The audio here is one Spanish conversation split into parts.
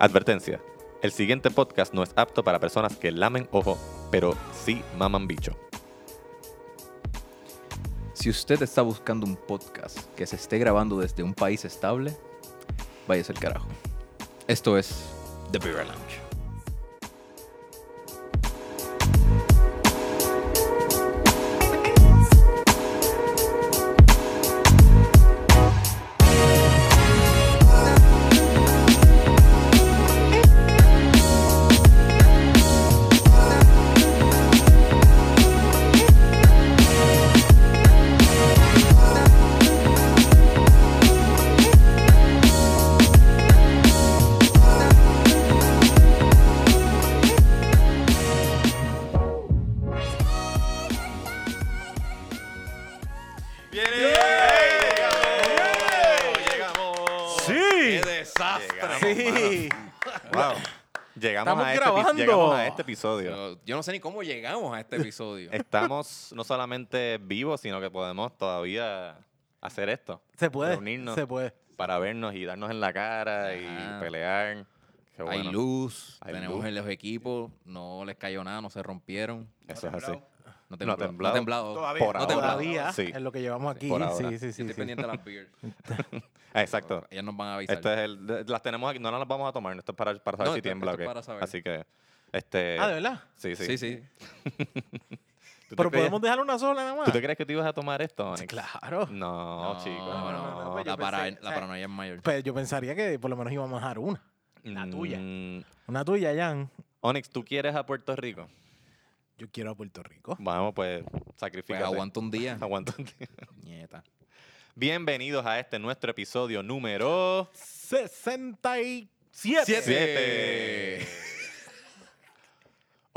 Advertencia. El siguiente podcast no es apto para personas que lamen ojo, pero sí maman bicho. Si usted está buscando un podcast que se esté grabando desde un país estable, váyase al carajo. Esto es The Beer Lounge. Episodio. Yo, yo no sé ni cómo llegamos a este episodio. Estamos no solamente vivos, sino que podemos todavía hacer esto. Se puede. Reunirnos. Se puede. Para vernos y darnos en la cara y Ajá. pelear. Qué Hay bueno. luz, Hay tenemos luz. en los equipos, no les cayó nada, no se rompieron. Eso es así. No No ha tembló. No temblado. temblado. Todavía. Por no ahora. temblado. Todavía Sí. es lo que llevamos aquí. Por ahora. Sí, sí, Yo sí. estoy sí. pendiente de las beers. Ah, Exacto. Ellas nos van a avisar. Este es el, las tenemos aquí, no nos las vamos a tomar, esto es para, para saber No, si esto- tiembla es saber. Así que, este... Ah, ¿de verdad? Sí, sí. sí, sí. ¿Tú te Pero podemos dejar una sola nada más. ¿Tú te crees que te ibas a tomar esto, Onyx? Claro. No, No, chico. no, no, no, pues La, para- pensé, la paranoia es mayor. Pues yo pensaría que por lo menos íbamos a dejar una. La tuya. Mm, Una tuya, Jan. Onyx, ¿tú quieres a Puerto Rico? Yo quiero a Puerto Rico. Vamos, pues, Pues sacrifícate. aguanta un día. Aguanta un día. Nieta. Bienvenidos a este nuestro episodio número 67. Siete. 7.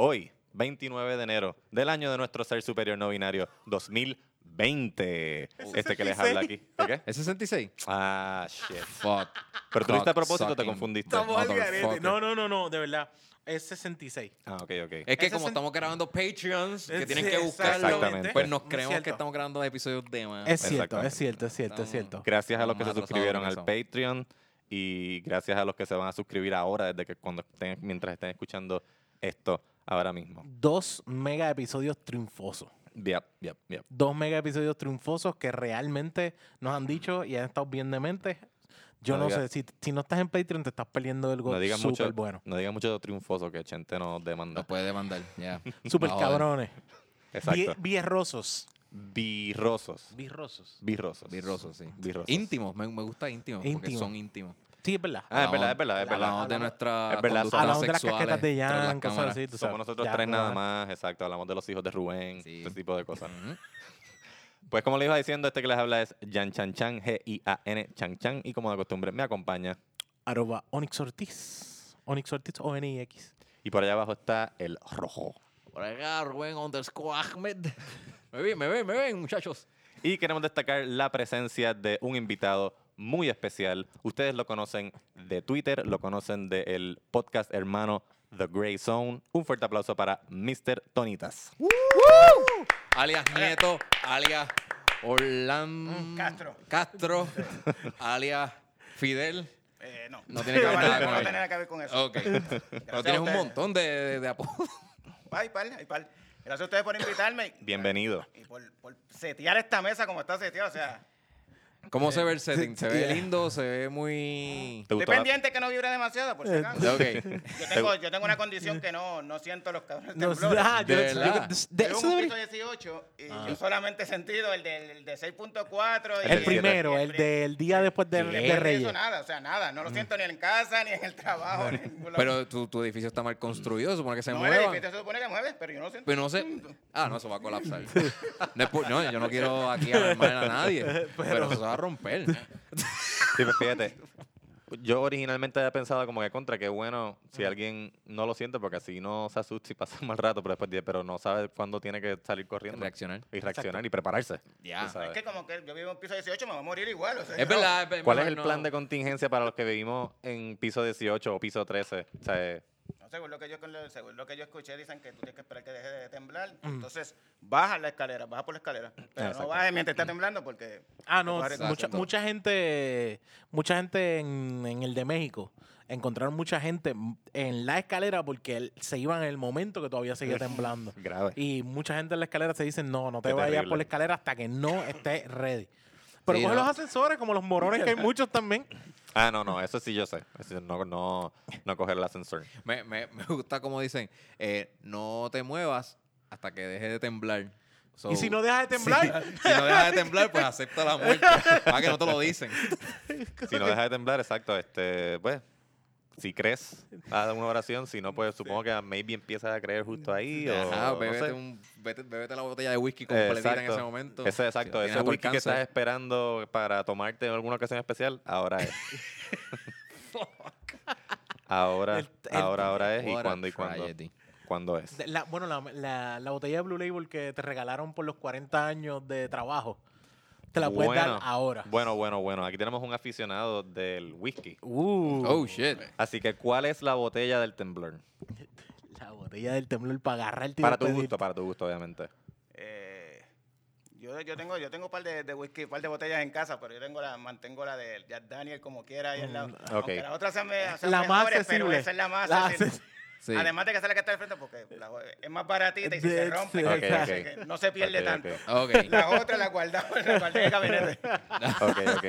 Hoy, 29 de enero del año de nuestro ser superior no binario 2020. Este que les habla aquí. ¿De qué? ¿Es 66? Ah, shit. Fuck. Pero tú lo hiciste a propósito o te confundiste. Estamos al garete. No, no, no, no, de verdad. Es 66. Ah, ok, ok. Es que como estamos grabando Patreons, que tienen que buscarlo, Exactamente. pues nos creemos que estamos grabando episodios de más. Es cierto, es cierto, es cierto, es cierto. Gracias a los que se suscribieron al. Patreon y gracias a los que se van a suscribir ahora desde que cuando estén, mientras estén escuchando esto ahora mismo. Dos mega episodios triunfosos. Yep, yep, yep. Dos mega episodios triunfosos que realmente nos han dicho y han estado bien de mente. Yo No no, diga- sé, si, si no estás en Patreon te estás perdiendo algo No digan mucho, súper bueno. no digan mucho de triunfoso que Chente nos demanda. Nos puede demandar, ya. Súper a joder. cabrones. Exacto. Vierrosos. Birrosos. Virrosos. Birrosos. Birrosos, sí. Birrosos. Íntimos, me, me gusta íntimos, porque Íntimo. son íntimos. Sí, es verdad. Ah, es verdad, es verdad, es verdad. Hablamos de nuestra Es verdad, Hablamos de las casquetas de Jan, cosas cosas así. tú Somos sabes. nosotros Ya, tres nada más, exacto. Hablamos de los hijos de Rubén, Sí. ese tipo de cosas. Pues como les iba diciendo, este que les habla es Jan Chan Chan, G-I-A-N Chan Chan, y como de costumbre me acompaña. Arroba Onyx Ortiz. Onyx Ortiz o N-I-X. Y por allá abajo está el rojo. Por acá, Rubén underscore Ahmed. Me ven, me ven, me ven, muchachos. Y queremos destacar la presencia de un invitado muy especial. Ustedes lo conocen de Twitter, lo conocen del podcast hermano The Grey Zone. Un fuerte aplauso para Mr. Tonitas. Alias Nieto, alias Orlando Mm, Castro. Castro, alias Fidel. Eh, no. No tiene que ver nada con no él. tiene nada que ver con eso. Ok. Pero tienes un montón de, de, de apodos. Hay par, hay par. Gracias a ustedes por invitarme. Bienvenido. Y por, por setear esta mesa como está seteada. O sea, ¿Cómo se ve el setting? ¿Se ve Yeah. lindo? ¿Se ve muy...? ¿Te estoy gustó la- pendiente que no vibre demasiado, por si Eh, acaso. Ok. Yo tengo, yo tengo una condición que no, no siento los cabrones No, temblores. ah, yo- ¿De yo- verdad? de- Vivo eso un debería- piso 18 y Ah. yo solamente he sentido el del el de 6.4. y El El primero, el del día después de, de de Reyes. nada, o sea, nada. No lo siento ni en casa, ni en el trabajo. ni en ningún lado. Pero tu, tu edificio está mal construido, supone que se no, el mueva. edificio se supone que mueve, pero yo no lo siento. Pero no sé. Ah, no, eso va a colapsar. No, es por- no, yo no quiero aquí alarmar a nadie. Pero, eso se va a romper. Sí, pues fíjate. Yo originalmente había pensado como que contra, que bueno si alguien no lo siente porque así no se asusta y pasa un mal rato, pero después dice, pero no sabe cuándo tiene que salir corriendo Reaccionar. y reaccionar y prepararse. Ya. Es que como que yo vivo en piso 18, me voy a morir igual. O sea, Es no. verdad. es- ¿Cuál es el no- plan de contingencia para los que vivimos en piso 18 o piso 13? O sea, No, según lo que yo según lo que yo escuché, dicen que tú tienes que esperar que deje de temblar. Entonces, baja la escalera, baja por la escalera. Pero Exacto. no bajes mientras está temblando porque. Ah, no, mucha, mucha gente, mucha gente en, en el de México encontraron mucha gente en la escalera porque se iban en el momento que todavía seguía temblando. Grave. Y mucha gente en la escalera se dicen, no, no te Qué vayas terrible. por la escalera hasta que no estés ready. Pero Sí, coge no. los ascensores, como los morones, que hay muchos también. Ah, no, no, eso sí yo sé. Eso no, no, no coger el ascensor. Me, me, me gusta como dicen, eh, no te muevas hasta que deje de temblar. So, y si no dejas de temblar, si no dejas de temblar, pues acepta la muerte. Para que no te lo dicen. Si no deja de temblar, exacto, este, pues, si crees a una oración, si no, pues supongo que maybe empiezas a creer justo ahí. o, Ajá, no bébete, sé. un, vete, bébete la botella de whisky completita en Exacto. ese momento. Ese, exacto, Si ese tienes whisky que estás esperando para tomarte en alguna ocasión especial, ahora es. ahora, El- el- ahora, ahora es. ¿Y cuándo y cuándo? tragedy. ¿Cuándo es? la- bueno, la, la- la botella de Blue Label que te regalaron por los 40 años de trabajo, te la puedes dar Bueno, ahora. Bueno, bueno, bueno. Aquí tenemos un aficionado del whisky. Uh, Oh, shit. Así que, ¿cuál es la botella del temblor? la botella del temblor para agarrarte y Para tu gusto, para tu gusto, obviamente. Eh, yo, yo tengo yo tengo un par de, de whisky, un par de botellas en casa, pero yo tengo la, mantengo la de Jack Daniel como quiera ahí al lado. Mm, Aunque ok. las otras sean, me- sean La más mejores, pero accesible. esa es la más La accesible. Sí. Además de que sale que está al frente porque la- es más baratita y si se De- rompe, que- que no se pierde tanto. La otra la guardamos, la guardé en el gabinete. Ok, ok.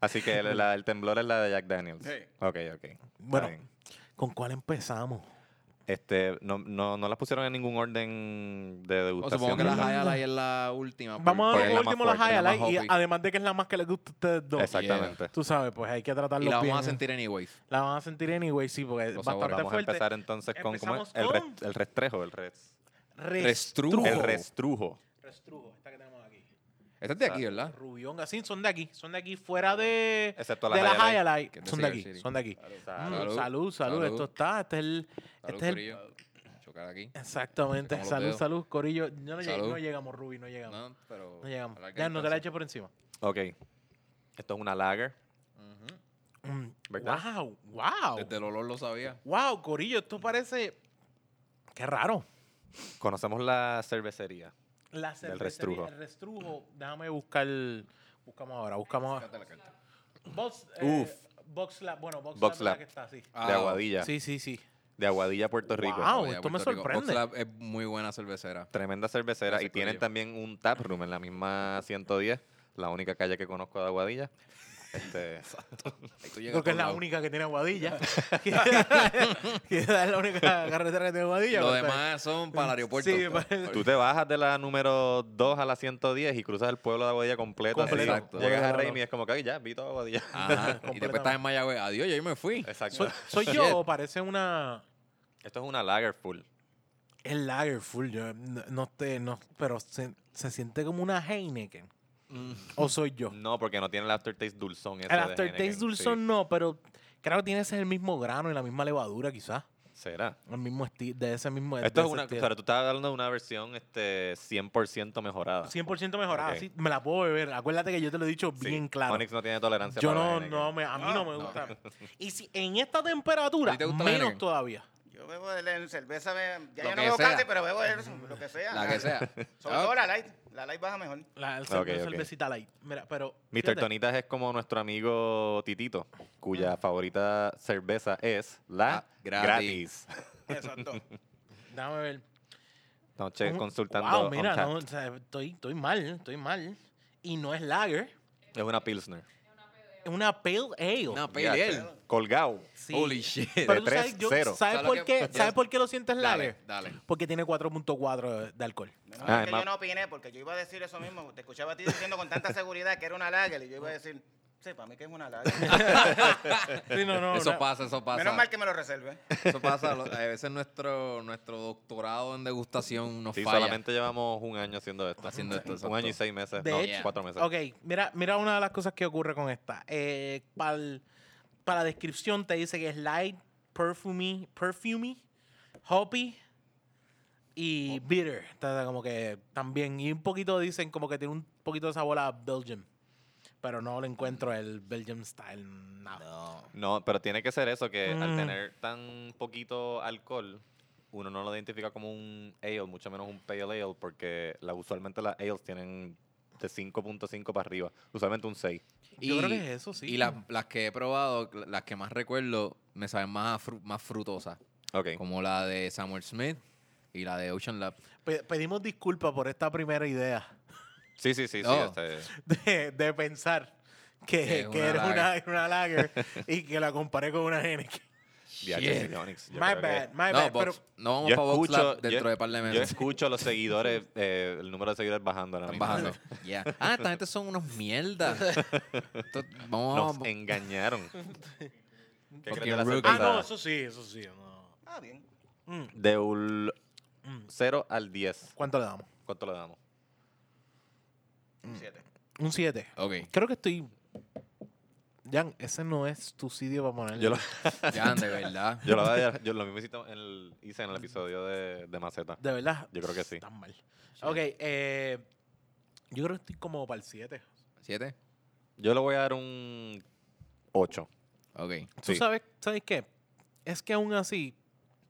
Así que el, la- el temblor es la de Jack Daniels. Sí. Ok, ok. Bueno. ¿Con cuál empezamos? Este, no, no, no las pusieron en ningún orden de O degustación. supongo que la. Highlight es la última. por- Vamos a ver por último fuerte, la más highlights y además de que es la más que les gusta a ustedes dos. Exactamente. Tú sabes, pues hay que tratarlo Y la bien. vamos a sentir anyways. La van a sentir anyway, sí, porque es Los bastante sabores. Vamos a fuerte. empezar entonces con ¿cómo es? Empezamos El, con- el restrejo, el, res- Restrujo. el restrujo. Restrujo, esta que tenemos aquí. Esta es de aquí, ¿verdad? Rubión, así, son de aquí. Son de aquí, fuera de, Excepto de la Highlight. Son de aquí, son de aquí. Salud. Salud. salud, salud, Salud. Esto está, este es el... Salud, este es el-. Chocar aquí. Exactamente. Salud, salud, Corillo. No, lleg- Salud. no llegamos, Ruby, no llegamos. No, pero. No llegamos. Ya, no te la eches por encima. Ok. Esto es una lager. Mm, ¿Verdad? Wow, wow. Desde el olor lo sabía. Wow, Corillo, esto parece... Qué raro. Conocemos la cervecería. La Del cervecería, restrujo. El restrujo, déjame buscar... Buscamos ahora, buscamos... Carta. Box, eh, Uf. Box Lab, bueno, Box, Box Lab, es la Lab. que está, sí. de Ah, Aguadilla. Sí, sí, sí. De Aguadilla, Puerto Rico. Wow. Esto me Puerto sorprende. Box Lab es muy buena cervecera. Tremenda cervecera. Gracias, y tienen también un tap room en la misma 110. La única calle que conozco de Aguadilla. Este, llegas Creo que es la lado. única que tiene que es la única carretera que tiene Aguadilla. Los pero- demás son para el aeropuerto. Sí, para- tú te bajas de la número 2 a la 110 y cruzas el pueblo de Aguadilla completo. Exacto. Llegas a Raimi y es como que "Ay, ya, vi todo Aguadilla. Ajá. y después estás en Mayagüez. Adiós, yo ahí me fui. Exacto. ¿Soy, yo o parece una... Esto es una lager full. Es lager full, yo no, no te, no, pero se, se siente como una Heineken. ¿O soy yo? No, porque no tiene el aftertaste dulzón. Ese El aftertaste dulzón sí. no, pero creo que tiene ese el mismo grano y la misma levadura quizás. ¿Será? El mismo estilo, de ese mismo... Esto es una. estilo. Pero tú estabas hablando de una versión este, 100% mejorada. 100% mejorada, sí, me la puedo beber. Acuérdate que yo te lo he dicho Sí. bien claro. Onyx no tiene tolerancia Yo para no, no, me, a mí no me No. gusta. Y si en esta temperatura, ¿A ti te gusta la menos todavía. Yo bebo de la cerveza, me- ya Lo yo no que bebo sea. casi, pero bebo eso, lo que sea. La que sea. Sobre Ah, todo la light. La light baja mejor. La, el Ok, cer- ok. cervecita light. Mira, pero. Mr. fíjate, Tonitas es como nuestro amigo Titito, cuya favorita cerveza es la Ah, gratis. gratis. Exacto. Déjame ver. Estamos che- consultando. Wow, mira, no, o sea, estoy, estoy mal, estoy mal. Y no es lager, Es una Pilsner. Una pale ale. Una Ya, pale ale. Colgado. Sí. Holy shit. Pero de sabes, 3, yo- 0. ¿sabes, ¿Sabes por qué, ¿sabes por qué lo sientes? Dale, dale. Porque tiene 4.4 de- de alcohol. Menos Ah, es que yo no opiné, porque yo iba a decir eso mismo. Te escuchaba a ti diciendo con tanta seguridad que era una lager, y yo iba a decir, sí, para mí que es una lager. Sí, no, no, Eso no. pasa, eso pasa. Menos mal que me lo reserve. Eso pasa. A veces nuestro, nuestro doctorado en degustación nos Sí, falla. solamente llevamos un año haciendo esto. Haciendo esto, Un año y seis meses. De no, hecho- cuatro meses. Ok, mira, mira una de las cosas que ocurre con esta. Eh, para la descripción te dice que es light, perfumy, perfumy, hoppy y bitter. Entonces, como que también. Y un poquito dicen como que tiene un poquito de sabor a Belgium. Pero no le encuentro el Belgium style. Nada. No, pero tiene que ser eso, que al Mm. tener tan poquito alcohol, uno no lo identifica como un ale, mucho menos un pale ale, porque la, usualmente las ales tienen de 5.5 para arriba. Usualmente un 6. Yo creo que es eso, sí. Y las, las que he probado, las que más recuerdo, me saben más, fru- más frutosas. Ok. Como la de Samuel Smith y la de Ocean Lab. Pe- pedimos disculpas por esta primera idea Sí, sí, sí. sí Oh. este, de, de pensar que, Que era una, lager. una lager y que la comparé con una Henneken. Yo My que- bad, my no, bad. Box- Pero no vamos Yo para Box escucho- Lab dentro yo- de par de Yo escucho a los seguidores, eh, el número de seguidores bajando. ahora Están mismo. bajando. Ya. Ah, esta gente son unos mierdas. Nos vamos- engañaron. ¿Qué crees Fucking de la rookie. Ah, no, eso sí, eso sí. no. Ah, bien. Mm, De un mm. 0 al 10. ¿Cuánto le damos? ¿Cuánto le damos? Un siete. Un 7. Ok. Creo que estoy. Jan, ese no es tu sitio para ponerle. Yo lo, Ya, de verdad. yo lo, voy a- yo lo mismo hice en el, hice en el episodio de, de Maceta. De verdad. Yo creo que sí. Tan mal. Ok, eh, yo creo que estoy como para el 7. ¿Siete? Yo le voy a dar un 8. Ok. ¿Tú Sí. sabes, sabes qué? Es que aún así,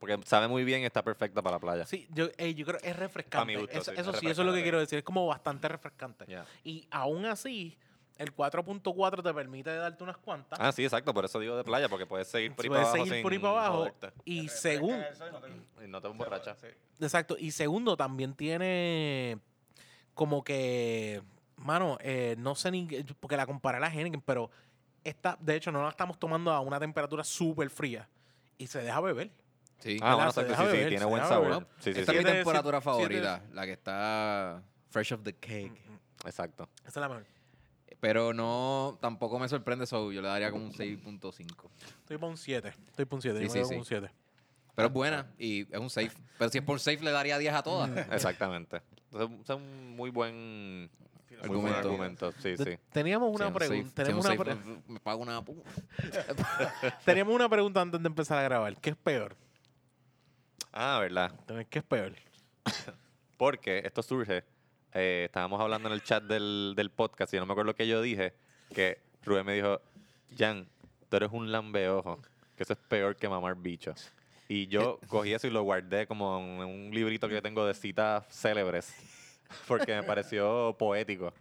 Porque sabe muy bien y está perfecta para la playa. sí, yo, eh, yo creo que es refrescante. mi gusto, eso sí, eso es sí, eso es lo que quiero decir. Es como bastante refrescante. Y aún así, el 4.4 te permite darte unas cuantas. Ah, sí, exacto. Por eso digo de playa, porque puedes seguir por ahí puedes para abajo. seguir por ahí para abajo. joderte. Y eso y no te- Y no te emborrachas. Sí. exacto. Y segundo, también tiene como que, mano, eh, no sé ni, qué- porque la comparé a la Heineken, pero esta, de hecho, no la estamos tomando a una temperatura súper fría y se deja beber. Sí. Ah, bueno, exacto. Sí, sí, tiene buen sabor. Sí, sí, Esta sí. es mi Siete- siete- favorita, la que está fresh off the cake. Exacto. Esa es la mejor. Pero no, tampoco me sorprende eso. Yo le daría como un 6.5. Estoy para un 7. Estoy para un 7. Sí, sí, un 7. Pero es buena y es un safe. Pero si es por safe, le daría 10 a todas. Exactamente. Entonces, es un muy buen muy buen Argumento. argumento. Sí, sí. Teníamos una un safe. pregunta. Si Tenemos, un una safe, pre- me pago una... pu- teníamos una pregunta antes de empezar a grabar. ¿Qué es peor? Ah, ¿verdad? ¿Qué es peor? Porque esto surge, eh, estábamos hablando en el chat del, del podcast y no me acuerdo lo que yo dije, que Rubén me dijo, Jan, tú eres un lambeojo, que eso es peor que mamar bicho. Y yo cogí eso y lo guardé como en un librito que yo tengo de citas célebres, porque me pareció poético.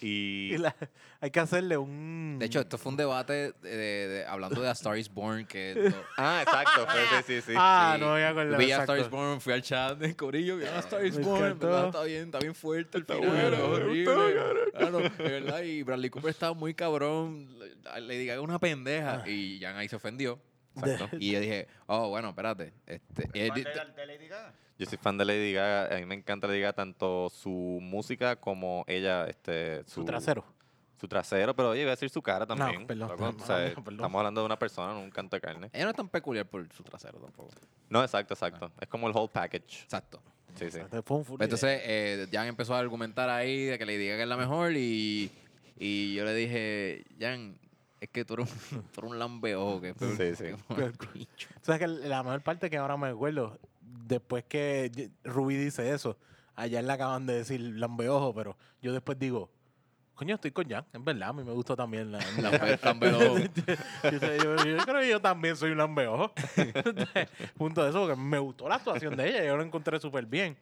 Y, Y la- hay que hacerle un. De hecho, esto fue un debate de, de- de- hablando de A Star is Born. Que ah, exacto, fue- sí, sí, sí. ah, sí. no voy a acordar. vi A Star is exacto. Born, fui al chat de Corillo, vi A Star is Me Born. verdad, Está bien, está bien fuerte el Está final, bueno, horrible. Claro, de verdad, y Bradley Cooper estaba muy cabrón. Le diga una pendeja. Y Jan ahí se ofendió. Exacto. Y yo dije, oh, bueno, espérate. Este, ¿Fan de, la- de Lady Gaga? Yo soy fan de Lady Gaga, a mí me encanta Lady Gaga, tanto su música como ella, este, Su trasero. Su trasero, pero oye, iba a decir su cara también. perdón, loco, perdón, o sea, perdón. Estamos hablando de una persona, no un canto de carne. ella no es tan peculiar por su trasero tampoco. No, exacto, exacto. Es como el whole package. Exacto. Sí, sí. Entonces, eh, Jan empezó a argumentar ahí de que diga que es la mejor y, y yo le dije, Jan, es que tú eres un, tú eres un lambeojo. Que peor Sí, sí. que mamar bicho". ¿Sabes que la mejor parte que ahora me acuerdo, después que Ruby dice eso, allá le acaban de decir lambeojo, pero yo después digo, coño, estoy con Jan, es verdad, a mí me gustó también la, Lambe- lambeojo. yo, yo- yo creo que yo también soy un lambeojo. Junto a eso, porque me gustó la actuación de ella, yo la encontré súper bien.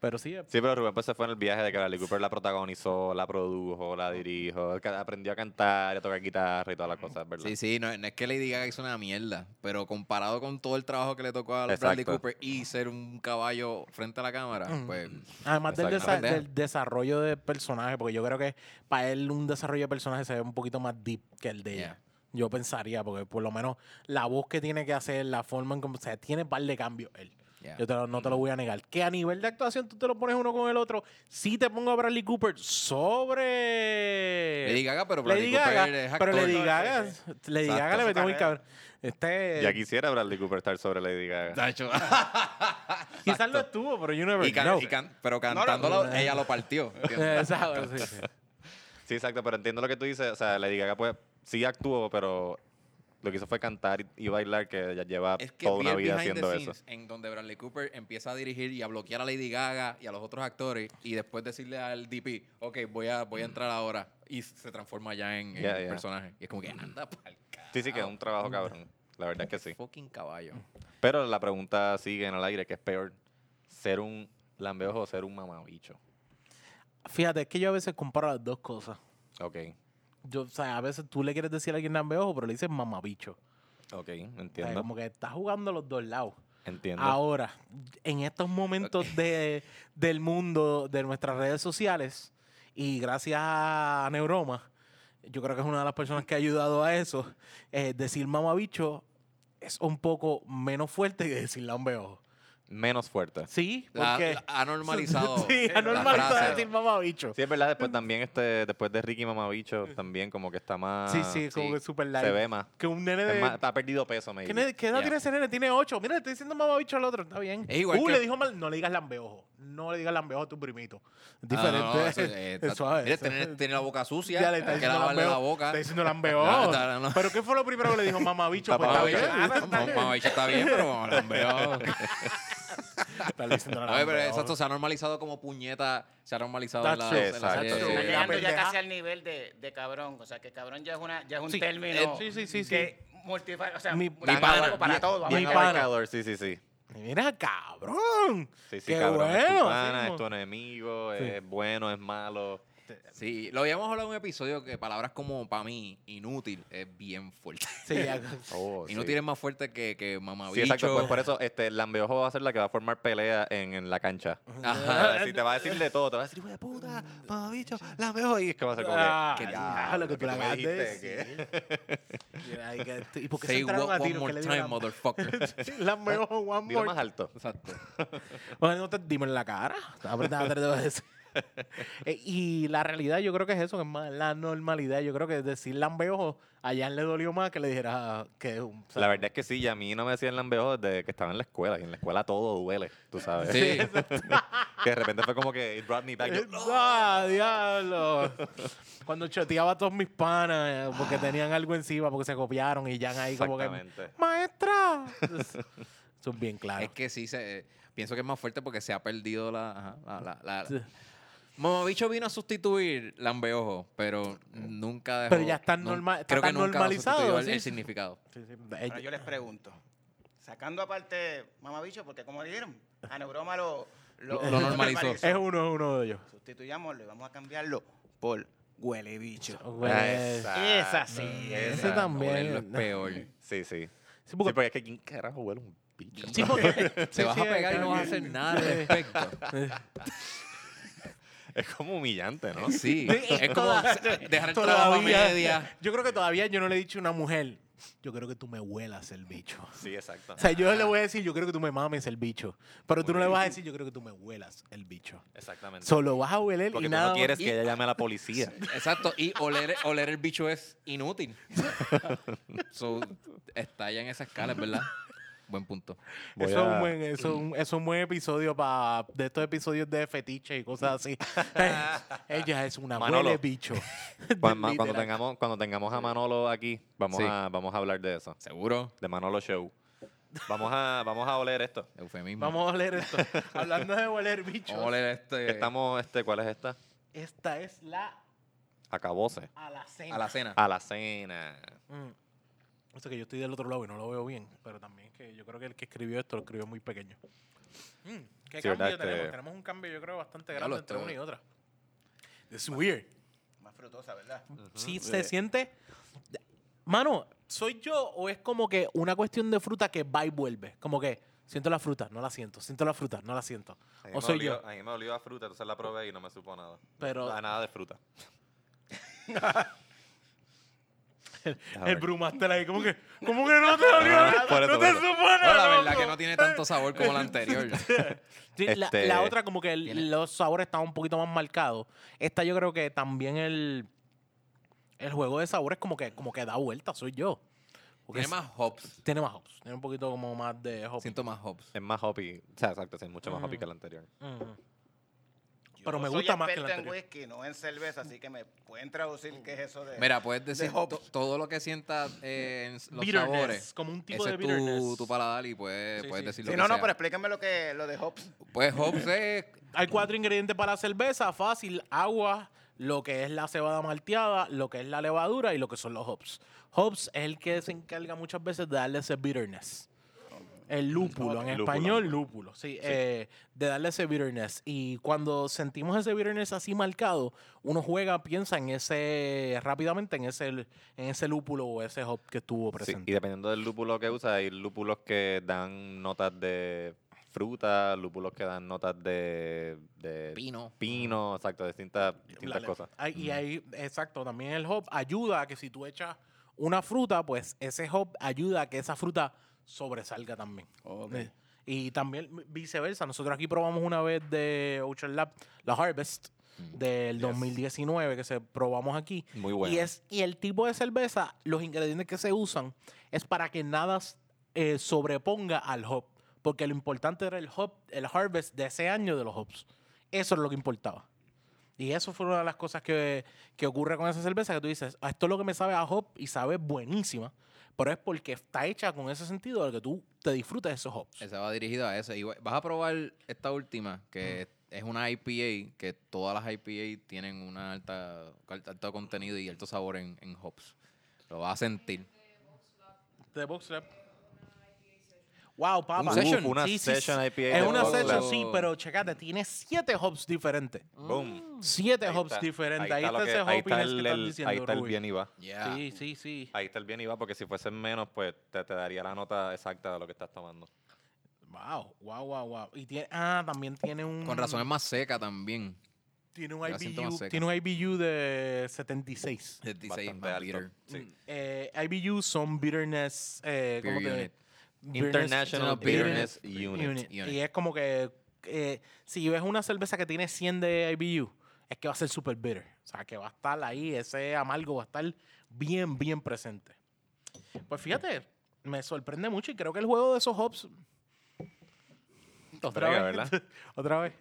Pero sí, Sí, pero Rubén pues se fue en el viaje de que Bradley Cooper la protagonizó, la produjo, la dirijo, que aprendió a cantar, a tocar guitarra y todas las cosas, ¿verdad? Sí, sí, no, no es que Lady Gaga hizo una mierda, pero comparado con todo el trabajo que le tocó a Bradley Exacto. Cooper y ser un caballo frente a la cámara, Mm. pues Además del, desa- del desarrollo de personaje, porque yo creo que para él un desarrollo de personaje se ve un poquito más deep que el de ella. Yeah. Yo pensaría, porque por lo menos la voz que tiene que hacer, la forma en cómo o sea, tiene par de cambios él. Yeah. Yo te lo- no te lo voy a negar. Que a nivel de actuación tú te lo pones uno con el otro. Sí te pongo a Bradley Cooper sobre Lady Gaga, pero Lady Bradley Gaga, Cooper es pero actor. Lady No, Gaga, sí, Lady Exacto. Gaga le metió muy cabrón. Este, Ya quisiera Bradley Cooper estar sobre Lady Gaga. Quizás lo estuvo, pero you never Y can- pero no, cantándolo, no. ella lo partió. Exacto, sí, sí. Sí, exacto, pero entiendo lo que tú dices. O sea, Lady Gaga pues sí actuó, pero lo que hizo fue cantar y, bailar, que ella lleva Es que toda una vida behind the haciendo eso. scenes en donde Bradley Cooper empieza a dirigir y a bloquear a Lady Gaga y a los otros actores y después decirle al DP, ok, voy a, voy a entrar ahora y se transforma ya en, en Yeah, el yeah. personaje. Y es como que anda pa'l carajo. Sí, sí, que es un trabajo cabrón. La verdad es que sí. Fucking caballo. Pero la pregunta sigue en el aire, que es peor, ser un lambeojo o ser un mamabicho. Fíjate, es que yo a veces comparo las dos cosas. Ok, Yo, o sea, a veces tú le quieres decir a alguien lambeojo, pero le dices mamabicho. ok, O sea, entiendo. como que estás jugando los dos lados. Entiendo. Ahora, en estos momentos de, del mundo, de nuestras redes sociales, y gracias a Neuroma, yo creo que es una de las personas que ha ayudado a eso, eh, decir mamabicho es un poco menos fuerte que decir lambeojo. Menos fuerte. Sí, La- porque... la- ha normalizado. sí, ha normalizado decir mamabicho. Sí, es verdad, después también, este, después de Ricky Mamabicho, también como que está más... Sí, sí, como sí. que súper light. Se ve más. Que un nene de... más, está perdido peso, maybe. ¿Qué, edad tiene ese nene? Tiene ocho. Mira, le estoy diciendo mamabicho al otro. Está bien. Es igual uh, que- le dijo mal. No le digas lambeojo. No le digas lambeojo a tu primito. Es Ah, diferente. no, no, eso, eh, es está- suave. Mira, tiene, tiene la boca sucia. Ya le está hay que diciendo lavarle la lambeojo. boca. Está diciendo lambeojo. No, no, no. ¿Pero qué fue lo primero que le dijo mamabicho? Pues Papá, está bicho. bien. Mamá, mamá, bicho está bien, pero lambeo. Está diciendo Oye, pero exacto, se ha normalizado como puñeta, se ha normalizado en la, en la serie. Exacto. Está llegando ya casi al nivel de, de cabrón. O sea, que cabrón ya es, una, ya es un Sí, término eh, sí, sí, sí, sí. que multifa- o sea, Mi- mi pana. para Bien- todo. Bien Mi vamos. pana. abarcador, sí, sí, sí. Mira, cabrón. Sí, sí, Qué cabrón. es bueno, tu pana, es tu enemigo, Sí. es bueno, es malo. Sí, lo habíamos hablado en un episodio que palabras como para mí, inútil, es bien fuerte. Sí. Oh, sí. Inútil es más fuerte que, que mamabicho. Sí, exacto. Pues por eso este, lambeojo va a ser la que va a formar pelea en, en la cancha. Ajá. Si te va a decir de todo, te va a decir, hijo de puta, mamabicho, lambeojo. Y es que va a ser como que, Ah, ¿qué ya, lo que tú acabas de dijiste? decir. Que- ¿Y por qué se Say entraron what a one more ¿Qué le time, motherfucker. Lambeojo, one Dilo more más alto. Exacto. Bueno, no te dimos en la cara. Estaba apretando tres veces. Eh, y la realidad yo creo que es eso, que es más la normalidad. Yo creo que decir lambeojo a Jan le dolió más que le dijera que es un... o sea, La verdad es que sí, y a mí no me decían lambeojo desde que estaba en la escuela. Y en la escuela todo duele, tú sabes. Sí. que de repente fue como que it brought me back. Yo, eh, ¡Ah, diablo! Cuando choteaba a todos mis panas eh, porque tenían algo encima, porque se copiaron y Jan ahí como que... Exactamente. ¡Maestra! Eso es bien claro. Es que sí, se, pienso que es más fuerte porque se ha perdido la... ajá, la, la, la- Sí. Mamabicho vino a sustituir Lambeojo, pero nunca dejó... Pero ya está está creo que tan nunca lo normalizado, el, sí. el significado. Sí, sí, Ahora yo les pregunto, sacando aparte mamabicho, porque como dijeron, a Neuroma lo, lo, Lo normalizó. es uno, es uno de ellos. Sustituyámoslo y vamos a cambiarlo por huele bicho. Güey. Exacto. Esa sí, Ese esa. también. Es peor. Sí, sí. Sí, Sí, porque- es que ¿quién carajo huele un bicho? Sí, porque- Te sí, vas sí, a pegar y no vas a hacer nada al respecto. Es como humillante, ¿no? Sí, es como dejar el trabajo a Todavía, media. yo creo que todavía yo no le he dicho a una mujer, yo creo que tú me huelas el bicho. Sí, exacto. O sea, yo le voy a decir, yo creo que tú me mames el bicho. Pero tú no le vas a decir, yo creo que tú me huelas el bicho. Exactamente. Solo vas a hueler Porque y tú nada no quieres que ella llame a la policía. Exacto, y oler, oler el bicho es inútil. so, está ya en esa escala, es verdad. Buen punto. Voy Eso, es un a- buen, eso, es un, eso es un buen episodio para de estos episodios de fetiche y cosas así. Ella es una Manolo. huele bicho. Cuando, cuando tengamos, cuando tengamos a Manolo aquí, vamos, Sí. a, vamos a hablar de eso. Seguro. De Manolo Show. Vamos a, vamos a oler esto. Eufemismo. Vamos a oler esto. Hablando de oler bicho. Vamos a oler este. Estamos, este, ¿cuál es esta? Esta es la Acabose. alacena. a la cena. A la cena. Mm. O sea que yo estoy del otro lado y no lo veo bien, pero también que yo creo que el que escribió esto lo escribió muy pequeño. Mm, ¿Qué Sí, cambio ¿verdad? tenemos? Este- Tenemos un cambio yo creo bastante grande entre una y otra. Es weird. Más frutosa, ¿verdad? Sí se siente... Mano, ¿soy yo o es como que una cuestión de fruta que va y vuelve? Como que siento la fruta, no la siento. Siento la fruta, no la siento. A mí O me soy olió- yo. A mí me olió a fruta, entonces la probé y no me supo nada. Pero- A nada de fruta. El brumaster ahí, como que, como que no te eso, no te por eso. supo No, nada, la verdad que no tiene tanto sabor como la anterior. Sí, Este- la otra como que el- los sabores estaban un poquito más marcados. Esta yo creo que también el, el juego de sabores como que, como que da vuelta, soy yo. Porque Tiene es- más hops. Tiene más hops. Tiene un poquito como más de hops. Siento más hops. Es más hoppy. O sea, exacto, sí, mucho más hoppy Mm. que la anterior. Ujú. Pero me soy gusta más que la experto en anterior. whisky, no en cerveza, así que me pueden traducir qué es eso de... Mira, puedes decir to- todo lo que sientas eh, en los Bitterness, sabores. como un tipo Ese de es bitterness. tu, tu paladar y puedes, Sí, puedes sí. decir Sí, lo no, que no, sea. pero explíquenme lo que lo de hops. Pues hops es... Hay cuatro ingredientes para la cerveza, fácil, agua, lo que es la cebada malteada, lo que es la levadura y lo que son los hops. Hops es el que se encarga muchas veces de darle ese bitterness. El lúpulo, en Lúpulo. español, lúpulo, sí, eh, de darle ese bitterness. Y cuando sentimos ese bitterness así marcado, uno juega, piensa en ese, rápidamente en ese, en ese lúpulo o ese hop que estuvo Sí, presente. y dependiendo del lúpulo que usa, hay lúpulos que dan notas de fruta, lúpulos que dan notas de, de Pino. pino, exacto, distintas, distintas La- cosas. Y ahí, exacto, también el hop ayuda a que si tú echas una fruta, pues ese hop ayuda a que esa fruta sobresalga también. Ok. Eh, Y también viceversa. Nosotros aquí probamos una vez de Ocean Lab la Harvest del 2019 que se probamos aquí. Muy bueno. Y, es, y el tipo de cerveza, los ingredientes que se usan es para que nada eh, sobreponga al hop. Porque lo importante era el hop, el harvest de ese año de los hops. Eso es lo que importaba. Y eso fue una de las cosas que, que ocurre con esa cerveza, que tú dices, "Ah, esto es lo que me sabe a hop y sabe buenísima, pero es porque está hecha con ese sentido de que tú te disfrutes de esos hops. Esa va dirigida a eso. Y vas a probar esta última, que es una IPA, que todas las IPA tienen una alta, alto contenido y alto sabor en, en hops. Lo vas a sentir. De Box Lab. Wow, papá. Un session. Uf, una Sí, sí, session sí. IPA Es una Box session, sí, pero checate, tiene siete hops diferentes. Boom. Siete Ahí hops está. diferentes. Ahí Ahí está, ese el, que el- diciendo, ahí está el bien y va. Yeah. Sí, sí, sí. Ahí está el bien y va, porque si fuesen menos, pues te, te daría la nota exacta de lo que estás tomando. Wow, wow, wow, wow. Y tiene, ah, también tiene un... Con razón es más seca también. Tiene un IBU, tiene un IBU de 76. 76 Bastante más alto. bitter. Sí. Eh, IBU son bitterness, eh, Beer como bitterness- International Bitterness Bitterness Unit. Unit. Unit. Y es como que eh, si ves una cerveza que tiene 100 de IBU, es que va a ser super bitter. O sea, que va a estar ahí, ese amargo va a estar bien, bien presente. Pues fíjate, me sorprende mucho y creo que el juego de esos hops. Otra vez. ¿verdad? Otra vez.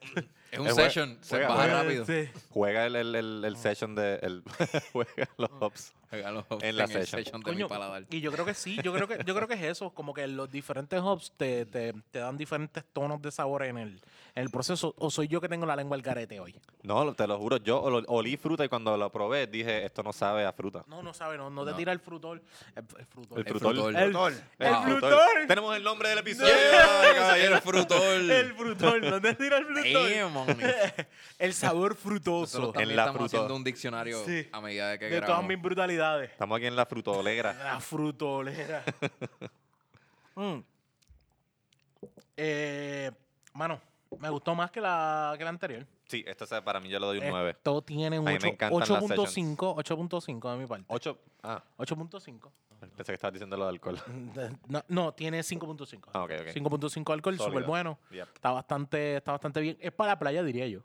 Es un Eh, juega- session, se juega- baja juega- rápido. Sí. Juega el, el, el, el session de... El, juega los hops. Juega los hops En la el session. de mi paladar. y yo creo que sí, yo creo que, yo creo que es eso, como que los diferentes hops te, te, te dan diferentes tonos de sabor en el, en el proceso. O soy yo que tengo la lengua al garete hoy. No, te lo juro, yo ol- olí fruta y cuando lo probé dije, esto no sabe a fruta. No, no sabe, no, no te tira el frutol. El, el frutol. El El frutol. frutol. El- Doctor, el Wow. frutol. Tenemos el nombre del episodio. El frutol. El frutol, no te tira el frutol. Damn. El sabor frutoso En la estamos fruta. haciendo un diccionario Sí. a medida de que de todas mis brutalidades. Estamos aquí en la frutolera. La frutolera. Mm. Eh, mano, me gustó más que la, que la anterior. Sí, esto es- para mí yo le doy un 9. Esto tiene un A mí me ocho- encantan las 8.5 8.5 de mi parte. 8. Ah, 8.5. pensé que estabas diciendo lo de alcohol. No, no, tiene 5.5. Ah, ok, ok. 5.5 alcohol, súper bueno. Yep. Está bastante, está bastante bien. Es para la playa, diría yo.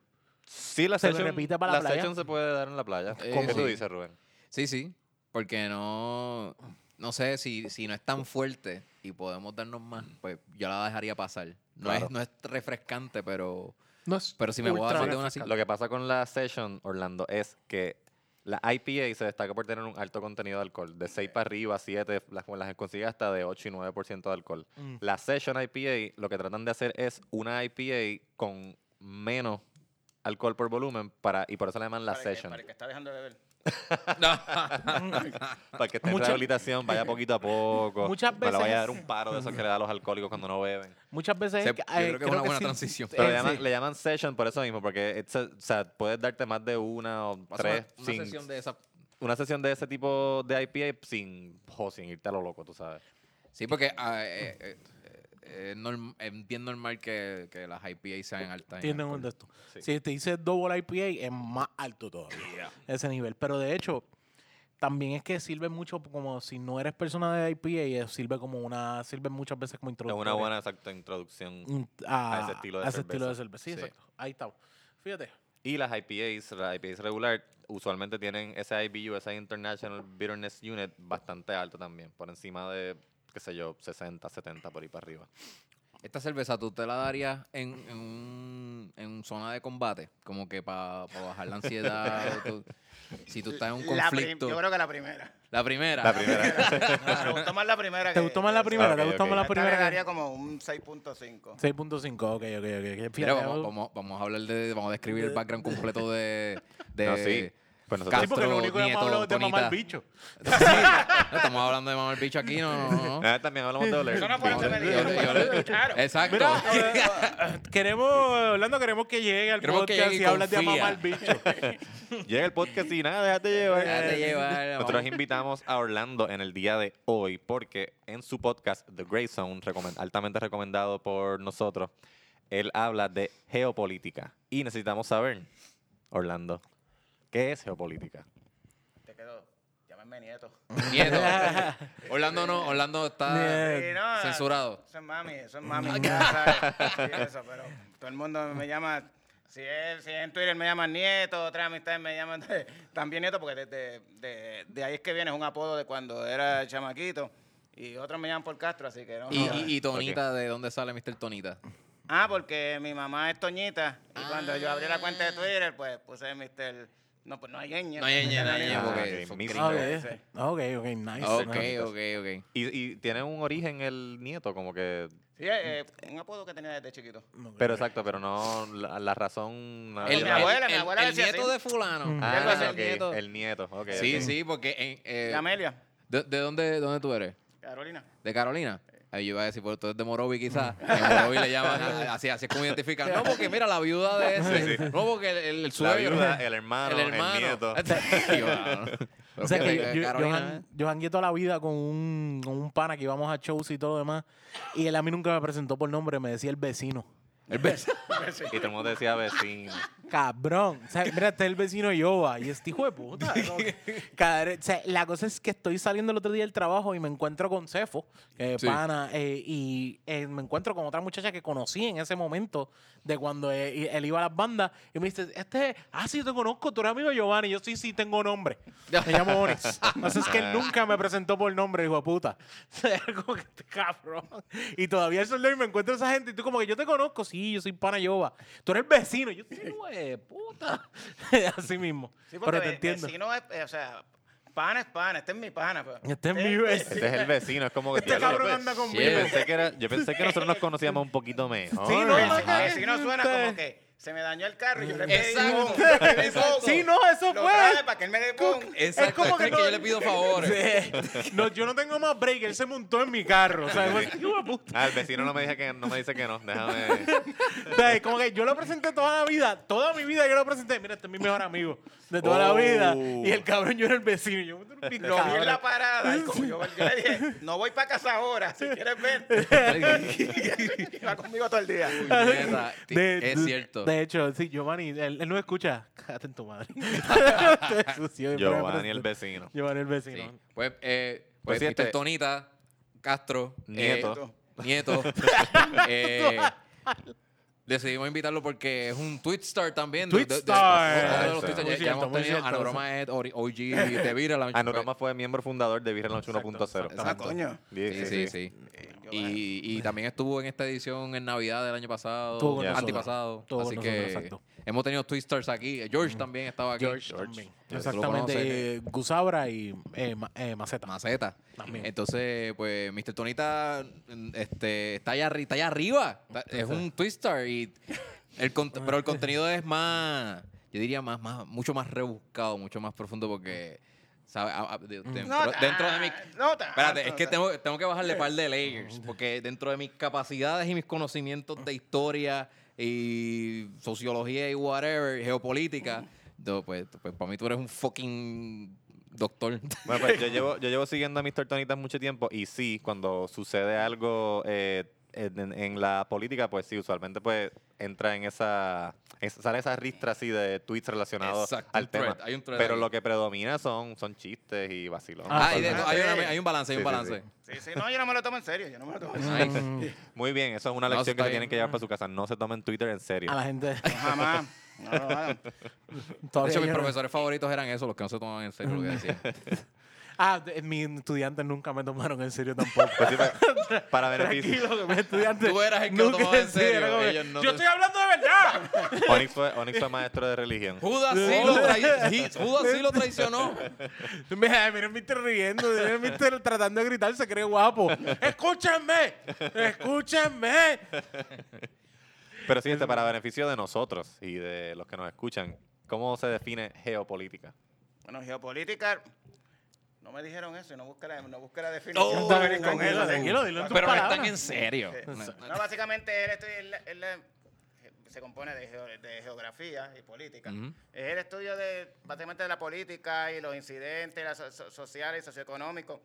Sí, la Se session, repite para la playa. session se puede dar en la playa. Eh, ¿Cómo tú sí. dices, Rubén? Sí, sí. Porque no. No sé si, si no es tan fuerte y podemos darnos más, pues yo la dejaría pasar. No, Claro. es, no es refrescante, pero. No es Pero si me voy a más de una. Lo que pasa con la session, Orlando, es que la IPA se destaca por tener un alto contenido de alcohol. De 6 para arriba, 7, las, las consigue hasta de 8 y 9% de alcohol. Mm. La Session IPA lo que tratan de hacer es una IPA con menos alcohol por volumen para y por eso le llaman la para el que- Session. Para el que está dejando de beber. Para que esté en Mucha- rehabilitación, vaya poquito a poco. Muchas No le vaya a veces- dar un paro de esos que le da a los alcohólicos cuando no beben. Muchas veces. Se- es yo creo que es una buena sí- transición. Pero eh, le, llaman, sí. le llaman session por eso mismo, porque it's a- o sea, puedes darte más de una o tres una, una sin- sesión de esa. una sesión de ese tipo de IPA sin, jo, sin irte a lo loco, tú sabes. Sí, porque ah, eh, eh, eh, es norm- es bien normal que, que las IPA sean altas. en Tienen un de esto. Sí. Si te dice double IPA, es más alto todavía. Ese nivel. Pero de hecho, también es que sirve mucho como si no eres persona de IPA, eh, sirve como una. Sirve muchas veces como Es introducción. una buena exacta introducción. Mm, a, a ese estilo de a ese estilo de cerveza. cerveza. Sí, Sí. exacto. Ahí está. Fíjate. Y las IPAs, las IPAs regular, usualmente tienen ese IBU, ese International Bitterness Unit, bastante alto también, por encima de, qué sé yo, 60, 70 por ahí para arriba. Esta cerveza tú te la darías en, en, un- en zona de combate, como que para bajar la ansiedad. o tú- si tú estás en un conflicto. yo creo que la primera. La primera. La primera. Me gustó más la primera. ¿Te gustó más la primera? Ok, ¿Te gustó más la Esta le primera? daría como un 6.5. 6.5, ok, ok, ok. Fíjate, vamos, vamos, vamos a hablar de. Vamos a describir el background completo de. de No, sí. Pues Sí, nosotros, porque lo único que hemos Nieto, hablado es de mamar Tonita. bicho. Sí, no estamos hablando de mamar bicho aquí, no, no, no. Ah, también hablamos de oler. Eso no fue lo que me Yo- dijeron. yo- yo- cuando lo escucharon. Exacto. Mira, eh, queremos, Orlando, queremos que llegue al Queremos que podcast llegue y y hablas de confía. mamar bicho. Llega el podcast y nada, déjate llevar. Déjate llevar, Nosotros vamos. invitamos a Orlando en el día de hoy porque en su podcast The Grey Zone, recomen- altamente recomendado por nosotros, él habla de geopolítica. Y necesitamos saber, Orlando, ¿qué es geopolítica? Te quedó. Llámame nieto. Nieto. Orlando no, Orlando está Nieto. Sí, no, censurado. Eso es mami, eso es mami. ya sabes. Sí, eso, pero todo el mundo me llama. Si es, si es en Twitter me llaman nieto, otras amistades me llaman de- también nieto, porque de, de- de- de ahí es que viene, es un apodo de cuando era chamaquito. Y otros me llaman por Castro, así que no. Y, no. y, y Tonita, ¿de dónde sale Mr. Tonita? Ah, porque mi mamá es Toñita. Y cuando yo abrí la cuenta de Twitter, pues puse Mr. No, pues no hay ñ. No hay ñ, no hay ñ, Ah, porque ok, son gringos. Ok, ok, ok, nice. Ok, ok, ok. Y, y tiene un origen el nieto, como que... Sí, eh, un apodo que tenía desde chiquito. Pero exacto, pero no la, la razón... nada El- de- mi abuela, mi el- abuela el decía nieto así. de fulano. Mm. Ah, el nieto. el nieto. ok, Sí, ok. sí, porque en, eh, Amelia, ¿de, de dónde, dónde tú eres? Carolina. ¿De Carolina? Ahí yo iba a decir, pues tú eres de Morovi quizás. En Morovi le llaman, así, así es como identifican. No, porque mira, la viuda de ese. No, porque el, el, el La suegro. viuda, el hermano, el el, hermano. nieto. Y yo, ah. O sea que que yo, Carolina, han- yo toda la vida con un, con un pana que íbamos a shows y todo lo demás. Y él a mí nunca me presentó por nombre, me decía el vecino. El beso. Y todo el mundo decía vecino. Cabrón. O sea, mira, este es el vecino Yoba. Y este hijo de puta. ¿no? Cada- o sea, la cosa es que estoy saliendo el otro día del trabajo y me encuentro con Cefo, que es Sí. pana, eh, y eh, me encuentro con otra muchacha que conocí en ese momento de cuando eh, él iba a las bandas. Y me dice, este, ah, sí, te conozco, tú eres amigo de Giovanni. Y yo, sí, sí, tengo nombre. Me llamo Onyx. Así es que él nunca me presentó por nombre, hijo de puta. Como que este cabrón. Y todavía el y me encuentro esa gente y tú como que yo te conozco, sí, yo soy pana Yoba. Tú eres vecino. Yo, sí, hijo de puta. Así mismo. Sí, porque Pero te entiendo. vecino es, eh, o sea, pana es pana, este es mi pana. pues. Este es mi vecino. Este es el vecino, es como que... Este cabrón pues, Yo pensé, que era, yo pensé que nosotros nos conocíamos un poquito mejor. Sí, no, Vecino- no, no, vecino suena este- como que se me dañó el carro y yo le pedí Exacto. poco. Sí, no, eso Lo fue. para que él me dé. Exacto. como que es que no- yo le pido favores. Sí. No, yo no tengo más break, él se montó en mi carro. O sea, fue-. Ah, el vecino no me, dice que, no me dice que no. Déjame... O sea, como que yo lo presenté toda la vida, toda mi vida yo lo presenté. Mira, este es mi mejor amigo de toda la Oh. vida. Y el cabrón yo era el vecino. Y Yo, "Tú eres un Lo vi en cabrón". la parada y como yo, yo le dije, no voy para casa ahora, si quieres ver. Iba conmigo todo el día. De- es cierto. De hecho, sí, Giovanni, él, él no escucha. Cállate en tu madre. Te sucio, Giovanni el vecino. Giovanni el Sí. vecino. Pues, eh, Pues pues, sí, este- Tonita, Castro, Nieto. eh, Nieto. eh, decidimos invitarlo porque es un Twitstar también. de- de- de- Twitstar. uno de los Exacto. Twitstar Muy ya- ya cierto, hemos muy tenido. cierto. Anoroma es ori- OG de Vira. la- Anorama fue miembro fundador de Virgen Launch 1.0. Exacto. Ah, coño. Sí, sí, sí. Y, y también estuvo en esta edición en Navidad del año pasado, con nosotros. antipasado. Con así nosotros, que exacto. hemos tenido Twistars aquí. George también estaba aquí. George, también. Exactamente. eh, Gusabra y eh, Ma- eh, Maceta. Maceta. También. Entonces, pues, Mr. Tonita este, está, allá, arri- está allá arriba. Está- es un twister. Y el cont- pero el contenido es más, yo diría, más, más, mucho más rebuscado, mucho más profundo porque, ¿sabes? A- a- de- dentro, No dentro de mi... Espérate, es que tengo, tengo que bajarle par de layers, porque dentro de mis capacidades y mis conocimientos de historia y sociología y whatever, geopolítica, no, pues, pues para mí tú eres un fucking doctor. Bueno, pues yo llevo, yo llevo siguiendo a Mr. Tonitas mucho tiempo y sí, cuando sucede algo eh, en, en la política, pues sí, usualmente pues entra en esa, es- sale esa ristra así de tweets relacionados Exacto, al thread, tema. hay un thread Pero ahí. lo que predomina son, son chistes y vacilones. Ah, hay, hay un balance, hay un Sí, sí, balance. Sí, sí, no, yo no me lo tomo en serio, yo no me lo tomo en serio. Mm, Muy bien, eso es una lección que se tienen que llevar para su casa. No se tomen Twitter en serio. A la gente. Jamás. No, no, no. De hecho, mis profesores favoritos eran esos, los que no se tomaban en serio lo que decían. Ah, mis estudiantes nunca me tomaron en serio tampoco. Pues sí, pues, para beneficio. Mis estudiantes. Tú eras el que lo tomaba en serio, ellos no Yo te- estoy hablando de verdad. Onyx fue, Onyx fue maestro de religión. Judas sí lo, trai- Judas sí lo traicionó. Mira, miren, Mister riendo, miren, Mister tratando de gritar, se cree guapo. ¡Escúchenme! ¡Escúchenme! Pero sí, este, para beneficio de nosotros y de los que nos escuchan, ¿cómo se define geopolítica? Bueno, geopolítica, no me dijeron eso y no busqué la, no busqué la definición. Oh, para venir con tranquilo, eso. tranquilo, dilo en tus Pero no palabras. están en serio. No, básicamente él, estudia- él- él- él se compone de, geo- de geografía y política. Es el estudio de básicamente de la política y los incidentes so- so- sociales y socioeconómicos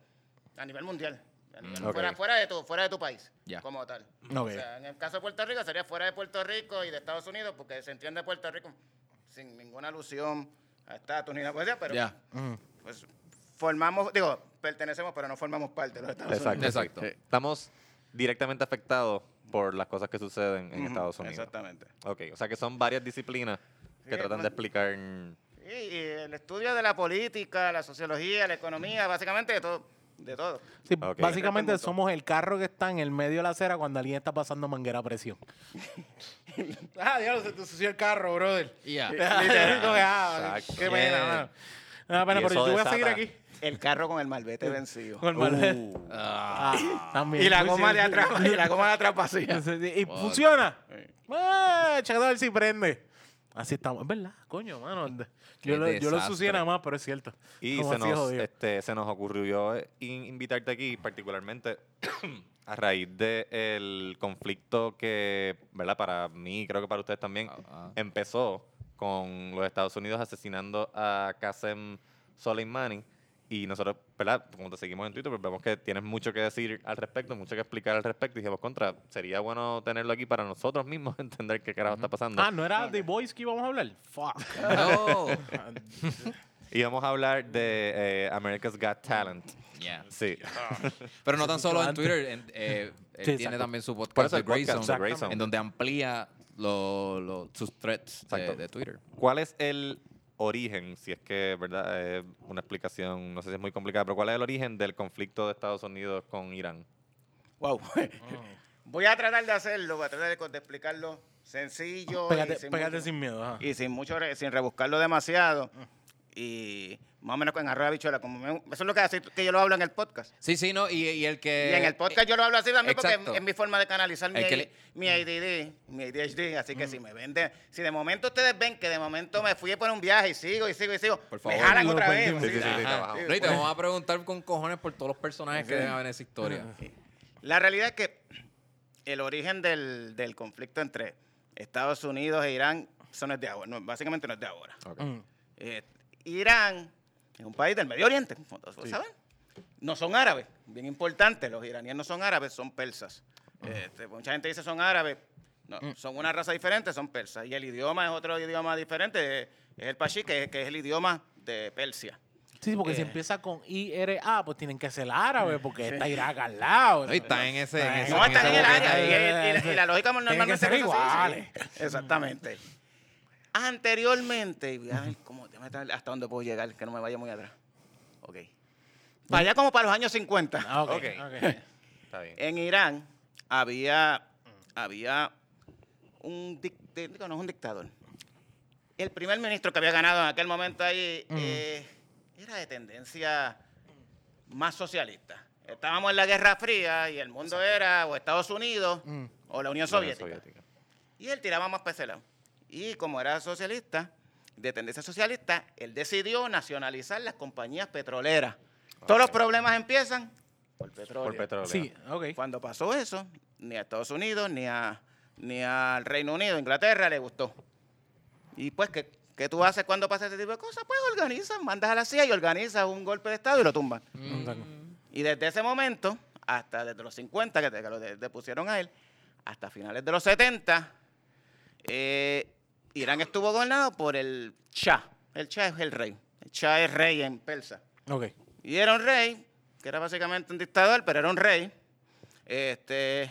a nivel mundial. A nivel- Mm. Ok. fuera, fuera de tu, fuera de tu país, Ya. como tal. Ok. O sea, en el caso de Puerto Rico sería fuera de Puerto Rico y de Estados Unidos, porque se entiende Puerto Rico sin ninguna alusión a estatus ni nada pero Ya. pues formamos, digo, pertenecemos, pero no formamos parte de los Estados Exacto. Unidos. Exacto. Estamos directamente afectados por las cosas que suceden en Ujú, Estados Unidos. Exactamente. Ok, o sea que son varias disciplinas que Sí, tratan ma- de explicar. Sí, y el estudio de la política, la sociología, la economía, básicamente de todo. De todo. Sí, Ok. básicamente somos el carro que está en el medio de la acera cuando alguien está pasando manguera a presión. ah, diablo, se te sució el carro, brother. Ya. ah, Exacto. qué pena, Yeah. mano. Pena, Y pero yo voy a seguir aquí. El carro con el malvete vencido. Con el Uh, Ah, también. Y la goma de cierto. atrás, y la goma de atrás vacía. ¿Y funciona? Ah, checa a ver si prende. Así estamos. Es verdad, coño, mano. Yo, lo, yo lo nada más, pero es cierto. Y Como se nos, este, se nos ocurrió eh, in- invitarte aquí, particularmente a raíz del conflicto que, ¿verdad? Para mí, creo que para ustedes también, Ah, empezó con los Estados Unidos asesinando a Qasem Soleimani. Y nosotros, ¿verdad? Como te seguimos en Twitter, pues vemos que tienes mucho que decir al respecto, mucho que explicar al respecto. Y dijimos, contra, sería bueno tenerlo aquí para nosotros mismos entender qué carajo está pasando. Ah, ¿no era The Voice que íbamos a hablar? Fuck. No. Y vamos a hablar de eh, America's Got Talent. Ya. Sí. Pero no tan solo en. Twitter. en- eh, él Sí, tiene también su podcast de Grayzone. en donde amplía lo- lo- sus threads de Twitter. ¿Cuál es el origen, si es que, verdad, es una explicación, no sé si es muy complicada, pero cuál es el origen del conflicto de Estados Unidos con Irán? Wow. Voy a tratar de hacerlo, voy a tratar de, de explicarlo sencillo Pégate, y, sin pégate mucho- sin miedo. ajá. y sin mucho, re- sin rebuscarlo demasiado. Y más o menos con arroz de habichuela. Como me- eso es lo que hace que yo lo hablo en el podcast. Sí, sí, no. Y, y el que. y en el podcast yo lo hablo así también porque exacto. es, es mi forma de canalizar mi, El que le- mi ADD, mi ADHD. Así que si me ven de- si de momento ustedes ven que de momento me fui por un viaje y sigo y sigo y sigo, Por me favor. jalan Lo otra vez. Sí, sí, sí, Ajá. No, y te vamos a preguntar con cojones por todos los personajes que deben haber en esa historia. La realidad es que el origen del, del conflicto entre Estados Unidos e Irán, eso no es de ahora, no, básicamente no es de ahora. Mm. Eh, Irán es un país del Medio Oriente, como todos saben. No son árabes, bien importante, los iraníes no son árabes, son persas. Este, mucha gente dice son árabes, no, son una raza diferente, son persas. Y el idioma es otro idioma diferente, es, es el pashí, que, es- que es el idioma de Persia. Sí, porque si Eh. empieza con IRA, pues tienen que ser árabe, porque está Irak al lado. No, está en ese. En ese No, están en el área. Y, y- y la lógica normalmente es sí. Exactamente. Anteriormente, y ay, ¿cómo- déjame estar- hasta dónde puedo llegar, que no me vaya muy atrás. Ok. Para allá como para los años 50. Ah, ok. Está bien. En Irán había, había un, no es un dictador. El primer ministro que había ganado en aquel momento ahí eh, era de tendencia más socialista. Estábamos en la Guerra Fría y el mundo era o Estados Unidos Mm. o la Unión Unión Soviética. Soviética. Y él tiraba más para ese lado. Y como era socialista, de tendencia socialista, él decidió nacionalizar las compañías petroleras. Todos los problemas empiezan por petróleo. Por petróleo. Sí, ok. Cuando pasó eso, ni a Estados Unidos, ni, a, ni al Reino Unido, Inglaterra le gustó. Y pues, ¿qué, qué tú haces cuando pasa ese tipo de cosas? Pues organizas, mandas a la CIA y organizas un golpe de Estado y lo tumban. Y desde ese momento, hasta desde los 50, que, te- que lo de- depusieron a él, hasta finales de los 70, eh, Irán estuvo gobernado por el Shah. El Shah es el rey. El Shah es rey en persa. Ok. Y era un rey, que era básicamente un dictador, pero era un rey, este,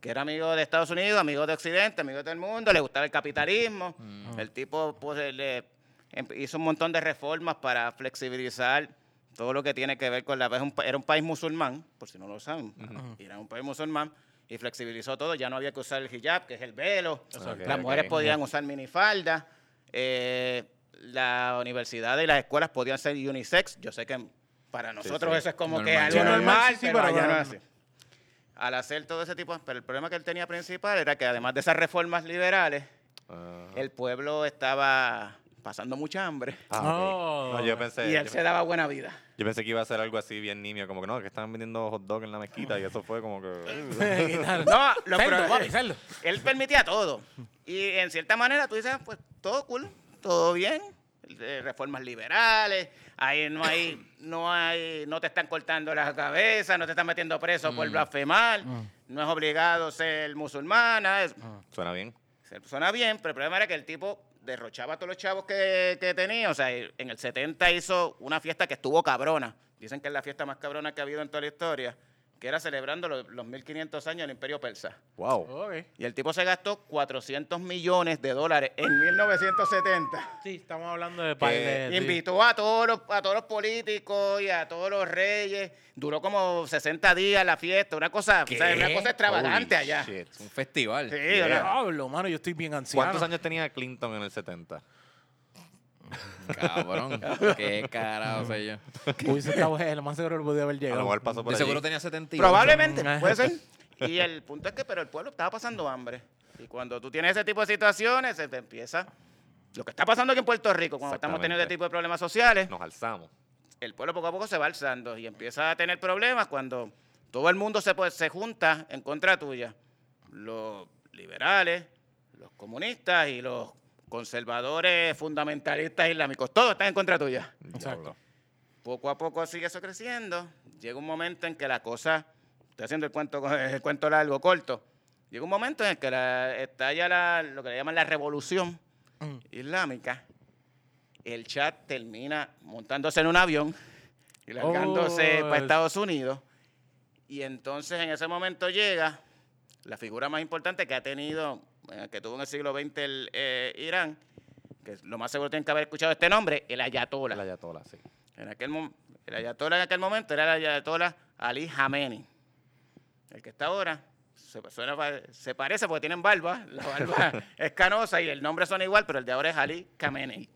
que era amigo de Estados Unidos, amigo de Occidente, amigo de todo el mundo, le gustaba el capitalismo. El tipo pues, le- em- hizo un montón de reformas para flexibilizar todo lo que tiene que ver con la... Era un país musulmán, por si no lo saben, era un país musulmán, y flexibilizó todo, ya no había que usar el hijab, que es el velo, las mujeres podían usar minifalda, eh, las universidades y las escuelas podían ser unisex. Yo sé que para nosotros sí. eso es como Normal. que algo normal, sí, sí, pero pero allá no bueno. es así. Al hacer todo ese tipo, pero el problema que él tenía principal era que además de esas reformas liberales, el pueblo estaba pasando mucha hambre. Ah, ok. No. No, yo pensé, y él yo, se daba buena vida. yo pensé que iba a ser algo así bien nimio, como que no, que estaban vendiendo hot dog en la mezquita y eso fue como que... Quitar- No, lo Cerdo, papi, cerdo. él permitía todo. Y en cierta manera tú dices, pues todo cool, todo bien. Reformas liberales, ahí no hay, no hay, no te están cortando la cabeza, no te están metiendo preso por blasfemar, no es obligado ser musulmana, es- Suena bien. suena bien, pero el problema era que el tipo derrochaba a todos los chavos que, que tenía. O sea, en el 70 hizo una fiesta que estuvo cabrona. Dicen que es la fiesta más cabrona que ha habido en toda la historia, que era celebrando los, los 1500 años del Imperio Persa. Wow. Y el tipo se gastó 400 millones de dólares en 1970. Sí, estamos hablando de par sí. Invitó a todos, los, a todos los políticos y a todos los reyes. Duró como 60 días la fiesta, una cosa, o sea, una cosa extravagante Holy allá. shit. Es un festival. Sí, Yeah. Diablo, mano, yo estoy bien anciano. ¿Cuántos años tenía Clinton en el 70? Cabrón. Qué carajo sé yo. Hubiese estado lo más seguro que podía haber A llegado. lo mejor pasó por De allí. seguro tenía 70 Probablemente, puede ser. Y el punto es que, pero el pueblo estaba pasando hambre. Y cuando tú tienes ese tipo de situaciones, se te empieza. Lo que está pasando aquí en Puerto Rico, cuando estamos teniendo Exactamente. este tipo de problemas sociales, Nos alzamos. el pueblo poco a poco se va alzando y empieza a tener problemas cuando todo el mundo se, pues, se junta en contra tuya. Los liberales, los comunistas y los conservadores fundamentalistas islámicos, todos están en contra tuya. Diablo. Poco a poco sigue eso creciendo. Llega un momento en que la cosa, estoy haciendo el cuento, el cuento largo, corto. Llega un momento en el que la, estalla la, lo que le llaman la revolución Mm. islámica. El chat termina montándose en un avión y largándose Oh, para es- Estados Unidos. Y entonces en ese momento llega la figura más importante que ha tenido, que tuvo en el siglo XX el, eh, Irán, que lo más seguro tienen que haber escuchado este nombre, el Ayatollah. El Ayatollah, sí. En aquel el ayatollah en aquel momento era el ayatollah Ali Khamenei. El que está ahora se, suena se parece porque tienen barba, la barba es canosa y el nombre son igual, pero el de ahora es Ali Khamenei.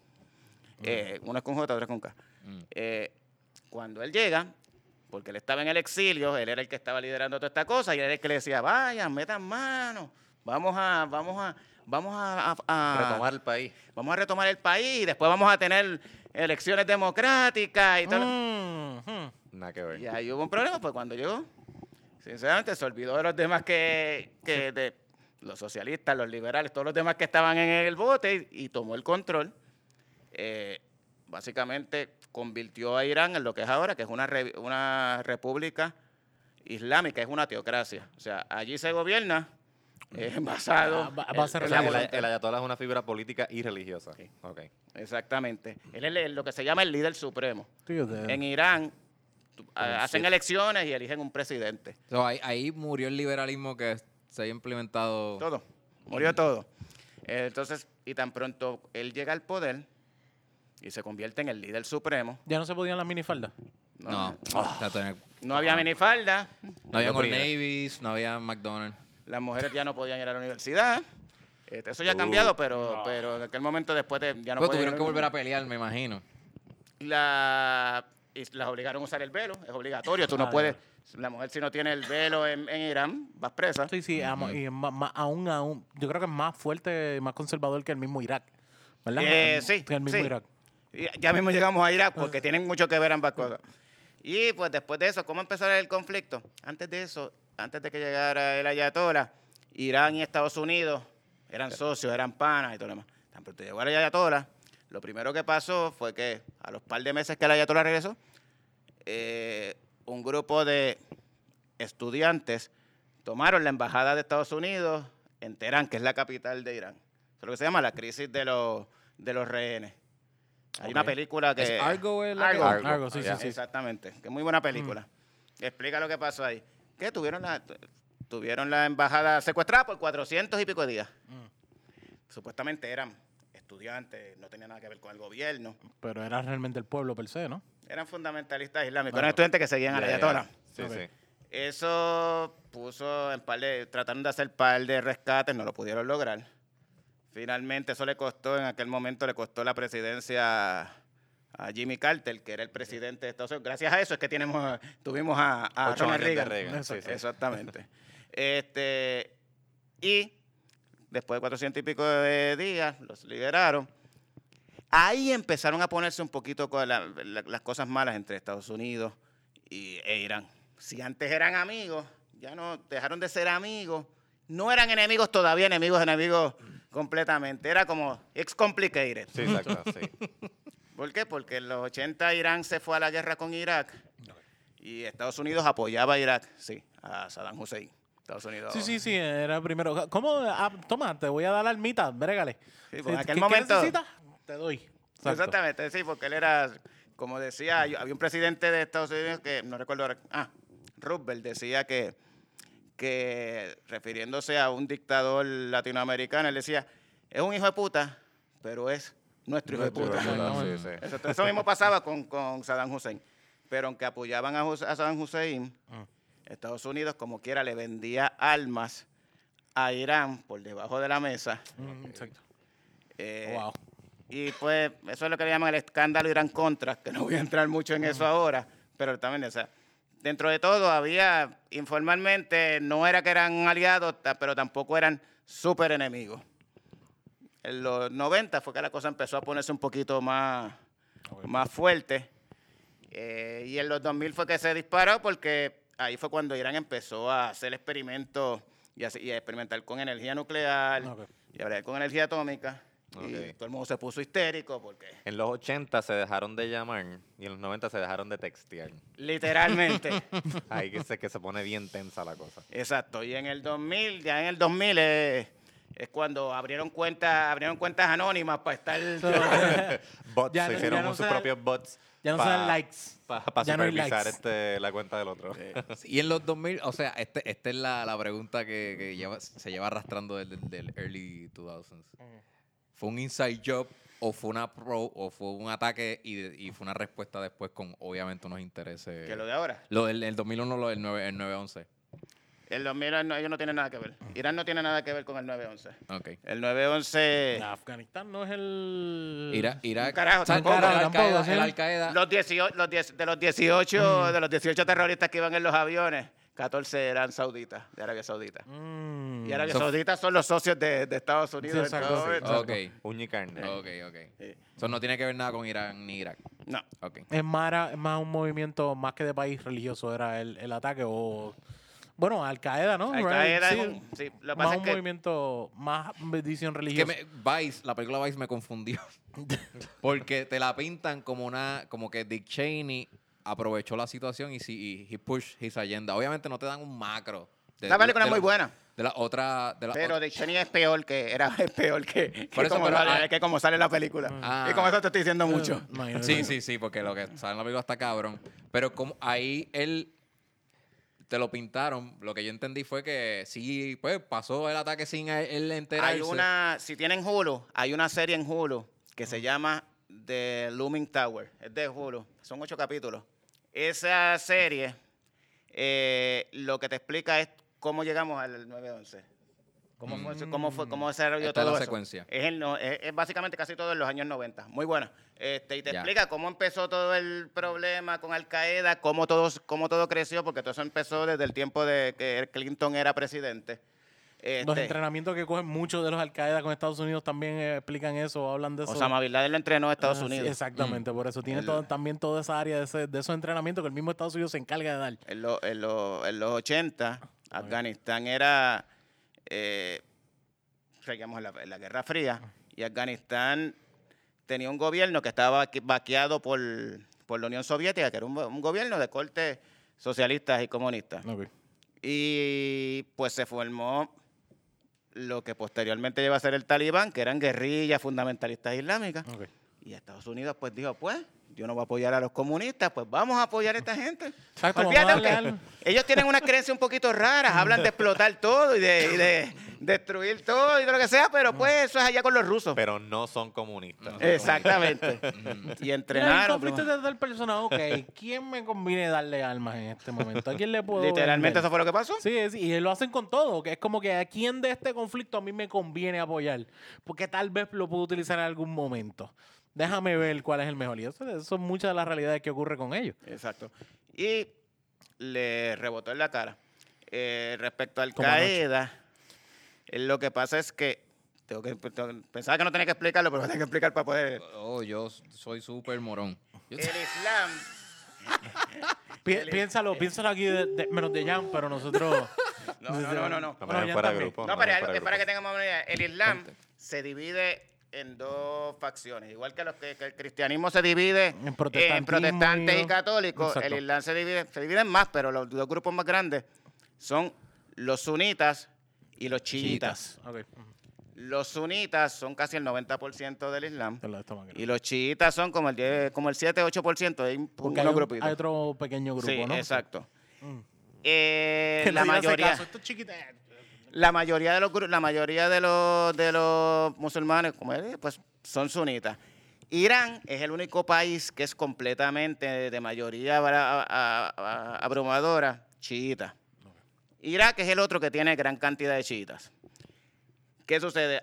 Eh, uno es con J, otro es con K. Eh, cuando él llega, porque él estaba en el exilio, él era el que estaba liderando toda esta cosa y él era el que le decía, vayan, metan mano, vamos a, vamos a, vamos a, a- a- Retomar el país. vamos a retomar el país y después vamos a tener elecciones democráticas y todo. lo- Mm, mm. Nada que ver. Y ahí hubo un problema, pues cuando llegó, sinceramente se olvidó de los demás que, que de los socialistas, los liberales, todos los demás que estaban en el bote y, y tomó el control. Eh, básicamente convirtió a Irán en lo que es ahora, que es una, re- una república islámica, es una teocracia. O sea, allí se gobierna eh, basado Ah, va- El, el Ayatollah es una figura política y religiosa. Ok. Exactamente. Él es el- lo que se llama el líder supremo. En Irán hacen shit. elecciones y eligen un presidente. So, ahí, ahí murió el liberalismo que se había implementado. Todo. Murió todo. Eh, Entonces, y tan pronto él llega al poder y se convierte en el líder supremo. Ya no se podían las minifaldas. No, No, tener- no había minifalda, no había Old. Navies, no había McDonald's. Las mujeres ya no podían ir a la universidad. Este, eso ya ha Uh, cambiado, pero, pero en aquel momento después de- ya no Pero podían tuvieron ir que volver a pelear, me imagino. la, y las obligaron a usar el velo, es obligatorio. Tú no Ah, puedes, la mujer si no tiene el velo en, en Irán, vas presa. Sí, sí, amo- y es más, más- aún, aún, yo creo que es más fuerte, más conservador que el mismo Irak. ¿Verdad? Eh, El- sí, Que el mismo sí. Irak. Y Ya mismo llegamos a Irak porque tienen mucho que ver ambas cosas. Y pues después de eso, ¿cómo empezó el conflicto? Antes de eso, antes de que llegara el Ayatollah, Irán y Estados Unidos eran socios, eran panas y todo lo demás. Tan pronto llegó el Ayatollah, lo primero que pasó fue que a los par de meses que el Ayatollah regresó, eh, un grupo de estudiantes tomaron la embajada de Estados Unidos en Teherán, que es la capital de Irán. Eso es lo que se llama la crisis de los, de los rehenes. Hay una Ok. película que... ¿Es Argo el- la que- Argo. Argo, Argo, sí, sí, sí. Exactamente, que es muy buena película. Explica lo que pasó ahí. Que tuvieron la, tu- tuvieron la embajada secuestrada por 400 y pico de días. Supuestamente eran estudiantes, no tenían nada que ver con el gobierno. Pero era realmente el pueblo per se, ¿no? Eran fundamentalistas islámicos, eran estudiantes que seguían a la Ya, ya. Ayatollah. Sí, sí. Eso puso en par de, trataron de hacer par de rescates, no lo pudieron lograr. Finalmente eso le costó, en aquel momento le costó la presidencia a Jimmy Carter, que era el presidente de Estados Unidos. Gracias a eso es que tenemos, tuvimos a, a Ronald Reagan. Reagan, sí, sí. Exactamente. este, y después de 400 y pico de días, los liberaron. Ahí empezaron a ponerse un poquito co- la- la- las cosas malas entre Estados Unidos y, e Irán. Si antes eran amigos, ya no dejaron de ser amigos. No eran enemigos todavía, enemigos, enemigos completamente. Era como, it's complicated. Sí, exacto, sí. ¿Por qué? Porque en los 80 Irán se fue a la guerra con Irak y Estados Unidos apoyaba a Irak, sí, a Saddam Hussein. Estados Unidos. Sí, sí, sí, era primero. ¿Cómo? Ah, toma, te voy a dar la almita, brégale. Sí, pues en ¿Qué- aquel qué momento- necesitas? Te doy. Exacto. Exactamente, sí, porque él era, como decía, había un presidente de Estados Unidos que, no recuerdo ahora, ah, Roosevelt decía que, que refiriéndose a un dictador latinoamericano, él decía, es un hijo de puta, pero es nuestro hijo de puta. Sí, sí. Exacto, Eso mismo pasaba con, con Saddam Hussein. Pero aunque apoyaban a, a Saddam Hussein, Estados Unidos como quiera le vendía armas a Irán por debajo de la mesa. Mm, exacto. Eh, Wow. Y pues eso es lo que le llaman el escándalo Irán Contra, que no voy a entrar mucho en eso ahora, pero también, o sea, dentro de todo había, informalmente, no era que eran aliados, pero tampoco eran súper enemigos. En los 90 fue que la cosa empezó a ponerse un poquito más, más fuerte. Eh, y en los 2000 fue que se disparó porque ahí fue cuando Irán empezó a hacer experimentos y a, y a experimentar con energía nuclear y a hablar con energía atómica. Y todo el mundo se puso histérico porque En los 80 se dejaron de llamar y en los 90 se dejaron de textear. literalmente, Ahí que se, que se pone bien tensa la cosa. exacto. Y en el 2000, ya en el 2000 es, es cuando abrieron cuentas, abrieron cuentas anónimas para estar Bots, Ya se no- hicieron ya no sus propios bots. Ya no dan likes. Para no hay supervisar likes. este, la cuenta del otro. Y en los 2000, o sea, este, esta es la, la pregunta que, que lleva- se lleva arrastrando desde el del early 2000s. ¿Fue un inside job o fue una pro o fue un ataque y, y fue una respuesta después con obviamente unos intereses? que lo de ahora. Lo del el 2001, lo del 9, el 911. El 2000 no, ellos no tienen nada que ver. Irán no tiene nada que ver con el 911. Ok. El 911, Afganistán no es el. Irak, Irak, carajo, o sea, tampoco, el Al-Qaeda, sí. el Al-Qaeda, los 18, los 10 de los 18, de los 18 terroristas que iban en los aviones, 14 eran sauditas, de Arabia Saudita. Mm. Y Arabia So- Saudita son los socios de, de Estados Unidos. en exacto, todo sí. Ok, Uña y carne. ok, ok. Sí. Eso no tiene que ver nada con Irán ni Irak. No. Ok. Es más, era- es más un movimiento más que de país religioso, era el, el ataque o. Bueno, Al Qaeda, ¿no? Al Qaeda sí. es un. Sí, lo más pasa es un que. movimiento, más bendición Que religiosa. me, Vice, la película Vice me confundió. Porque te la pintan como una, como que Dick Cheney aprovechó la situación y, sí, y he pushed his agenda. Obviamente no te dan un macro. de- La película de es muy la- buena. De la otra, de la Pero otra- Dick Cheney es peor que. Era es peor que. que Por eso, como, pero, sale, ah, que como sale la película. Ah. y con eso te estoy diciendo mucho. Imagínate. Sí, sí, sí, porque lo que sale en la película está cabrón. Pero como ahí él te lo pintaron, lo que yo entendí fue que sí, pues pasó el ataque sin él- enterarse. Hay una. Si tienen Hulu, hay una serie en Hulu que se llama The Looming Tower. Es de Hulu. Son ocho capítulos. Esa serie eh, lo que te explica es cómo llegamos al 911. ¿Cómo fue, cómo fue, cómo se es todo la eso? secuencia. Es, básicamente casi todo en los años 90. Muy buena. Este, y te Ya. explica cómo empezó todo el problema con Al Qaeda, cómo todo, cómo todo creció, porque todo eso empezó desde el tiempo de que Clinton era presidente. Los Este, entrenamientos que cogen muchos de los Al Qaeda con Estados Unidos también eh, explican eso, hablan de eso. Osama Bin Laden lo entrenó a Estados Ah, sí, Unidos. exactamente, por eso tiene El- todo- también toda esa área de, ese- de esos entrenamientos que el mismo Estados Unidos se encarga de dar. En, lo- en lo- en los 80, Afganistán era, eh, en la, en la Guerra Fría, y Afganistán tenía un gobierno que estaba vaqueado por, por la Unión Soviética, que era un, un gobierno de corte socialistas y comunistas. Y pues se formó lo que posteriormente lleva a ser el talibán, que eran guerrillas fundamentalistas islámicas. Y Estados Unidos pues dijo, pues, yo no voy a apoyar a los comunistas, pues vamos a apoyar a esta gente. Exacto, Olvídate ellos tienen una creencia un poquito rara, hablan de explotar todo y de, y de destruir todo y de lo que sea, pero pues eso es allá con los rusos. Pero no son comunistas. Exactamente. y Mira, entrenaron. el conflicto de tal persona, ok, ¿quién me conviene darle armas en este momento? ¿A quién le puedo Literalmente eso fue lo que pasó. Sí, es- y lo hacen con todo, que es como que a quién de este conflicto a mí me conviene apoyar, porque tal vez lo puedo utilizar en algún momento. Déjame ver cuál es el mejor. Y eso, eso son muchas de las realidades que ocurre con ellos. Exacto. Y le rebotó en la cara. Eh, respecto Al Como. Qaeda, eh, lo que pasa es que Tengo que, tengo- pensaba que no tenía que explicarlo, pero tengo que explicar para poder. Oh, yo soy súper morón. El Islam. Pi- piénsalo, piénsalo aquí, de- de- menos de Jan, pero nosotros... No, no, no, no. no. No grupo. No, me pero es para que tengamos una idea. El Islam se divide en dos facciones. Igual que, los que, que el cristianismo se divide En protestantes y- católicos, Exacto. el Islam se divide, se dividen más, pero los dos grupos más grandes son los sunitas y los chiitas. Los sunitas son casi el 90% del Islam. Y los chiitas son como el, 10 como el 7-8%. Hay un- Porque hay, un- hay otro pequeño grupo, sí, ¿no? exacto. Mm. Eh, la mayoría... caso, esto es chiquita. La mayoría de los la mayoría de los de los musulmanes, como él, pues son sunitas. Irán es el único país que es completamente de mayoría abrumadora chiita. Irak es el otro que tiene gran cantidad de chiitas. ¿Qué sucede?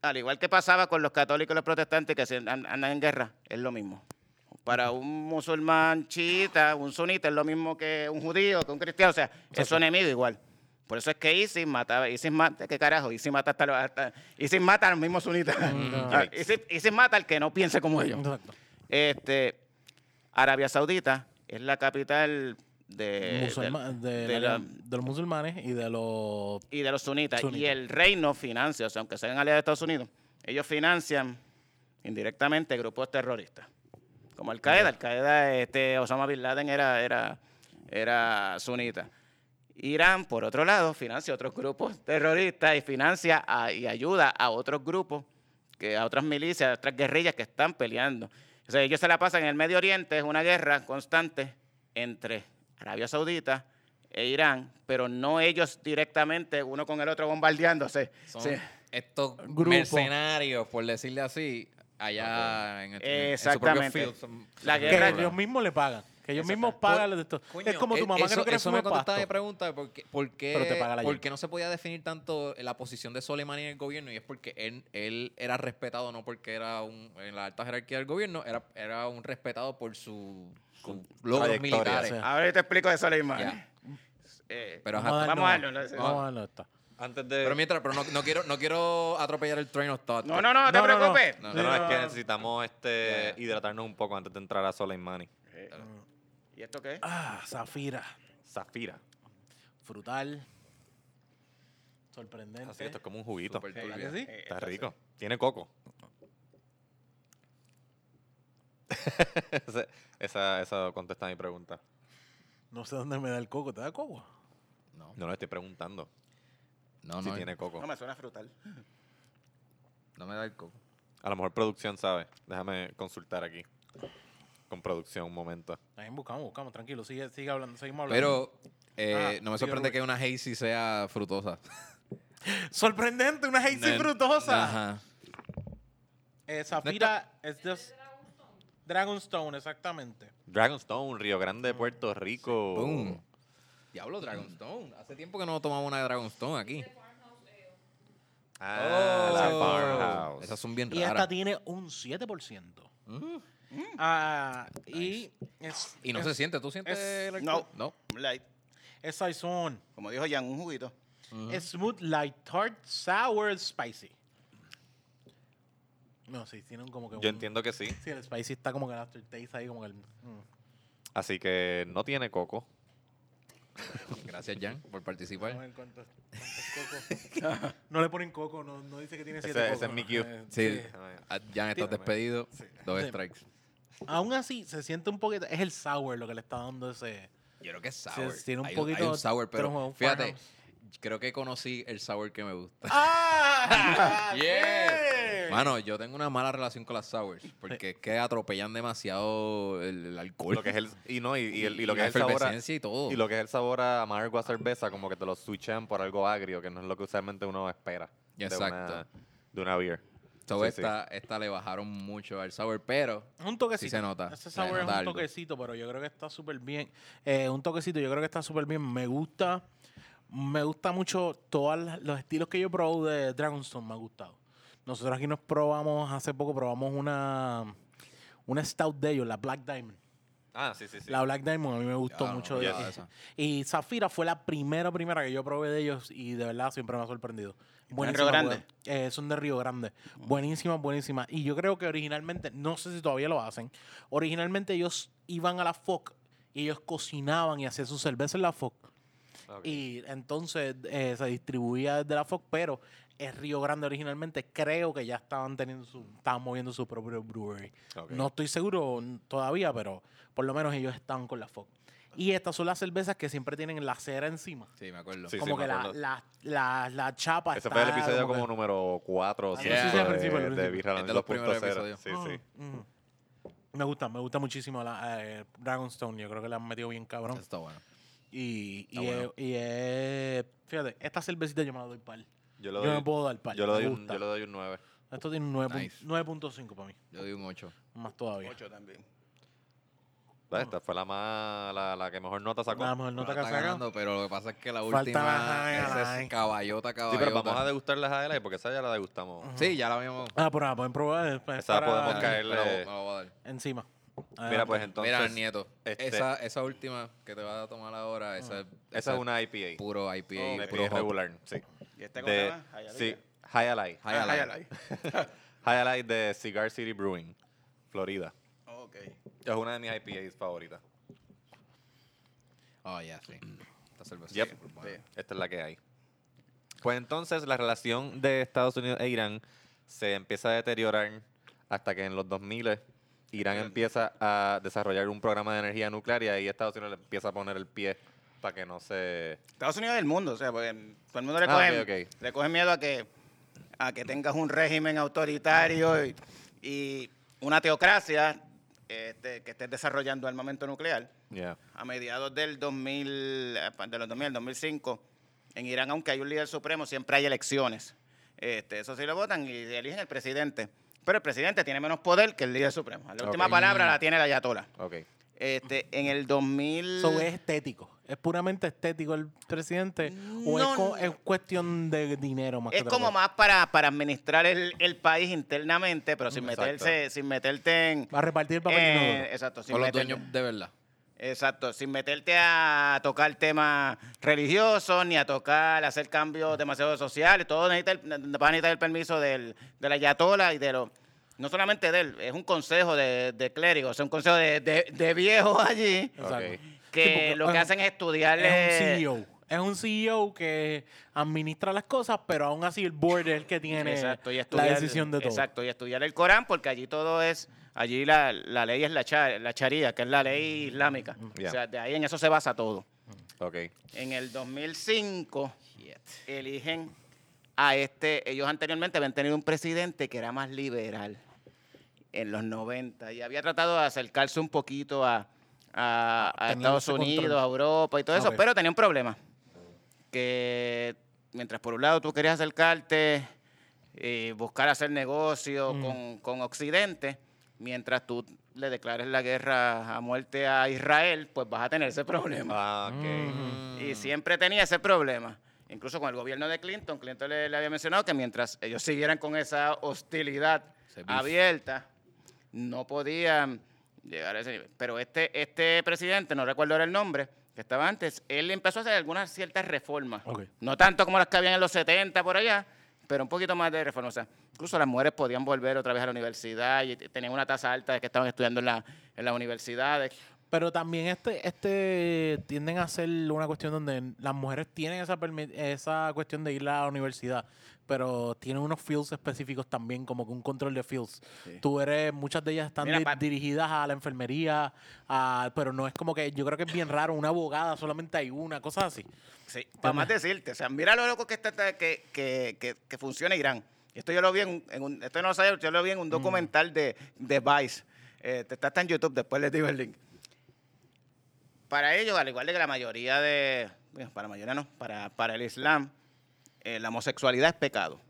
Al igual que pasaba con los católicos y los protestantes que andan en guerra, es lo mismo. Para un musulmán chiita, un sunita, es lo mismo que un judío, que un cristiano. O sea, es su enemigo igual. Por eso es que ISIS mataba, ISIS mata, ¿qué carajo? ISIS mata hasta, los- hasta ISIS mata a los mismos sunitas. Ah, ISIS, ISIS mata al que no piense como ellos. Exacto. Este, Arabia Saudita es la capital de, Musulma- de- de, de la- la- de los musulmanes y de los... y de los sunitas. Y el reino financia, o sea, aunque sean aliados de Estados Unidos, ellos financian indirectamente grupos terroristas. Como Al Qaeda. Al Qaeda, este, Osama Bin Laden era, era, era sunita. Irán, por otro lado, financia otros grupos terroristas y financia a- y ayuda a otros grupos, que, a otras milicias, a otras guerrillas que están peleando. O sea, ellos se la pasan en el Medio Oriente, es una guerra constante entre Arabia Saudita e Irán, pero no ellos directamente, uno con el otro bombardeándose. Son Sí. estos Grupo. mercenarios, por decirle así, allá en, el, en su propio Exactamente. field. son- La son Que guerra- guerras. ellos mismos le pagan. Que ellos mismos pagan de esto. Coño, es como tu eh, mamá que eso, no quiere eso me contestaba mi pregunta, por qué, por qué- Pero te paga la por yen. qué no se podía definir tanto la posición de Soleimani en el gobierno y es porque él, él era respetado no porque era un, en la alta jerarquía del gobierno, era, era un respetado por su, sus logros militares. sí. Ahora yo te explico de Soleimani. Eh, Pero, Vamos a vamos a darlo, no sé. Vamos a darlo esta. Antes de. pero mientras, pero no, no quiero, no quiero atropellar el train of thought. no, no, no, no te No, no, no. preocupes. No, No, no, es que No. necesitamos este, hidratarnos un poco antes de entrar a Soleimani. Eh, ¿Y esto qué es? Ah, Zafira. Zafira. Frutal. Sorprendente. Así, esto es como un juguito. Súper ¿Verdad turbio. que sí? Eh, Está esto rico. Tiene coco. Ese- esa, esa contesta mi pregunta. No sé dónde me da el coco. ¿Te da coco? No, No le estoy preguntando no, si no, tiene coco. No me suena frutal. no me da el coco. A lo mejor producción sabe. Déjame consultar aquí. Con producción un momento. Ahí buscamos, buscamos. Tranquilo. Sigue, sigue hablando. Seguimos hablando. Pero eh, Ah, no me sorprende que una hazy sea frutosa. Sorprendente. Una hazy No, frutosa. Ajá. Eh, Zafira es de... Dragonstone, exactamente. Dragonstone, Río Grande, Puerto Rico. Boom. Diablo, Dragonstone. Hace tiempo que no tomamos una Dragonstone aquí. Ah, la Oh. farmhouse. Esas son bien Y esta raras. tiene un 7%. Mm. Ah, y es, Y no es, se siente. ¿Tú sientes es- el no. No. Light. es saison. Como dijo Jan, un juguito. Es smooth, light, tart, sour, spicy. No, sí, tienen como que Yo un- entiendo que sí. Sí, el spicy está como que el aftertaste ahí como que el... mm. Así que no tiene coco. Gracias, Jan, por participar. Cuántos, cuántos cocos. no le ponen coco, no, no dice que tiene Ese- siete ese cocos. es mi cue. Eh, Sí. sí. Ah, Jan, estás despedido. Dos Sí. strikes. Aún así, se siente un poquito... Es el sour lo que le está dando ese... Yo creo que es sour. tiene un hay, poquito hay un sour, pero un fíjate, farmhouse. creo que conocí el sour que me gusta. ¡Ah! Yeah. Mano, yo tengo una mala relación con las sours porque es que atropellan demasiado el, el alcohol. Lo que es el, y no, y, y el- y lo que la es el sabor a, y todo. y lo que es el sabor a amargo a cerveza, como que te lo switchan por algo agrio, que no es lo que usualmente uno espera de Exacto. una, de una beer. So, Sí, esta, esta le bajaron mucho al sour, pero Un toquecito. Sí se nota, Ese se sabor es un algo. toquecito, pero yo creo que está súper bien. Eh, un toquecito, yo creo que está súper bien. Me gusta, me gusta mucho todos los estilos que yo probé de Dragonstone, me ha gustado. Nosotros aquí nos probamos, hace poco probamos una, una stout de ellos, la Black Diamond. Ah, sí, sí, sí. La Black Diamond a mí me gustó Ah, mucho. no, de- esa. y Zafira fue la primera, primera que yo probé de ellos y de verdad siempre me ha sorprendido. Río Buenísima, Grande? pues. Eh, son de Río Grande. Buenísimas, buenísimas. Y yo creo que originalmente, no sé si todavía lo hacen, originalmente ellos iban a la FOC y ellos cocinaban y hacían su cerveza en la FOC. Y entonces eh, se distribuía desde la FOC, pero en Río Grande originalmente creo que ya estaban teniendo su, estaban moviendo su propio brewery. No estoy seguro todavía, pero por lo menos ellos estaban con la FOC. Y estas son las cervezas que siempre tienen la cera encima. Sí, me acuerdo. Sí, como me que la, acuerdo. la, la, la chapa Ese está fue el episodio como, que- número 4 o Ah, 5 sí, sí, al principio, al de, de. Birra Es de los primeros 2.0. episodios. Sí, sí. Ujú, ujú. Me gusta, me gusta muchísimo la eh, Dragonstone. Yo creo que la han metido bien cabrón. Está bueno. Y, y, bueno. es- y es- fíjate, esta cervecita yo me la doy par. Yo, le Yo doy, me puedo dar par. yo, le me doy un, yo le doy un 9. Esto tiene un 9 Nice. 9.5 para mí. Yo doy un 8. Más todavía. Ocho también. Esta fue la más la, la que mejor nota sacó. La mejor nota que está ganando, pero lo que pasa es que la Falta última la esa highlight. es caballota, Sí, caballota. pero vamos a degustar las highlights porque esa ya la degustamos. Sí, ya la habíamos. Ah, por ahí, pueden probar. después Esa para- podemos caerle- la- la. Encima. Mira, pues entonces. Mira, nieto. este- Esa, esa última que te vas a tomar ahora, esa, Esa es una IPA. puro IPA. Oh, puro regular. Sí. ¿Y este cómo De, se llama? Hialeah. sí, Highlight. High Ah, Alive. De Cigar City Brewing, Florida. Ok. Es una de mis IPAs favoritas. Oh, ya, sí. Esta cerveza Yep. es súper buena. Sí. Esta es la que hay. Pues entonces la relación de Estados Unidos e Irán se empieza a deteriorar hasta que en los 2000 Irán empieza a desarrollar un programa de energía nuclear y ahí Estados Unidos le empieza a poner el pie para que no se... Estados Unidos es el mundo, o sea, porque todo el mundo le Ah, coge, le coge miedo a que, a que tengas un régimen autoritario y, y una teocracia este, que estés desarrollando armamento nuclear. Yeah. A mediados del 2000, eh, de los 2000, 2005, en Irán, aunque hay un líder supremo, siempre hay elecciones. Este, eso sí lo votan y eligen el presidente. Pero el presidente tiene menos poder que el líder supremo. La última palabra la tiene el ayatola. Ok. Este, en el 2000... So, es estético. ¿Es puramente estético el presidente? ¿O No, es, co- es cuestión de dinero más que Es como más para, para administrar el, el país internamente, pero sin Exacto. meterse, sin meterte en. Va a repartir el papel eh, exacto, sin Con los dueños de verdad. Exacto, sin meterte a tocar temas religiosos, ni a tocar, hacer cambios demasiado sociales. Todo necesita el, va a necesitar el permiso del, del ayatola y de los. No solamente de él, es un consejo de, de clérigos, es un consejo de, de- de viejos allí Exacto. Que Sí, lo que hacen es estudiarle. Es un CEO. Es un CEO que administra las cosas, pero aún así el board es el que tiene Exacto, y la estudiar, decisión de todo. Exacto, y estudiar el Corán, porque allí todo es, allí la, la ley es la, cha- la charía, que es la ley islámica. Ya. O sea, de ahí en eso se basa todo. Ok. En el 2005 eligen a este, ellos anteriormente habían tenido un presidente que era más liberal en los 90 y había tratado de acercarse un poquito a, a- a Tenía Estados control. Unidos, a Europa y todo eso, Ok. pero tenía un problema. Que mientras por un lado tú querías acercarte y buscar hacer negocio Mm. con, con Occidente, mientras tú le declares la guerra a muerte a Israel, pues vas a tener ese problema. Ah. Mm. Y siempre tenía ese problema. Incluso con el gobierno de Clinton, Clinton le, le había mencionado que mientras ellos siguieran con esa hostilidad abierta, no podían llegar a ese nivel. Pero este, este presidente, no recuerdo ahora el nombre, que estaba antes, él empezó a hacer algunas ciertas reformas. No tanto como las que habían en los 70 por allá, pero un poquito más de reformas. O sea, incluso las mujeres podían volver otra vez a la universidad y tenían una tasa alta de que estaban estudiando en, la, en las universidades. Pero también este, este tienden a hacer una cuestión donde las mujeres tienen esa, permi- esa cuestión de ir a la universidad, pero tienen unos fields específicos también, como que un control de fields. Tú eres, muchas de ellas están Mira, di- pa- dirigidas a la enfermería, a- pero no es como que, yo creo que es bien raro, una abogada solamente hay una, cosas así. Sí, para más decirte, o sea, mira lo loco que está que, que, que, que funciona Irán. Esto yo lo vi en, un- en un, esto no lo sabía, yo lo vi en un documental de, de Vice. Eh, está, está en YouTube, después les digo el link. Para ellos, al igual de que la mayoría de, bueno, para la mayoría no, para, para el Islam, eh, la homosexualidad es pecado.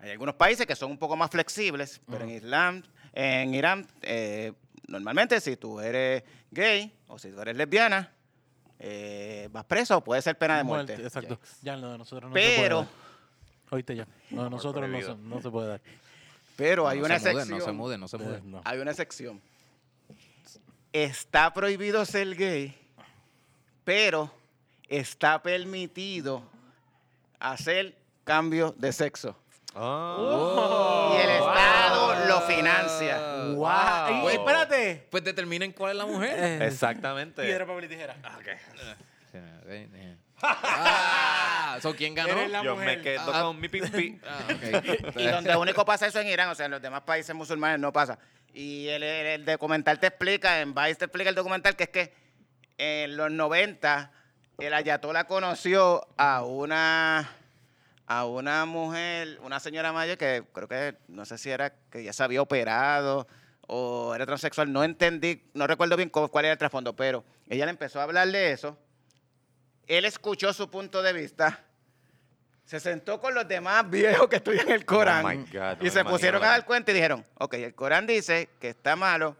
Hay algunos países que son un poco más flexibles, pero en Islam, en Irán, eh, normalmente si tú eres gay o si tú eres lesbiana, eh, vas preso o puede ser pena de muerte. Exacto. Ya lo de nosotros no se puede Pero, dar. Oíste ya. Lo de nosotros no se, no se puede dar. pero hay no una se excepción. no se muden, no se no. Hay una excepción. Está prohibido ser gay, pero está permitido hacer cambio de sexo. Ah. y el Estado lo financia. Wow. Y- Pues- espérate. Pues determinen cuál es la mujer. Eh, Exactamente. Piedra, papel y tijera. Ah, ¿so quién ganó? Eres la Yo mujer. me quedo Ah. con mi pipi. Ah, ok. Y donde único pasa eso en Irán, o sea, en los demás países musulmanes no pasa. Y el, el- documental te explica, en Vice te explica el documental, que es que en los 90 el ayatollah conoció a una a una mujer, una señora mayor que creo que, no sé si era que ya se había operado o era transexual, no entendí, no recuerdo bien cuál era el trasfondo, pero ella le empezó a hablar de eso, él escuchó su punto de vista, se sentó con los demás viejos que estudian el Corán Oh God, no y se pusieron a dar cuenta y dijeron, ok, el Corán dice que está malo,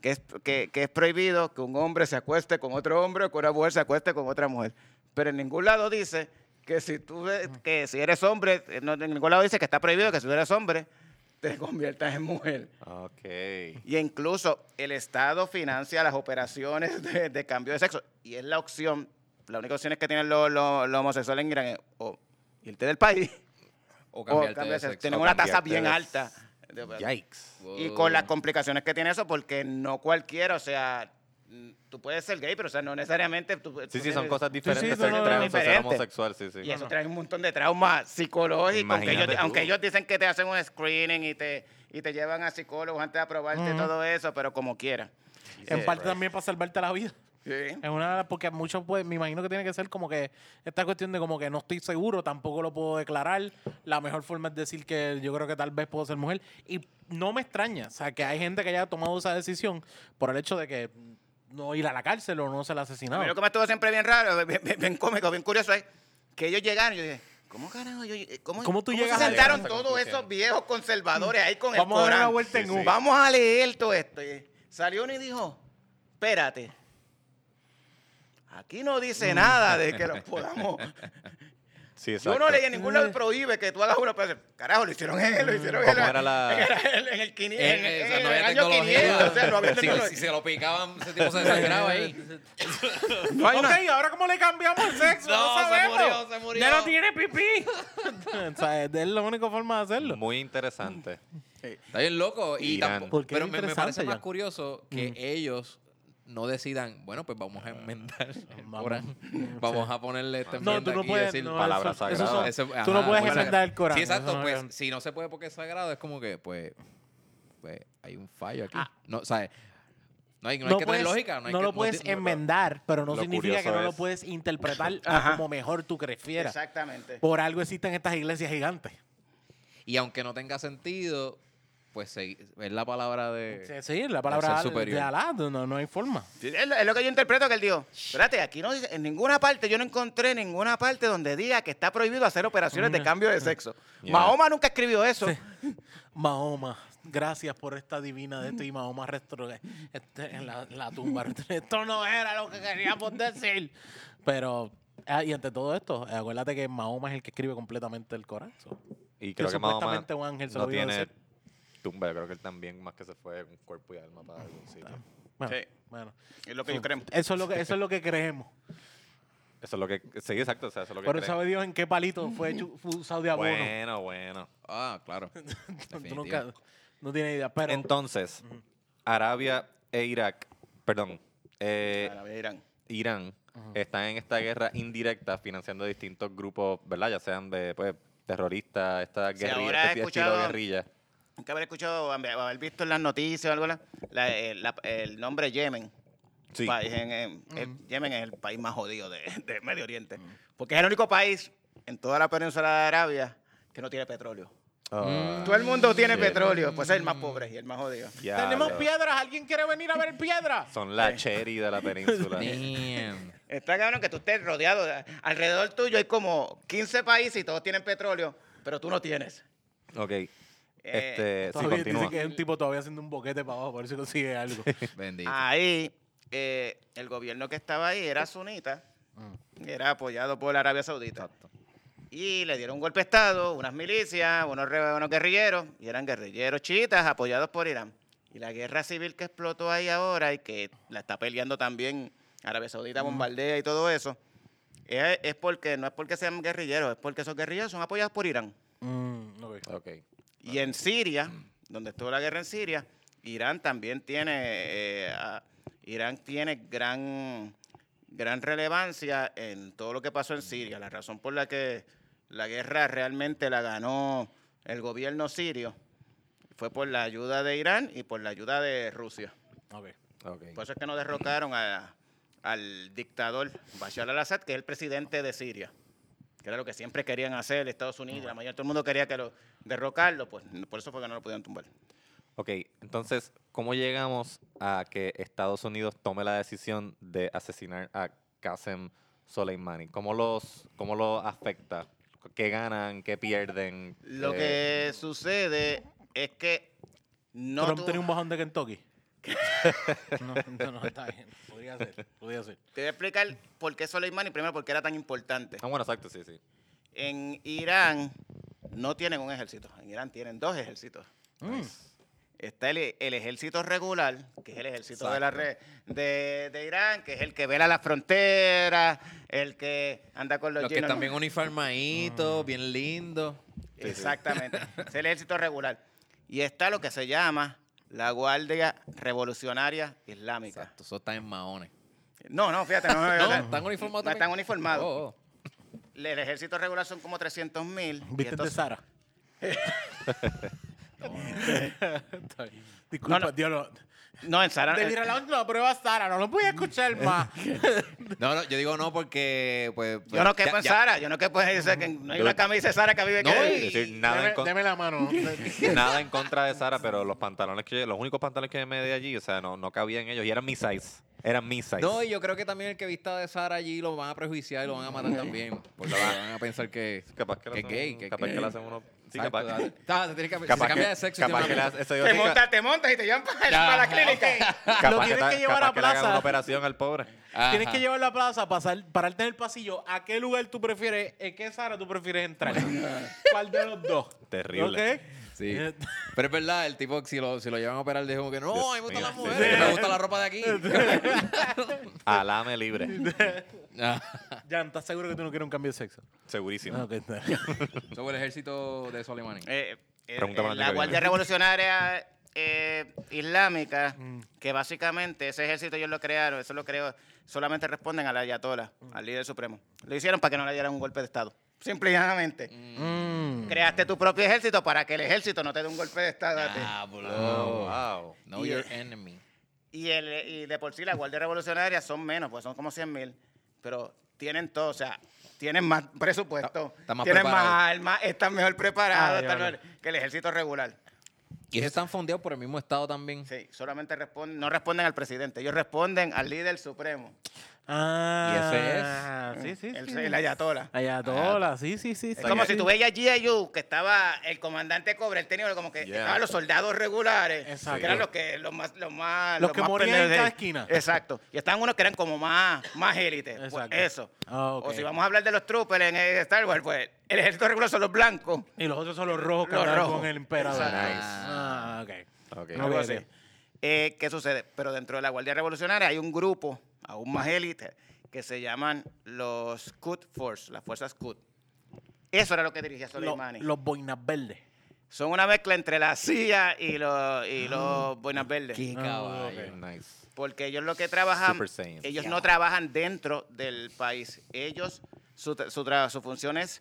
que es, que, que es prohibido que un hombre se acueste con otro hombre o que una mujer se acueste con otra mujer. Pero en ningún lado dice que si tú que si eres hombre, eh, no, en ningún lado dice que está prohibido que si tú eres hombre te conviertas en mujer. Ok. Y incluso el Estado financia las operaciones de, de cambio de sexo. Y es la opción, la única opción es que tienen los, los homosexuales en Irán es o irte del país O cambiarte cambiar de sexo. O una tasa bien de- alta. Yikes. y con las complicaciones que tiene eso, porque no cualquiera, o sea, tú puedes ser gay, pero o sea, no necesariamente tú, Sí, tú sí, son cosas diferentes sí, ser no, no, trans o ser diferente. homosexual, sí, sí. Y eso trae un montón de traumas psicológicos, aunque ellos, aunque dicen que te hacen un screening y te, y te llevan a psicólogos antes de aprobarte todo eso, pero como quiera. En parte right. también para salvarte la vida. Sí. Es una porque muchos pues me imagino que tiene que ser como que esta cuestión de como que no estoy seguro, tampoco lo puedo declarar. La mejor forma es decir que yo creo que tal vez puedo ser mujer y no me extraña, o sea, que hay gente que haya tomado esa decisión por el hecho de que no ir a la cárcel o no ser A asesinado. mí lo que me estuvo siempre bien raro, bien, bien- bien cómico, bien curioso es que ellos llegaron y yo dije, ¿cómo carajo? Yo, ¿Cómo, ¿Cómo tú se llegas a sentaron a todos esos viejos conservadores ahí con Vamos a el dar una Corán? vuelta en Sí, U. sí. Vamos a leer todo esto. Salió uno y dijo, espérate. Aquí no dice nada de que los podamos. Sí, Yo no leí en ningún lado prohíbe que tú hagas una operación. Carajo, lo hicieron él, lo hicieron él. ¿Cómo era la- En el, en el, quini- en- o en sea, no el año 500, o sea, no había si, tecnología. si se lo picaban, ese tipo se desangraba ahí. No hay ok, una- ¿y ahora cómo le cambiamos el sexo? No, No, se sabemos. murió, se murió. Ya no tiene pipí. o sea, es la única forma de hacerlo. Muy interesante. Está bien loco. Y tampoco- pero es me, me parece más curioso que ellos no decidan, bueno, pues vamos a enmendar el Vamos. Corán. Vamos a ponerle esta No, enmienda tú no aquí y puedes. decir, no, palabras eso- eso sagradas. son- tú no puedes enmendar el Corán. Sí, exacto. no Pues es- si no se puede porque es sagrado, es como que, pues, pues hay un fallo aquí. Ah. No, ¿sabes? No hay, no hay no que puedes, tener lógica. No, hay no que- lo puedes no- enmendar, pero no lo significa que no lo es- puedes interpretar como mejor tú prefieras. Exactamente. Por algo existen estas iglesias gigantes. Y aunque no tenga sentido, pues es la palabra de... Sí, sí, la palabra superior. de Alá, no, no hay forma. Sí, Es lo, es lo que yo interpreto que él dijo. Espérate, aquí no dice, en ninguna parte, yo no encontré ninguna parte donde diga que está prohibido hacer operaciones de cambio de sexo. Yeah. Mahoma nunca escribió eso. Mahoma, gracias por esta divina de esto y Mahoma restro este, en la, la tumba. Esto no era lo que queríamos decir. Pero, ah, y ante todo esto, acuérdate que Mahoma es el que escribe completamente el Corán. so. Y creo que, Que Mahoma supuestamente un ángel se lo no tiene decir. Tumba. Yo creo que él también más que se fue un cuerpo y alma para algún sitio. Bueno, Sí. bueno. Es lo que yo creo. Eso es lo que, eso es lo que creemos. Eso es lo que... Sí, exacto. O sea, eso es lo que Pero creen. sabe Dios en qué palito fue, hecho- fue usado de abono. Bueno, bueno. Ah, claro. Tú Definitivo. nunca, no tienes idea. Pero Entonces, Arabia e Irak, perdón, eh, Arabia, Irán. Irán están en esta guerra indirecta financiando distintos grupos, ¿verdad? Ya sean de pues, terroristas, esta guerrilla, este estilo guerrilla. Nunca haber escuchado, haber haber visto en las noticias o algo, la- la- el, la- el nombre Yemen. Sí. País en- en- el- Yemen es el país más jodido de, de Medio Oriente. Porque es el único país en toda la península de Arabia que no tiene petróleo. Ah, Todo el mundo tiene shit. petróleo, pues es el más pobre y el más jodido. ya, tenemos lo- piedras. ¿Alguien quiere venir a ver piedras? Son la cherry de la península. Está cabrón que tú estés rodeado. de- alrededor tuyo hay como 15 países y todos tienen petróleo, pero tú no tienes. ok. Eh, Este, sí, Todavía dice que es un tipo todavía haciendo un boquete para abajo, por si consigue algo. Bendito. Ahí, eh, el gobierno que estaba ahí era sunita, y era apoyado por Arabia Saudita. Y le dieron un golpe de Estado, unas milicias, unos, unos guerrilleros, y eran guerrilleros chiitas apoyados por Irán. Y la guerra civil que explotó ahí ahora y que la está peleando también Arabia Saudita, bombardea y todo eso, es, es porque, no es porque sean guerrilleros, es porque esos guerrilleros son apoyados por Irán. Mm, ok. Ok. Y en Siria, donde estuvo la guerra en Siria, Irán también tiene, eh, a- Irán tiene gran, gran relevancia en todo lo que pasó en Siria. La razón por la que la guerra realmente la ganó el gobierno sirio fue por la ayuda de Irán y por la ayuda de Rusia. Por eso es que no derrocaron a- al dictador Bashar al-Assad, que es el presidente de Siria, que era lo que siempre querían hacer Estados Unidos, la mayoría todo el mundo quería que lo derrocarlo, pues por eso fue que no lo pudieron tumbar. Ok, entonces, ¿cómo llegamos a que Estados Unidos tome la decisión de asesinar a Qasem Soleimani? ¿Cómo los, cómo los afecta? ¿Qué ganan? ¿Qué pierden? Lo Eh, que sucede es que no Trump tenía un bajón de Kentucky. no, no, no, está bien. Podría ser, podría ser. Te voy a explicar por qué Soleimani, primero porque era tan importante. Ah, bueno, exacto, sí, sí. En Irán no tienen un ejército, en Irán tienen dos ejércitos. Mm. Está el, el ejército regular, que es el ejército de, la re- de, de Irán, que es el que vela la frontera, el que anda con los, Los que están bien ¿no? uniformaditos, bien lindos. Exactamente. es el ejército regular. Y está lo que se llama la Guardia Revolucionaria Islámica. Exacto, eso está en maones. No, no, fíjate, no, no, No, no, están uniformados no están uniformados. Oh, oh. El ejército regular son como 300 mil. ¿Viste de Sara? Bien. Disculpa, No, no. En Sara. De la última prueba Sara, no lo voy a escuchar más. No, no, yo digo no porque, pues... Yo no ya- quepo en ya- Sara. Yo no quepo en esa- que no hay una camisa de Sara que vive No, que- Es decir, nada, en Deme, con- deme la mano. nada en contra de Sara, pero los pantalones que los únicos pantalones que me di allí, o sea, no, no cabían ellos y eran mi size. Eran mi size. No, y yo creo que también el que vista de Sara allí lo van a prejuiciar y lo van a matar también. Porque van a pensar que, capaz que, que es gay. hacen- Que, capaz que- que le hacen uno. Sí, capaz. que, capaz se cambia que- de sexo. capaz que hace- eso yo Te montas, te montas y te llevan para, para la clínica. capaz Lo tienes que llevar capaz a que le hagan plaza. una operación al pobre. Ajá. Tienes que llevar la plaza, pasar, pararte en el pasillo. ¿A qué lugar tú prefieres? ¿En qué Sara tú prefieres entrar? ¿Cuál de los dos? Terrible. ¿Ok? Sí. Eh, Pero es verdad, el tipo, si lo, si lo llevan a operar, como que no, a mí me gustan las sí. mujeres, me gusta la ropa de aquí. Alame libre. Jan, ¿estás seguro que tú no quieres un cambio de sexo? Segurísimo. Ah, ok, está. Sobre el ejército de Soleimani. Eh, eh, eh, la Guardia. Revolucionaria eh, Islámica, que básicamente ese ejército ellos lo crearon, eso lo creó, solamente responden al ayatollah, al líder supremo. Lo hicieron para que no le dieran un golpe de Estado. Simple y llanamente. Mm. Creaste tu propio ejército para que el ejército no te dé un golpe de Estado. a ti. Diablo. Oh, wow. Know Y- your enemy. Y, el, y de por sí la Guardia Revolucionaria son menos, pues son como 100 mil, pero tienen todo, o sea, tienen más presupuesto, Está- está más tienen más armas, están mejor preparados Ah, están ya, mejor que el ejército regular. Y ellos están fondeados por el mismo estado también. Sí, solamente responden, no responden al presidente, ellos responden al líder supremo, Ah, sí, sí, el, sí. el ayatollah. Ayatola, sí, sí, sí. Es sí, como si tú veías G.I.U. que estaba el comandante Cobre, él tenía como que Yeah. estaban los soldados regulares, Exacto. que eran los que los más los más Los que más morían en cada esquina. Exacto. Y estaban unos que eran como más más élites, pues, Exacto. eso. Ah. O si vamos a hablar de los troopers en Star Wars, pues el ejército regular son los blancos. Y los otros son los rojos que Los andaban rojos. con el emperador. Nice. Ah, ok. Ok. No, Algo ok, así. ok. Eh, ¿Qué sucede? Pero dentro de la Guardia Revolucionaria hay un grupo, aún más élite, que se llaman los Quds Force, las fuerzas Quds. Eso era lo que dirigía Lo- Soleimani. los boinas verdes. Son una mezcla entre la CIA y los, y los Buenas Verdes. Qué Ah, caballo. Nice. Porque ellos lo que trabajan, ellos no trabajan dentro del país. Ellos, su, su, su función es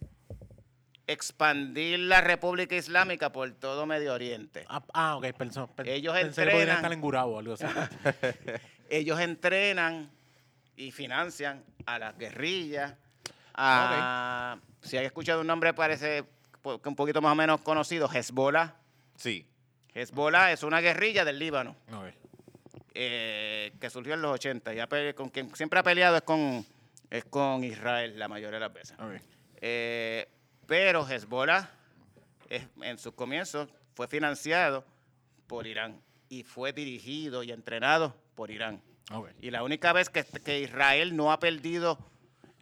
expandir la República Islámica por todo Medio Oriente. Ah, ah, ok, pensó. pen- Ellos pensé que podrían entrenan. estar en Gurabo o algo así. Ellos entrenan y financian a las guerrillas. A, Si hay escuchado un nombre, parece un poquito más o menos conocido, Hezbollah. Sí. Hezbollah es una guerrilla del Líbano. Eh, que surgió en los 80. Ya con quien siempre ha peleado es con, es con Israel la mayoría de las veces. Eh, pero Hezbollah es- en sus comienzos fue financiado por Irán y fue dirigido y entrenado por Irán. Y la única vez que, que Israel no ha perdido,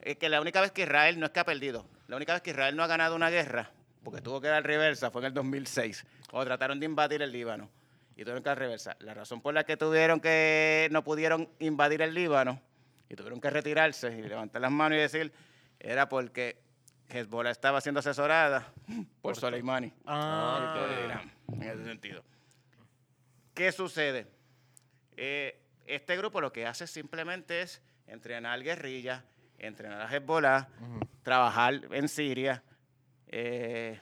eh, que la única vez que Israel no es que ha perdido, la única vez que Israel no ha ganado una guerra, porque tuvo que dar reversa, fue en el 2006, cuando trataron de invadir el Líbano. y tuvieron que reversar. La razón por la que tuvieron que no pudieron invadir el Líbano y tuvieron que retirarse y levantar las manos y decir era porque Hezbollah estaba siendo asesorada por Soleimani Ah. en ese sentido. ¿Qué sucede? Eh, este grupo lo que hace simplemente es entrenar guerrillas, entrenar a Hezbollah, trabajar en Siria, eh,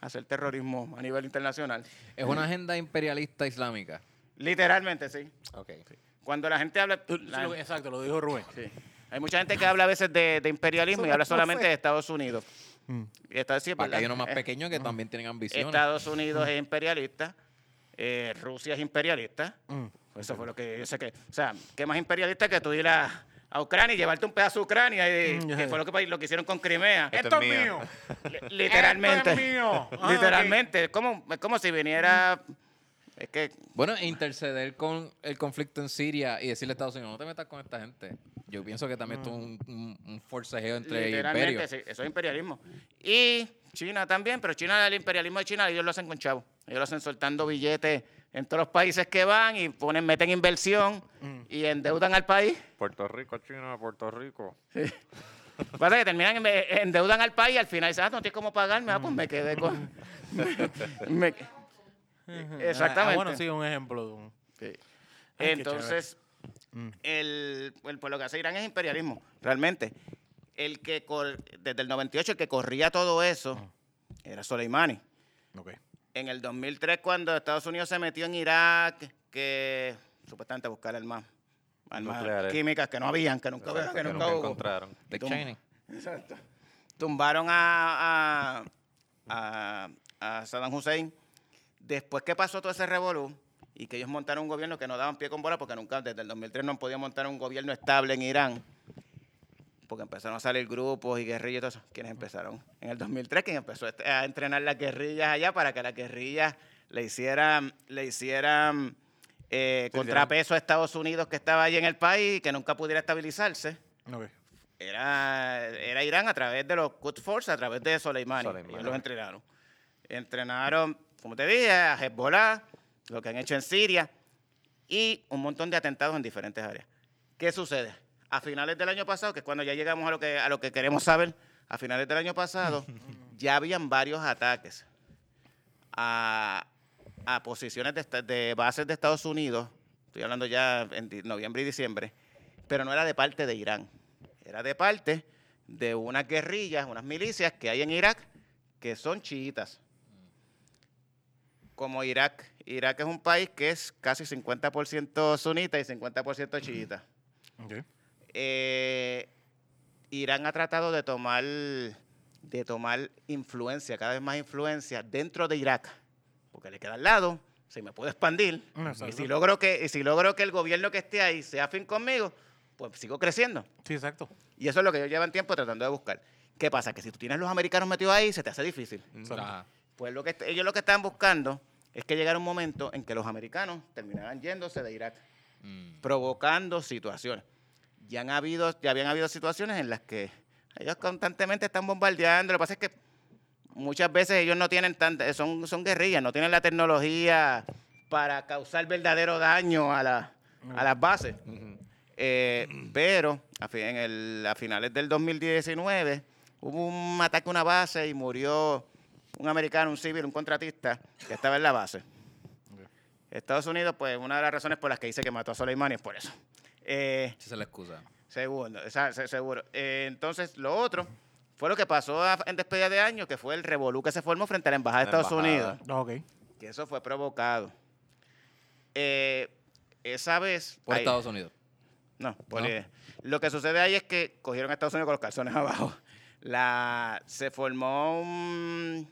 hacer terrorismo a nivel internacional. Es una agenda imperialista islámica. Literalmente, sí. Ok. Cuando la gente habla... La- exacto, lo dijo Rubén. sí. Hay mucha gente que habla a veces de, de imperialismo y habla solamente de Estados Unidos. Y está, sí, Para que ¿verdad? hay unos más Eh, pequeños que también tienen ambiciones. Estados Unidos es imperialista, eh, Rusia es imperialista. Eso fue lo que yo sé que. O sea, ¿qué más imperialista que tú ir a, a Ucrania y llevarte un pedazo de Ucrania? Y, Mm, que fue lo que, lo que hicieron con Crimea. Esto Esto es mío. mío. Li- Literalmente. Esto es mío. Ah, Literalmente. Es, como, es como si viniera. Es que. Bueno, interceder con el conflicto en Siria y decirle a Estados Unidos, no te metas con esta gente. Yo pienso que también esto es un, un- un forcejeo entre Literalmente, imperios. sí, eso es imperialismo. Y China también, pero China, el imperialismo de China, ellos lo hacen con chavos. Ellos lo hacen soltando billetes en todos los países que van y ponen, meten inversión y endeudan al país. Puerto Rico, China, Puerto Rico. Pasa que terminan, endeudan al país y al final dicen, ah, no tienes cómo pagarme, ah, pues me quedé con... me- Exactamente. Ah, bueno, sí, un ejemplo de un. Sí. Ay, Entonces, el, el- pues lo que hace Irán es imperialismo, realmente. El que cor- desde el 98 el que corría todo eso era Soleimani. Ok. En el 2003 cuando Estados Unidos se metió en Irak, que supuestamente a buscar armas, armas Nucleares. químicas que no habían, que nunca, Exacto, que que nunca nunca hubo. encontraron. Dick Tum- Cheney. Exacto. Tumbaron a, a, a, a Saddam Hussein. Después que pasó todo ese revolú y que ellos montaron un gobierno que no daban pie con bola porque nunca, desde el 2003 no han podido montar un gobierno estable en Irán. Porque empezaron a salir grupos y guerrillas y todo eso. ¿Quiénes empezaron? En el 2003, quien empezó este- a entrenar las guerrillas allá para que las guerrillas le hicieran, le hicieran eh, Sí, contrapeso a Estados Unidos que estaba allí en el país y que nunca pudiera estabilizarse era, era Irán a través de los Quds Force, a través de Soleimani. Soleimani. Ellos los entrenaron. Entrenaron, como te dije, a Hezbollah, lo que han hecho en Siria y un montón de atentados en diferentes áreas. ¿Qué sucede? A finales del año pasado, que es cuando ya llegamos a lo que, a lo que queremos saber, a finales del año pasado ya habían varios ataques a, a posiciones de, bases de Estados Unidos, estoy hablando ya en noviembre y diciembre, pero no era de parte de Irán, era de parte de unas guerrillas, unas milicias que hay en Irak que son chiitas. Como Irak, Irak es un país que es casi 50% sunita y 50% chiita. Ok. Eh, Irán ha tratado de tomar, de tomar influencia, cada vez más influencia dentro de Irak, porque le queda al lado, se me puede expandir. Y si logro que, y si logro que el gobierno que esté ahí sea afín conmigo, pues sigo creciendo. Sí, exacto. Y eso es lo que ellos llevan tiempo tratando de buscar. ¿Qué pasa? Que si tú tienes los americanos metidos ahí, se te hace difícil. Ajá. Pues lo que ellos lo que están buscando es que llegara un momento en que los americanos terminaran yéndose de Irak, Mm. provocando situaciones. Ya han habido, ya habían habido situaciones en las que ellos constantemente están bombardeando. Lo que pasa es que muchas veces ellos no tienen tanta, son, son guerrillas, no tienen la tecnología para causar verdadero daño a, la- a las bases. Eh, pero a, en el- a finales del 2019 hubo un ataque a una base y murió un americano, un civil, un contratista que estaba en la base. Estados Unidos, pues una de las razones por las que dice que mató a Soleimani es por eso. Eh, Esa es la excusa. Segundo, esa- se- seguro. Eh, entonces, lo otro fue lo que pasó a- en despedida de año, que fue el revolú que se formó frente a la Embajada de La Estados embajada. Unidos, Ok. que eso fue provocado. Eh, esa vez... Por ahí- Estados Unidos. no, por ¿No? lo que sucede ahí es que cogieron a Estados Unidos con los calzones abajo. La, se formó un,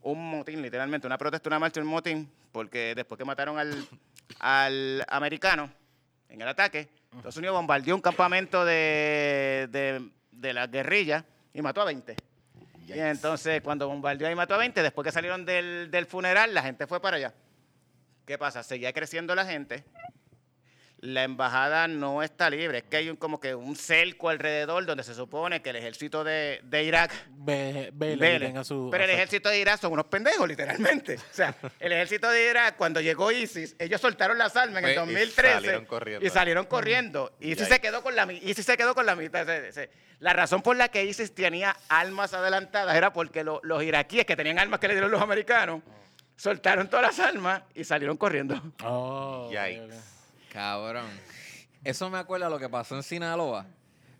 un motín, literalmente, una protesta, una marcha, un motín, porque después que mataron al, al americano en el ataque, Estados Unidos bombardeó un campamento de, de, de la guerrilla y mató a 20. Y entonces, cuando bombardeó y mató a 20, después que salieron del, del funeral, la gente fue para allá. ¿Qué pasa? Seguía creciendo la gente. La embajada no está libre. Es que hay un, como que un cerco alrededor donde se supone que el ejército de, de Irak Ve, vele, Vele. tenga su- Pero el ejército de Irak son unos pendejos, literalmente. O sea, el ejército de Irak, cuando llegó ISIS, ellos soltaron las armas en el Pues, y 2013. salieron corriendo. Y salieron corriendo. Y ahí- se quedó con la, ISIS se quedó con la mitad. Se- se- La razón por la que ISIS tenía armas adelantadas era porque lo- los iraquíes que tenían armas que le dieron los americanos, soltaron todas las armas y salieron corriendo. Oh, Yikes. Cabrón. Eso me acuerda lo que pasó en Sinaloa.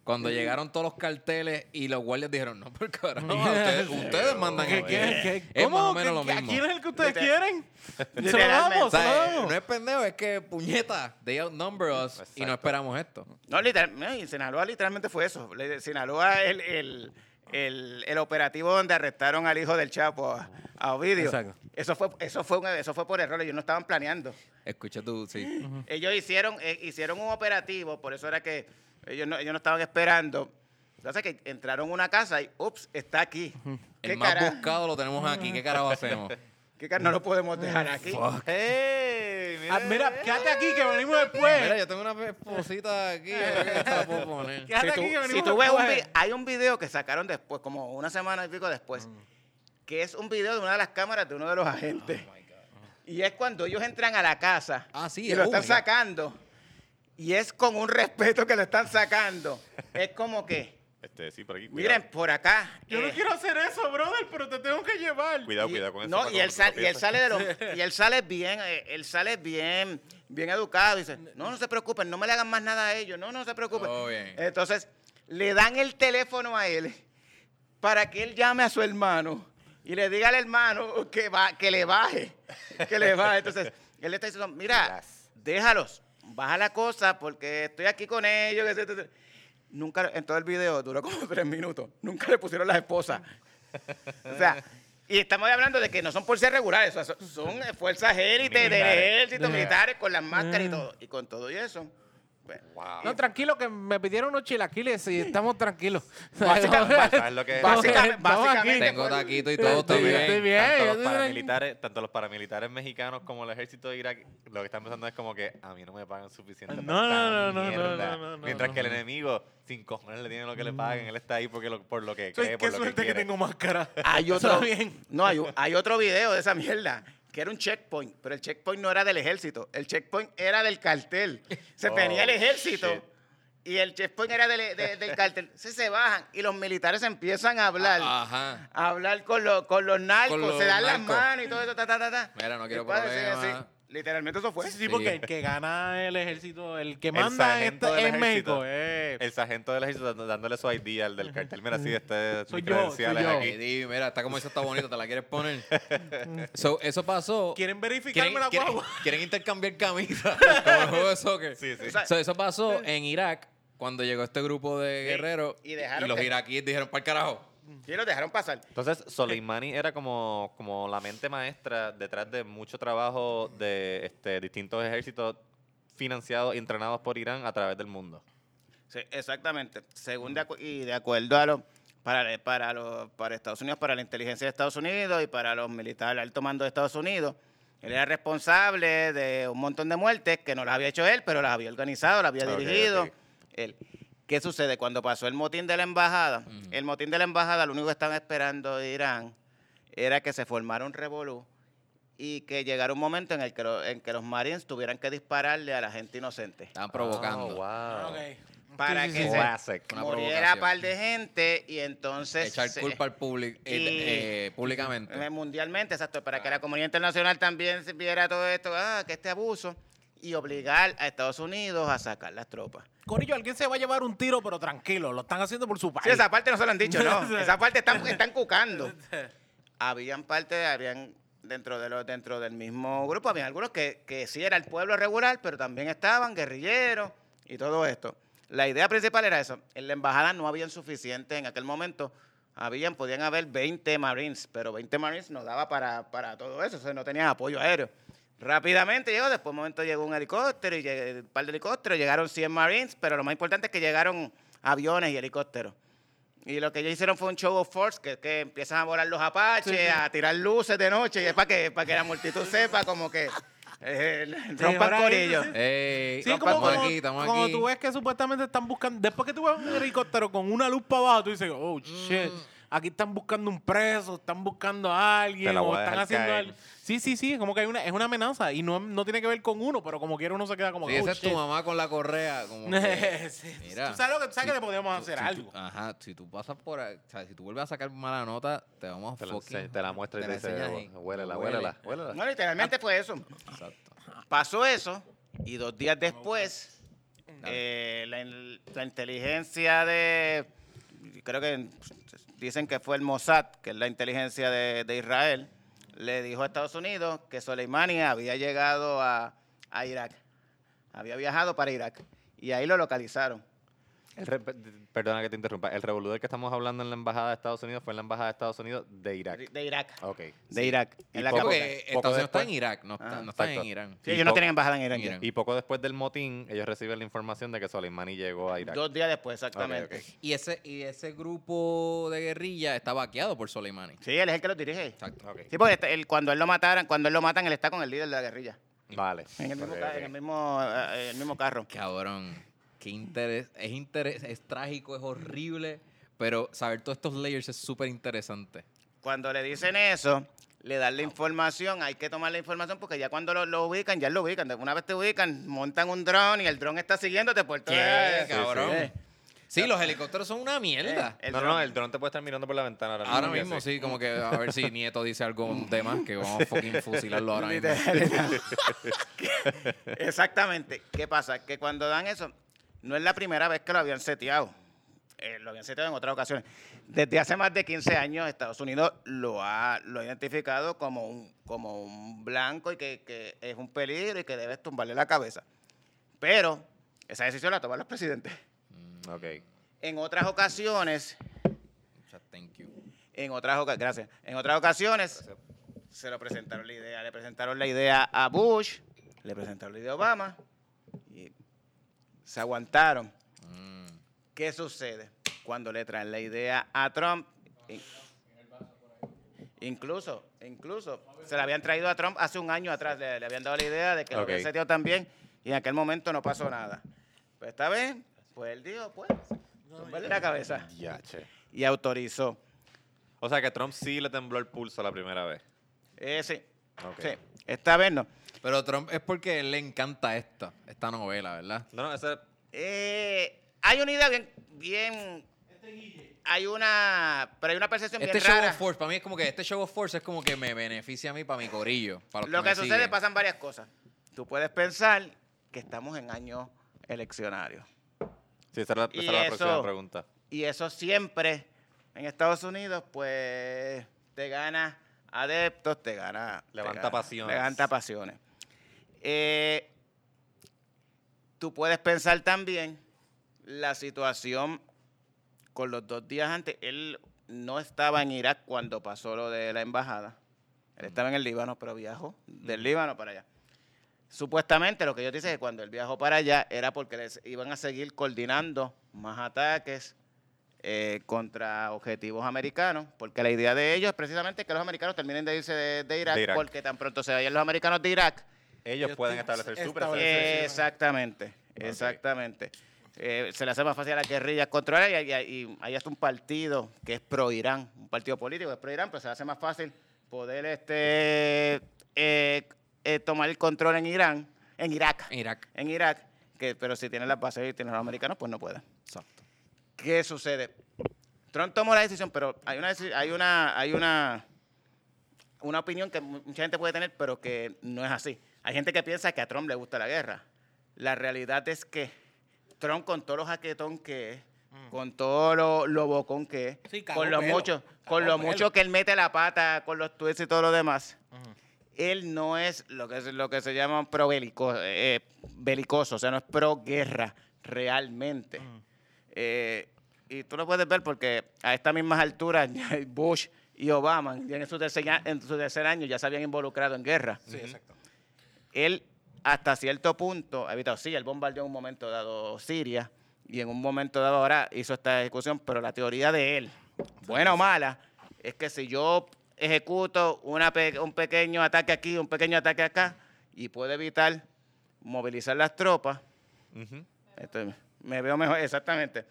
Cuando llegaron todos los carteles y los guardias dijeron, no, pero carajo, ustedes, ustedes mandan ¿Qué, aquí. qué, qué? Es ¿Cómo? más o menos ¿Qué- lo mismo. ¿Quién es el que ustedes quieren? Se lo damos, O se lo sea, damos. no es pendejo, es que puñeta, they outnumber us y no esperamos esto. No, literal, no, y Sinaloa literalmente fue eso. Sinaloa el, el, el, el operativo donde arrestaron al hijo del Chapo, a, a Ovidio. Exacto. Eso fue, eso, fue un- eso fue por error, ellos no estaban planeando. Escucha tú, sí. Ellos hicieron, eh, hicieron un operativo, por eso era que ellos no, ellos no estaban esperando. Entonces que entraron a una casa y, ups, está aquí. ¿Qué El más cara- buscado lo tenemos aquí. ¿Qué carajo hacemos? no lo podemos dejar aquí. ¡Hey! Ah, mira, quédate aquí que venimos Mira, después. yo tengo una esposita aquí. puedo poner. Quédate Si tú, aquí que si venimos tú ves un después. vi- hay un video que sacaron después, como una semana y pico después, que es un video de una de las cámaras de uno de los agentes. y es cuando ellos entran a la casa Ah, sí, y lo oh están sacando. Y es con un respeto que lo están sacando. es como que, Este, sí, por aquí. Cuidado. miren, por acá. Yo no eh, quiero hacer eso, brother, pero te tengo que llevar. Cuidado, y- cuidado con eso. No, y él, sal- y sale de los, y él sale bien, eh, él sale bien, bien educado. Dice, no, no se preocupen, no me le hagan más nada a ellos, no, no se preocupen. Oh, bien. Entonces, le dan el teléfono a él para que él llame a su hermano y le diga al hermano que, va, que le baje, que le baje. Entonces, él le está diciendo, mira, déjalos, baja la cosa porque estoy aquí con ellos. se". Nunca, en todo el video, duró como tres minutos, nunca le pusieron las esposas. O sea, y estamos hablando de que no son policías regulares, o sea, son, fuerzas élites del ejército, militares, con las máscaras y todo. Y con todo y eso. Pues, No, tranquilo, que me pidieron unos chilaquiles y estamos tranquilos. Básicamente- Tengo por- taquito y todo, estoy bien. estoy bien. tanto, los paramilitares, tanto los paramilitares mexicanos como el ejército de Irak, lo que están pensando es como que a mí no me pagan suficiente. No, no, no, no, no, mierda". no, no, no, Mientras no. que el enemigo, sin cojones le tienen lo que le paguen, él está ahí porque lo- por lo que Soy- cree, qué por lo que suerte que, tengo máscara. Hay otro, bien. no, hay, hay otro video de esa mierda, que era un checkpoint, pero el checkpoint no era del ejército, el checkpoint era del cartel. Se Oh, tenía el ejército shit. y el checkpoint era del, de- del cartel. Se, se bajan y los militares empiezan a hablar. Ajá. a hablar con, los con los narcos, Con los se dan las manos y todo eso, ta, ta, ta. Mira, no quiero problemas. Literalmente eso fue. Sí, sí, porque el que gana el ejército, el que manda este- en ejército. México, eh, El sargento del ejército dando- dándole su ID al del cartel. Mira, sí, este Soy mis yo, credenciales soy yo. aquí. Di, mira, está como eso está bonito, ¿te la quieres poner? So, eso pasó. ¿Quieren verificarme ¿Quieren, la quieren- guagua? quieren intercambiar camisas como el juego de soccer. Sí, sí. O sea, So, eso pasó en Irak cuando llegó este grupo de guerreros y dejaron los que- iraquíes dijeron, para el carajo. Y los dejaron pasar. Entonces, Soleimani era como, como la mente maestra detrás de mucho trabajo de este, distintos ejércitos financiados y entrenados por Irán a través del mundo. Sí, exactamente. Según de y de acuerdo a los para, para los para Estados Unidos, para la inteligencia de Estados Unidos y para los militares, el alto mando de Estados Unidos, él era responsable de un montón de muertes que no las había hecho él, pero las había organizado, las había dirigido. Él. ¿Qué sucede? Cuando pasó el motín de la embajada, el motín de la embajada, lo único que estaban esperando de Irán era que se formara un revolú y que llegara un momento en el que, lo- en que los marines tuvieran que dispararle a la gente inocente. Estaban provocando. Oh, wow. Para que se muriera par de gente y entonces Echar se- culpa al público y- eh, públicamente. eh, mundialmente, exacto, para que la comunidad internacional también viera todo esto, ah, que este abuso y obligar a Estados Unidos a sacar las tropas. Corillo, alguien se va a llevar un tiro, pero tranquilo, lo están haciendo por su país. Sí, esa parte no se lo han dicho, no. Esa parte están, están cucando. Habían parte, habían dentro de los, dentro del mismo grupo, había algunos que, que sí era el pueblo regular, pero también estaban guerrilleros y todo esto. La idea principal era eso. En la embajada no habían suficiente en aquel momento. Habían, podían haber 20 Marines, pero 20 Marines no daba para, para todo eso, o sea, no tenían apoyo aéreo. Rápidamente llegó, después un momento llegó un helicóptero y un par de helicópteros, llegaron 100 Marines, pero lo más importante es que llegaron aviones y helicópteros. Y lo que ellos hicieron fue un show of force, que, que empiezan a volar los apaches, a tirar luces de noche, y es para que, para que la multitud sepa como que Eh, Sí, rompan sí, sí. Ey, Sí, estamos como, como, aquí, estamos como aquí. tú ves que supuestamente están buscando. Después que tú ves un helicóptero con una luz para abajo, tú dices, oh shit, aquí están buscando un preso, están buscando a alguien, o están haciendo algo. Sí, sí, sí, como que hay una, es una amenaza y no, no tiene que ver con uno, pero como quiera uno se queda como Si que, oh, esa es tu shit. mamá con la correa, como que, Sí, mira, tú sabes, lo que, tú sabes que te podíamos hacer si tú- algo. ajá, si tú pasas por ahí, o sea, si tú vuelves a sacar mala nota, te vamos a Te la, fucking... ense- te la muestra y te dice, enseñas ahí. huélela, Huele. huélela, huélela. No, literalmente fue eso. Exacto. Pasó eso y dos días después eh, la, in- la inteligencia de, creo que dicen que fue el Mossad, que es la inteligencia de, de Israel, le dijo a Estados Unidos que Soleimani había llegado a, a Irak, había viajado para Irak y ahí lo localizaron. El re- perdona que te interrumpa. El revolú del que estamos hablando en la embajada de Estados Unidos fue en la embajada de Estados Unidos de Irak. De Irak. Ok. De Irak. Y En la poco Estados Unidos está en Irak, no, está, Ah, no está en. Irán. Sí, ellos no tienen embajada en Irak. Irán. Y poco después del motín, ellos reciben la información de que Soleimani llegó a Irak. Dos días después, exactamente. Y ese, y ese grupo de guerrilla está vaqueado por Soleimani. Sí, él es el que lo dirige. Exacto. Sí, porque este- él- cuando él lo mataran, cuando él lo matan, él está con el líder de la guerrilla. Vale. En el mismo, en el mismo, eh, el mismo carro. Cabrón. Qué interés. Es, interés, es trágico, es horrible. Pero saber todos estos layers es súper interesante. Cuando le dicen eso, le dan la información, hay que tomar la información porque ya cuando lo, lo ubican, ya lo ubican. Una vez te ubican, montan un dron y el dron está siguiéndote por todo. ¿Qué, Sí, cabrón? sí. Sí, los helicópteros son una mierda. Eh, no, no, el dron te puede estar mirando por la ventana ahora mismo. Ahora que mismo sí, como que a ver si Nieto dice algo de más, que vamos a fucking fusilarlo ahora mismo. Exactamente. ¿Qué pasa? Que cuando dan eso, no es la primera vez que lo habían seteado. Eh, lo habían seteado en otras ocasiones. Desde hace más de 15 años, Estados Unidos lo ha, lo ha identificado como un, como un blanco y que, que es un peligro y que debes tumbarle la cabeza. Pero esa decisión la toman los presidentes. Ok. En otras ocasiones, thank you. en otras gracias. En otras ocasiones se lo presentaron la idea, le presentaron la idea a Bush, le presentaron la idea a Obama se aguantaron. Mm. ¿Qué sucede cuando le traen la idea a Trump? In- Incluso, incluso se la habían traído a Trump hace un año atrás, le, le habían dado la idea de que lo Ok. habían seteado también y en aquel momento no pasó nada. Pues esta vez, pues él dijo, pues, tumbarle la cabeza Ya, che. y autorizó. O sea que Trump sí le tembló el pulso la primera vez. Eh, sí, Ok. sí, esta vez no. Pero Trump es porque le encanta esta, esta novela, ¿verdad? No, no, ese. Eh, hay una idea bien, bien, hay una, pero hay una percepción Este bien show rara. of force, para mí es como que este show of force es como que me beneficia a mí para mi corillo. Para Lo que me sucede, siguen. pasan varias cosas. Tú puedes pensar que estamos en años eleccionarios. Sí, esa era, esa Y era la eso- próxima pregunta. Y eso siempre en Estados Unidos, pues te gana adeptos, te gana. te Levanta gana- pasiones. Levanta pasiones. Eh, tú puedes pensar también la situación con los dos días antes. Él no estaba en Irak cuando pasó lo de la embajada. Él estaba en el Líbano, pero viajó del Líbano para allá. Supuestamente lo que ellos dicen es que cuando él viajó para allá era porque les iban a seguir coordinando más ataques eh, contra objetivos americanos, porque la idea de ellos es precisamente que los americanos terminen de irse de, de Irak, De Irak. porque tan pronto se vayan los americanos de Irak. Ellos Ellos pueden establecer su presencia. Exactamente, exactamente. Eh, se le hace más fácil a las guerrillas controlar y, y- y hay hasta un partido que es pro-Irán, un partido político que es pro-Irán, pero se le hace más fácil poder este, eh, eh, tomar el control en Irán, en Irak, En Irak. en Irak, que, pero si tienen las bases y tienen los americanos, pues no pueden. Exacto. ¿Qué sucede? Trump tomó la decisión, pero hay una, hay una, hay una, una opinión que mu- mucha gente puede tener, pero que no es así. Hay gente que piensa que a Trump le gusta la guerra. La realidad es que Trump, con todo lo jaquetón que es, con todo lo, lo bocón que es, Sí, con lo pelo, mucho, con lo pelo. mucho que él mete la pata, con los tweets y todo lo demás, él no es lo que, lo que se llama pro bélico, eh, belicoso, o sea, no es pro guerra realmente. Eh, y tú lo puedes ver porque a estas mismas alturas Bush y Obama en su, tercer, en su tercer año ya se habían involucrado en guerra. Sí, exacto. Él hasta cierto punto ha evitado, sí, él bombardeó en un momento dado Siria y en un momento dado ahora hizo esta ejecución, pero la teoría de él, buena o mala, es que si yo ejecuto una pe- un pequeño ataque aquí, un pequeño ataque acá, y puede evitar movilizar las tropas, Ujú. esto, me veo mejor, exactamente.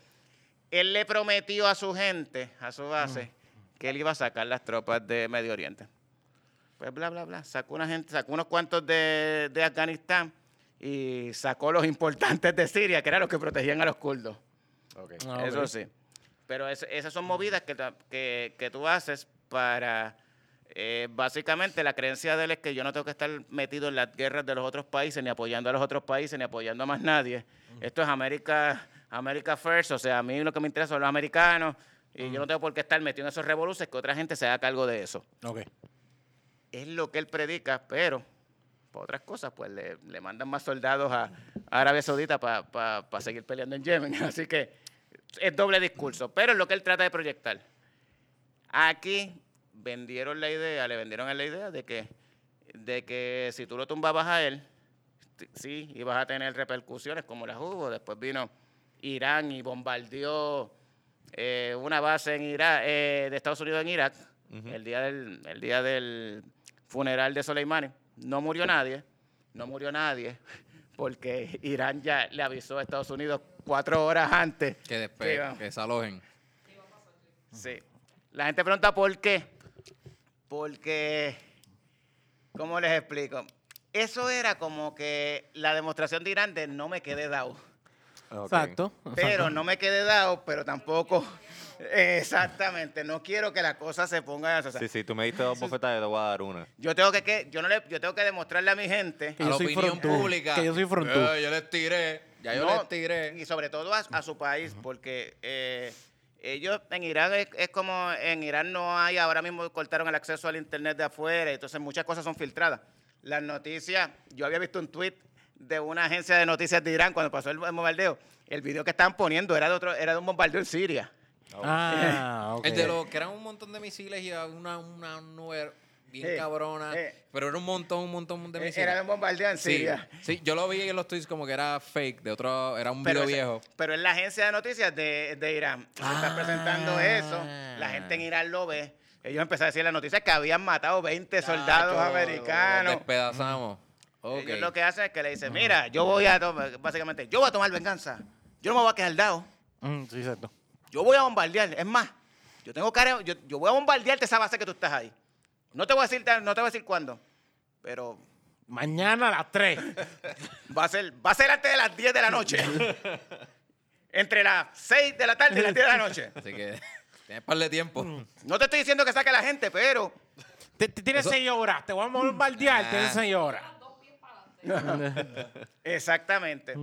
Él le prometió a su gente, a su base, que él iba a sacar las tropas de Medio Oriente. Pues bla, bla, bla. Sacó una gente, sacó unos cuantos de, de Afganistán y sacó los importantes de Siria, que eran los que protegían a los kurdos. Ah, Eso sí. Pero es- esas son movidas que, que, que tú haces para... eh, básicamente la creencia de él es que yo no tengo que estar metido en las guerras de los otros países, ni apoyando a los otros países, ni apoyando a más nadie. Esto es América, América First, o sea, a mí lo que me interesa son los americanos y yo no tengo por qué estar metido en esos revoluciones que otra gente se haga cargo de eso. Ok. Es lo que él predica, pero por otras cosas, pues le, le mandan más soldados a, a Arabia Saudita para seguir peleando en Yemen. Así que es doble discurso, pero es lo que él trata de proyectar. Aquí vendieron la idea, le vendieron la idea de que, de que si tú lo tumbabas a él, sí, ibas a tener repercusiones como las hubo. Después vino Irán y bombardeó eh, una base en Irak, eh, de Estados Unidos en Irak el, día del, el día del funeral de Soleimani. No murió nadie, no murió nadie, porque Irán ya le avisó a Estados Unidos cuatro horas antes. Que que después, iba- que se alojen. Sí. La gente pregunta por qué. Porque, ¿cómo les explico? Eso era como que la demostración de Irán de no me quedé dado. Ok. Exacto. Pero no me quedé dado, pero tampoco. Exactamente. No quiero que la cosa se ponga. o sea, Sí, sí, tú me diste dos bofetadas, yo te voy a dar una. Yo tengo que, que- yo no le, yo tengo que demostrarle a mi gente. Que a yo la opinión frontú, pública. que yo soy frontú. Eh, yo les tiré. Ya yo No, les tiré. Y sobre todo a, a su país, porque eh, ellos en Irán es, es como en Irán no hay, ahora mismo cortaron el acceso al internet de afuera, entonces muchas cosas son filtradas. Las noticias, yo había visto un tweet de una agencia de noticias de Irán cuando pasó el, el bombardeo. El video que estaban poniendo era de otro, era de un bombardeo en Siria. Ah, ok. El de los que eran un montón de misiles y una, una nube bien Eh, cabrona. eh. pero era un montón, un montón de Eh, misiles. Era un bombardeo en sí, Siria. sí, yo lo vi en los tweets como que era fake, de otro, era un Pero, video ese- viejo. pero es la agencia de noticias de, de Irán. Se está Ah. presentando eso. La gente en Irán lo ve. Ellos empezaron a decir en las noticias que habían matado 20 soldados americanos. los Despedazamos. Ok. Ellos lo que hacen es que le dicen, mira, yo voy a tomar, básicamente, yo voy a tomar venganza. Yo no me voy a quedar dado. Mm, sí, exacto. Yo voy a bombardear. Es más, yo tengo cara, yo, yo voy a bombardearte esa base que tú estás ahí. No te voy a decir, no te voy a decir cuándo, pero Mañana a las 3. va a ser, va a ser antes de las 10 de la noche. Entre las 6 de la tarde y las 10 de la noche. Así que tienes par de tiempo. No te estoy diciendo que saque a la gente, pero Tienes Eso- 6 horas. Te voy a bombardear. Ah. Tienes 6 horas. Exactamente.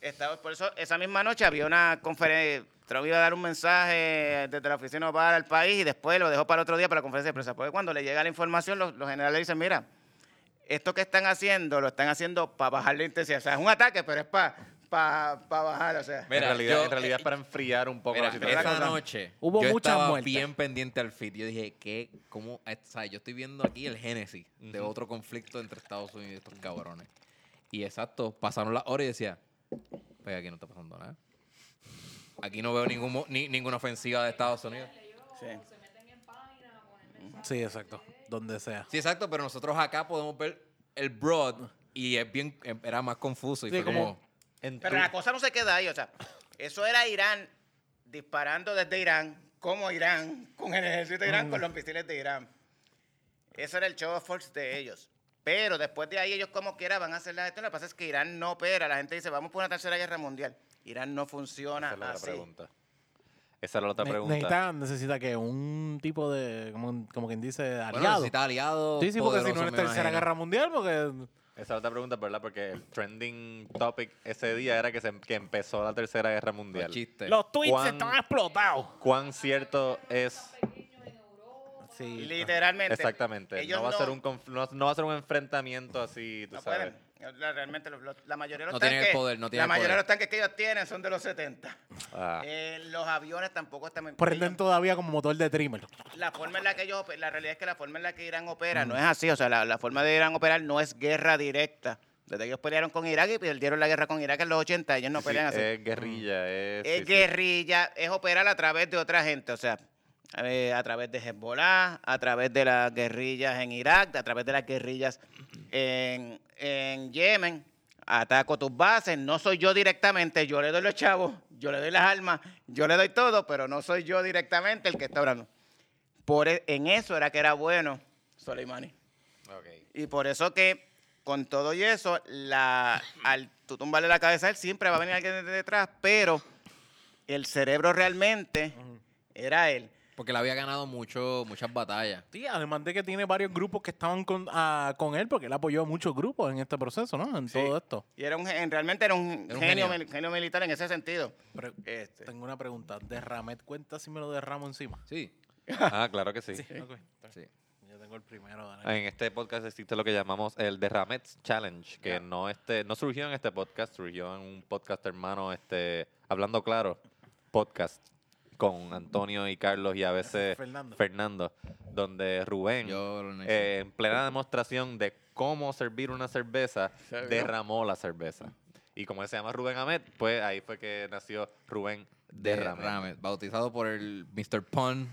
Estaba- por eso, esa misma noche había una conferencia. Trump iba a dar un mensaje desde la oficina oval al país y después lo dejó para otro día para la conferencia de prensa. Porque cuando le llega la información, los, los generales dicen: Mira, esto que están haciendo, lo están haciendo para bajar la intensidad. O sea, es un ataque, pero es para bajar. O sea, Mira, en realidad, yo- en realidad es para enfriar un poco Mira, la situación. esa noche Hubo yo muchas estaba muertes. bien pendiente al feed. Yo dije, ¿qué? ¿Cómo? O sea, yo estoy viendo aquí el génesis de otro conflicto entre Estados Unidos y estos cabrones. Y exacto, pasaron las horas y decía, pues aquí no está pasando nada. Aquí no veo ningún, ni, ninguna ofensiva de Estados Unidos. sí. Sí, exacto. Donde sea. Sí, exacto, pero nosotros acá podemos ver el broad y es bien, era más confuso y Sí, fue como-. En Pero la cosa no se queda ahí. O sea, eso era Irán disparando desde Irán, como Irán, con el ejército de Irán, con los misiles de Irán. Eso era el show of force de ellos. Pero después de ahí, ellos como quiera van a hacer la gestión. Lo que pasa es que Irán no opera. La gente dice, vamos por una tercera guerra mundial. Irán no funciona Esa es la otra así. pregunta. Esa es la otra Ne- pregunta. necesita, necesita que un tipo de, como, como quien dice, Bueno, aliado. necesita aliados sí, sí, porque si no es me tercera imagino. guerra mundial, porque Esa es la otra pregunta, ¿verdad? Porque el trending topic ese día era que, se, que empezó la Tercera Guerra Los Mundial. chistes. los tweets ¿Cuán- están explotados. ¿Cuán cierto es Sí. Literalmente. exactamente? Ellos No va, a ser un conf- no, no va a ser un enfrentamiento así, tú No sabes. pueden. La- Realmente, los- los- la mayoría de los No tienen el tanques. poder, no tienen la mayoría de los tanques que ellos tienen son de los 70. Ah, Eh, los aviones tampoco están. Prenden ellos- todavía como motor de trimmer. la forma en la que ellos la realidad es que la forma en la que Irán opera no es así, o sea, la, la forma de Irán operar no es guerra directa. Desde que ellos pelearon con Irak y perdieron la guerra con Irak en los 80, ellos no sí, pelean así. es guerrilla, es... es sí, sí. guerrilla, es operar a través de otra gente, o sea, eh, a través de Hezbollah, a través de las guerrillas en Irak, a través de las guerrillas en, en Yemen, ataco tus bases, no soy yo directamente, yo le doy los chavos, yo le doy las armas, yo le doy todo, pero no soy yo directamente el que está hablando. Por, e- en eso era que era bueno Soleimani. Y por eso que con todo y eso, la, al tú tumbarle la cabeza a él, siempre va a venir alguien de detrás, pero el cerebro realmente era él. Porque él había ganado mucho, muchas batallas. Sí, además de que tiene varios grupos que estaban con, ah, con él, porque él apoyó a muchos grupos en este proceso, ¿no? En Sí. todo esto. Y era un, realmente era un, Era un genio, genio. mil- genio militar en ese sentido. Pero Este. tengo una pregunta. ¿Derramet cuenta si me lo derramo encima? Sí. Ah, claro que sí. Sí. Yo tengo el primero. dale. En este podcast existe lo que llamamos el Derramets Challenge, que no este no surgió en este podcast, surgió en un podcast hermano, este hablando claro, podcast con Antonio y Carlos y a veces Fernando. Fernando, donde Rubén, eh, en plena demostración de cómo servir una cerveza, derramó la cerveza. Y como él se llama Rubén Ahmed, pues ahí fue que nació Rubén Derramet. Derrame. Bautizado por el Mr. Pun,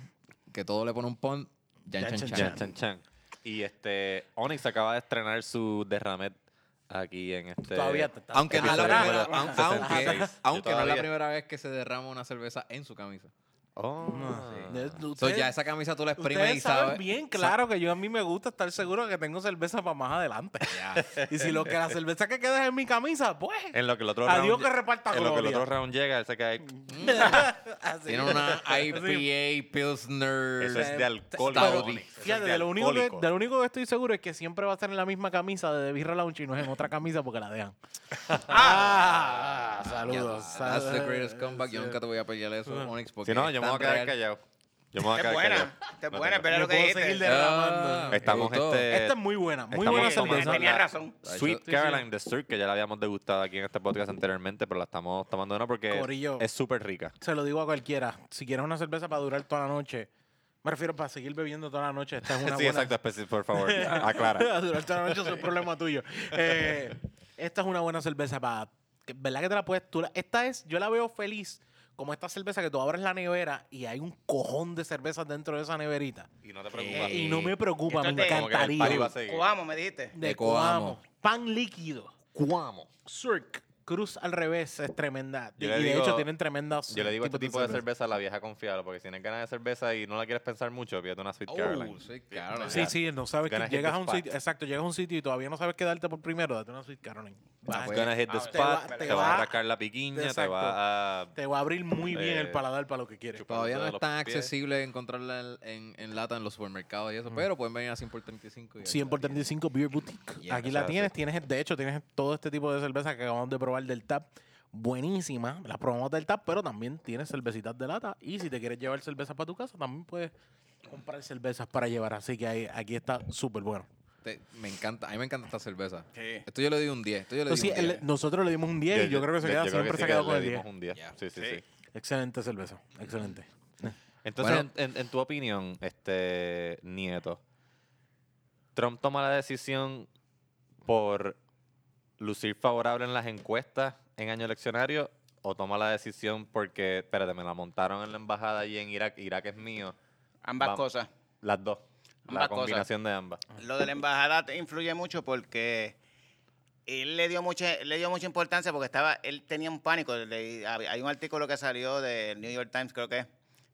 que todo le pone un pun. Jan Jan Chan Chan Chan. Chan, chan, chan. Y este Onyx acaba de estrenar su Derramet aquí en este Todavía te estás- Aunque no es la episodio primera, número aun- 66. aunque, Yo aunque no es la todavía- primera vez que se derrama una cerveza en su camisa. Oh. So, ustedes- ya esa camisa tú la exprimes y sabes. bien claro que yo a mí me gusta estar seguro de que tengo cerveza para más adelante. y si lo que la cerveza que queda es en mi camisa, pues. En lo que el otro Adiós round, que reparta En lo que el otro round llega, él se cae. Así. Tiene una IPA Pilsner. Eso es de alcohol. Fíjate, de de lo, único que, de lo único que estoy seguro es que siempre va a estar en la misma camisa de The Birra Lounge y no es en otra camisa porque la dejan. ah, saludos. That's the saludos. greatest comeback. Yo nunca te voy a pelear eso, Onyx, porque Si no, yo voy a quedar real. callado. Yo me voy a quedar buena, callado. es buena, pero lo que puedo dijiste. derramando. Ah, Estamos gustó. este- Esta es muy buena, muy Estamos buena tomando cerveza. Tenía la razón. Sweet Sí. Caroline de Sturk, que ya la habíamos degustado aquí en este podcast anteriormente, pero la estamos tomando de nuevo porque Corillo. es súper rica. Se lo digo a cualquiera. Si quieres una cerveza para durar toda la noche, me refiero para seguir bebiendo toda la noche. Esta es una sí, buena. exacto, especi- por favor, aclara. Para durar toda la noche eso es un problema tuyo. Eh, esta es una buena cerveza para. que- ¿Verdad que te la puedes? Tú la- esta es, yo la veo feliz como esta cerveza que tú abres la nevera y hay un cojón de cervezas dentro de esa neverita. Y no te Eh, preocupes. y no me preocupa, me de- encantaría. Coamo, me dijiste. De De Coamo. Coamo. Pan líquido. Cuamo. Surk. Cruz al revés es tremenda. Yo y de digo- hecho tienen tremendas. Yo le digo a este tipo de cerveza a la vieja confiable, porque si tienes ganas de cerveza y no la quieres pensar mucho, pídete una Sweet Caroline. Oh, Sweet Caroline. Sí, sí, no sabes que llegas the a un spot. sitio, exacto, llegas a un sitio y todavía no sabes qué darte por primero, date una Sweet Caroline. Vas a- pues, Gonna hit the Ah, spot, te va- te, te va a rascar la piquiña, te va a... te va a abrir muy bien Eh, el paladar para lo que quieres. Todavía no es tan pies. accesible encontrarla en, en- en lata en los supermercados y eso, pero pueden venir a 100 por 35. y ahí 100 por la tienen. 35 Beer Boutique. Yeah, Aquí la tienes, tienes, de hecho, tienes todo este tipo de cerveza que acabamos de probar del tap. Buenísima, las probamos del tap, pero también tienes cervecitas de lata. Y si te quieres llevar cervezas para tu casa, también puedes comprar cervezas para llevar. Así que ahí, aquí está súper bueno. Te- me encanta, a mí me encanta esta cerveza. Sí. Esto yo le doy un 10. Esto yo le doy Entonces, un sí, 10. el- nosotros le dimos un 10 y yo creo que se queda, siempre se ha que quedado le con el dimos 10. un 10. Yeah. Sí, sí, Sí. sí. Excelente cerveza, excelente. Entonces, Bueno. en, en- en tu opinión, este Nieto, ¿Trump toma la decisión por lucir favorable en las encuestas en año eleccionario o toma la decisión porque, espérate, me la montaron en la embajada allí en Irak, Irak es mío? Ambas cosas. Las dos. la cosas. combinación de ambas. Lo de la embajada te influye mucho porque él le dio mucha, le dio mucha importancia porque estaba, él tenía un pánico. le- hay un artículo que salió del New York Times, creo que es,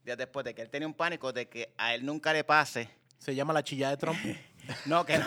días después, de que él tenía un pánico de que a él nunca le pase, Se llama la chilla de Trump. no, que no,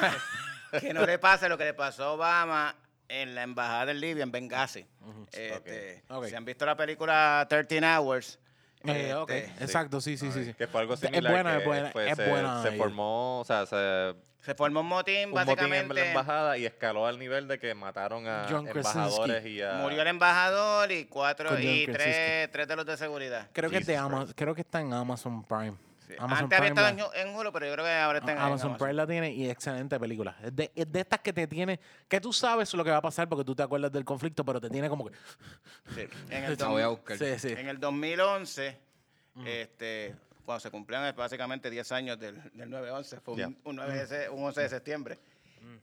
que no le pase lo que le pasó a Obama en la embajada de Libia, en Benghazi. Este, Ok. Si han visto la película 13 Hours, Eh, ok, este, Exacto, sí, sí, sí. sí. Que fue algo Es similar. buena, que es buena, fue- es se, buena se formó, o sea, se, se formó un motín, un motín en básicamente. la embajada y escaló al nivel de que mataron a John embajadores y a... Murió el embajador y cuatro y tres, tres de los de seguridad. Creo que, es de Jesus Ama- creo que está en Amazon Prime. Sí. Amazon Antes había Prime estado la- en, en Hulu, pero yo creo que ahora está en, en Amazon Prime la tiene y excelente película. Es de, es de estas que te tiene, que tú sabes lo que va a pasar porque tú te acuerdas del conflicto, pero te tiene como que... Sí. En, el La dos- voy a buscar. Sí, sí. en el 2011, este, cuando se cumplían básicamente 10 años del, del 9-11, fue un, Ya. un 9 de se- un 11 de septiembre.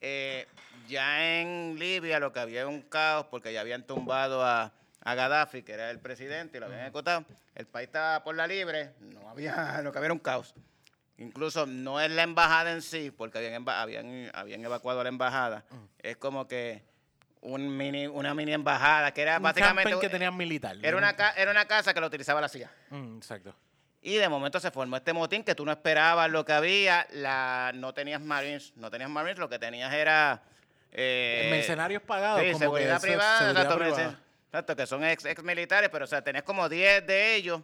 Eh, ya en Libia lo que había era un caos porque ya habían tumbado a, a Gaddafi, que era el presidente, y lo habían ejecutado. El país estaba por la libre, no había, lo que había era un caos. Incluso no es la embajada en sí, porque habían, habían, habían evacuado la embajada. Es como que un mini, una mini embajada, que era Un básicamente... que tenían militar. Era una, era una casa que lo utilizaba la CIA. Mm, exacto. Y de momento se formó este motín que tú no esperabas lo que había. La, no tenías Marines, no tenías Marines, lo que tenías era... eh, Mercenarios pagados. Sí, como seguridad que privada, seguridad privada. Exacto, que son ex, ex militares, pero o sea, tenés como 10 de ellos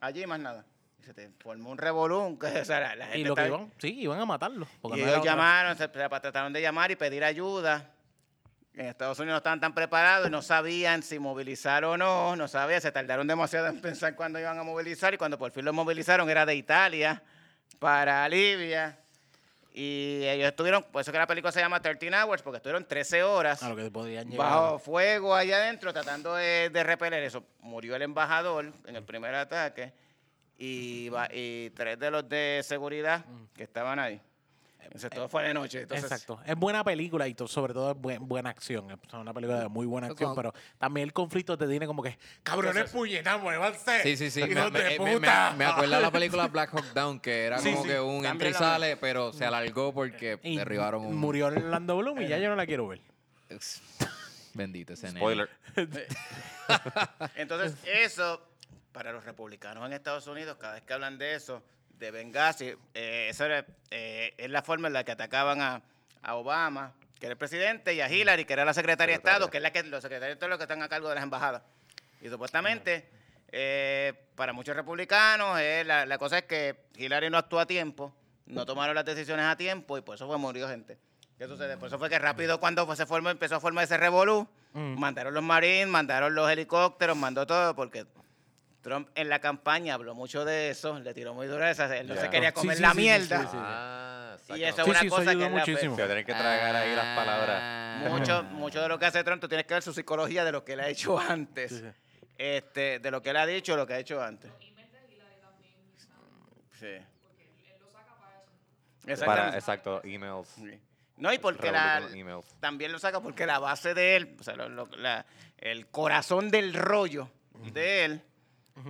allí más nada. Y se te formó un revolún. Que, o sea, la, la Y gente lo que iban, sí, iban a matarlo. y no ellos llamaron, se trataron de llamar y pedir ayuda. En Estados Unidos no estaban tan preparados y no sabían si movilizar o no, no sabían, se tardaron demasiado en pensar cuándo iban a movilizar y cuando por fin lo movilizaron era de Italia para Libia. Y ellos estuvieron, por eso que la película se llama 13 Hours, porque estuvieron 13 horas A lo que podían llegar. bajo fuego allá adentro tratando de, de repeler eso. Murió el embajador en el primer ataque y, tres de los de seguridad que estaban ahí. Entonces todo fue de noche. Entonces, Exacto. Es buena película y sobre todo es buen- buena acción. Es una película de muy buena acción, pero también el conflicto te tiene como que, cabrones puñetas, muévanse. Sí, sí, sí. hijos Me, de me- me- puta". me acuerda la película Black Hawk Down, que era Sí, como sí. que un entra y sale, pero se alargó porque Y derribaron un... Murió Orlando Bloom y ya yo no la quiero ver. Bendito ese. Spoiler. entonces eso, para los republicanos en Estados Unidos, cada vez que hablan de eso, de Benghazi, eh, eso era, eh, es la forma en la que atacaban a, a Obama, que era el presidente, y a Hillary, que era la secretaria de Estado, que es la que los secretarios de Estado los que están a cargo de las embajadas. Y supuestamente, eh, para muchos republicanos, eh, la, la cosa es que Hillary no actuó a tiempo, no tomaron las decisiones a tiempo, y por eso fue murió gente. ¿Qué sucede? Por eso fue que rápido cuando fue- se formó, empezó a formar ese revolú, mandaron los marines, mandaron los helicópteros, mandó todo, porque Trump en la campaña habló mucho de eso, le tiró muy duro a esa, él no se quería comer sí, la sí, sí, mierda. sí, sí. Ah, Y eso es Sí, una sí, eso cosa que muchísimo. Se va a tener que tragar ahí las palabras. Ah. mucho, mucho de lo que hace Trump, tú tienes que ver su psicología de lo que él ha hecho antes. Sí, sí. Este, de lo que él ha dicho, lo que ha hecho antes. Sí. Para, Exactamente. exacto, emails. Sí. No, y porque la, también lo saca porque la base de él, o sea, lo- lo- la- el corazón del rollo de él,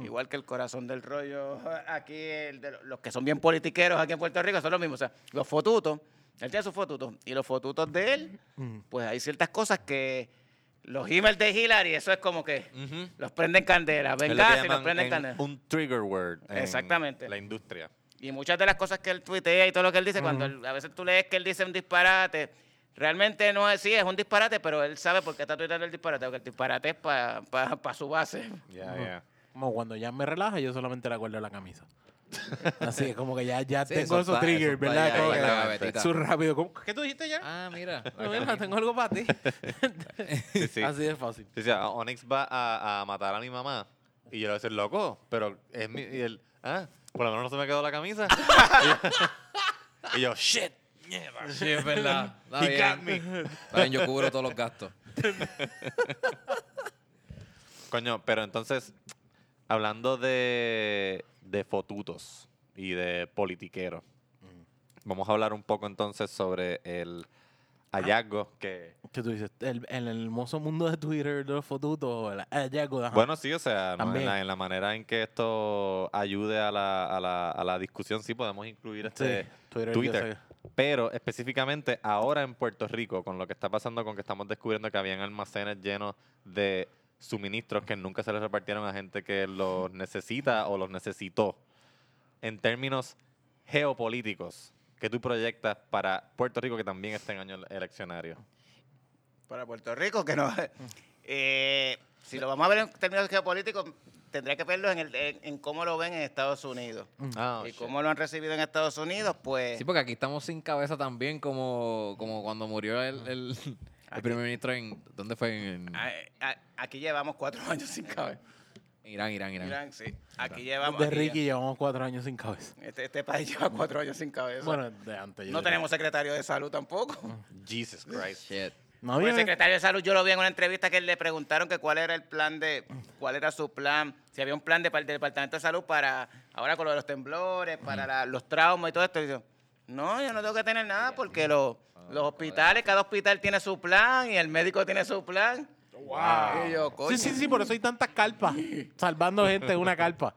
igual que el corazón del rollo aquí, el de los que son bien politiqueros aquí en Puerto Rico, son los mismos. O sea, los fotutos, él tiene sus fotutos, y los fotutos de él, pues hay ciertas cosas que los emails de Hillary, eso es como que los prenden candela, Es lo que venga, y los prenden en candela. un trigger word en Exactamente. la industria. Y muchas de las cosas que él tuitea y todo lo que él dice, cuando él- a veces tú lees que él dice un disparate, realmente no es así, es un disparate, pero él sabe por qué está tuiteando el disparate, porque el disparate es para su base. Ya, ya. Como cuando ya me relaja, yo solamente le acuerdo la camisa. Así es como que ya, ya Sí, tengo eso esos está- triggers, eso está ¿verdad? Como en la gavetita. Su rápido. ¿Cómo- ¿Qué tú dijiste ya? Ah, mira. la No, mira, camisa. tengo algo para ti. Sí, sí. Así de fácil. Sí, sí, a- Onyx va a, a matar a mi mamá. Y yo le voy a decir, loco, pero es mi. Y él, ah, por lo menos no se me quedó la camisa. y, yo, shit. Sí, es verdad. Está He got bien. me. Está bien, yo cubro todos los gastos. Coño, pero entonces, hablando de, de fotutos y de politiqueros, vamos a hablar un poco entonces sobre el hallazgo que. ¿Qué tú dices? El, el hermoso mundo de Twitter, de los fotutos, el hallazgo. ajá. Bueno, sí, o sea, ¿no? en, la, en la manera en que esto ayude a la, a la, a la discusión, sí podemos incluir este Sí, Twitter, Twitter. Pero específicamente ahora en Puerto Rico, con lo que está pasando, con que estamos descubriendo que habían almacenes llenos de suministros que nunca se les repartieron a gente que los necesita o los necesitó. En términos geopolíticos, ¿qué tú proyectas para Puerto Rico que también está en año eleccionario? Para Puerto Rico, que no. Eh, si lo vamos a ver en términos geopolíticos, tendría que verlo en, el, en, en cómo lo ven en Estados Unidos. Ah, y shit. cómo lo han recibido en Estados Unidos, pues. Sí, porque aquí estamos sin cabeza también, como, como cuando murió el, el, el primer ministro en. ¿Dónde fue? En a- a- aquí llevamos cuatro años sin cabeza. Irán, Irán, Irán. Irán, sí. Aquí llevamos. De Ricky llevamos cuatro años sin cabeza. Este, este país lleva cuatro años sin cabeza. Bueno, de antes. yo no diría. tenemos secretario de salud tampoco. Jesus Christ. Shit. No Pues había. el secretario de salud yo lo vi en una entrevista que le preguntaron que cuál era el plan de, cuál era su plan, si había un plan de, del Departamento de Salud para, ahora con lo de los temblores, para la- los traumas y todo esto. Y dice, no, yo no tengo que tener nada porque los, los hospitales, cada hospital tiene su plan y el médico tiene su plan. Wow. Y yo, coño. Sí, sí, sí, por eso hay tantas carpas. salvando gente en una carpa.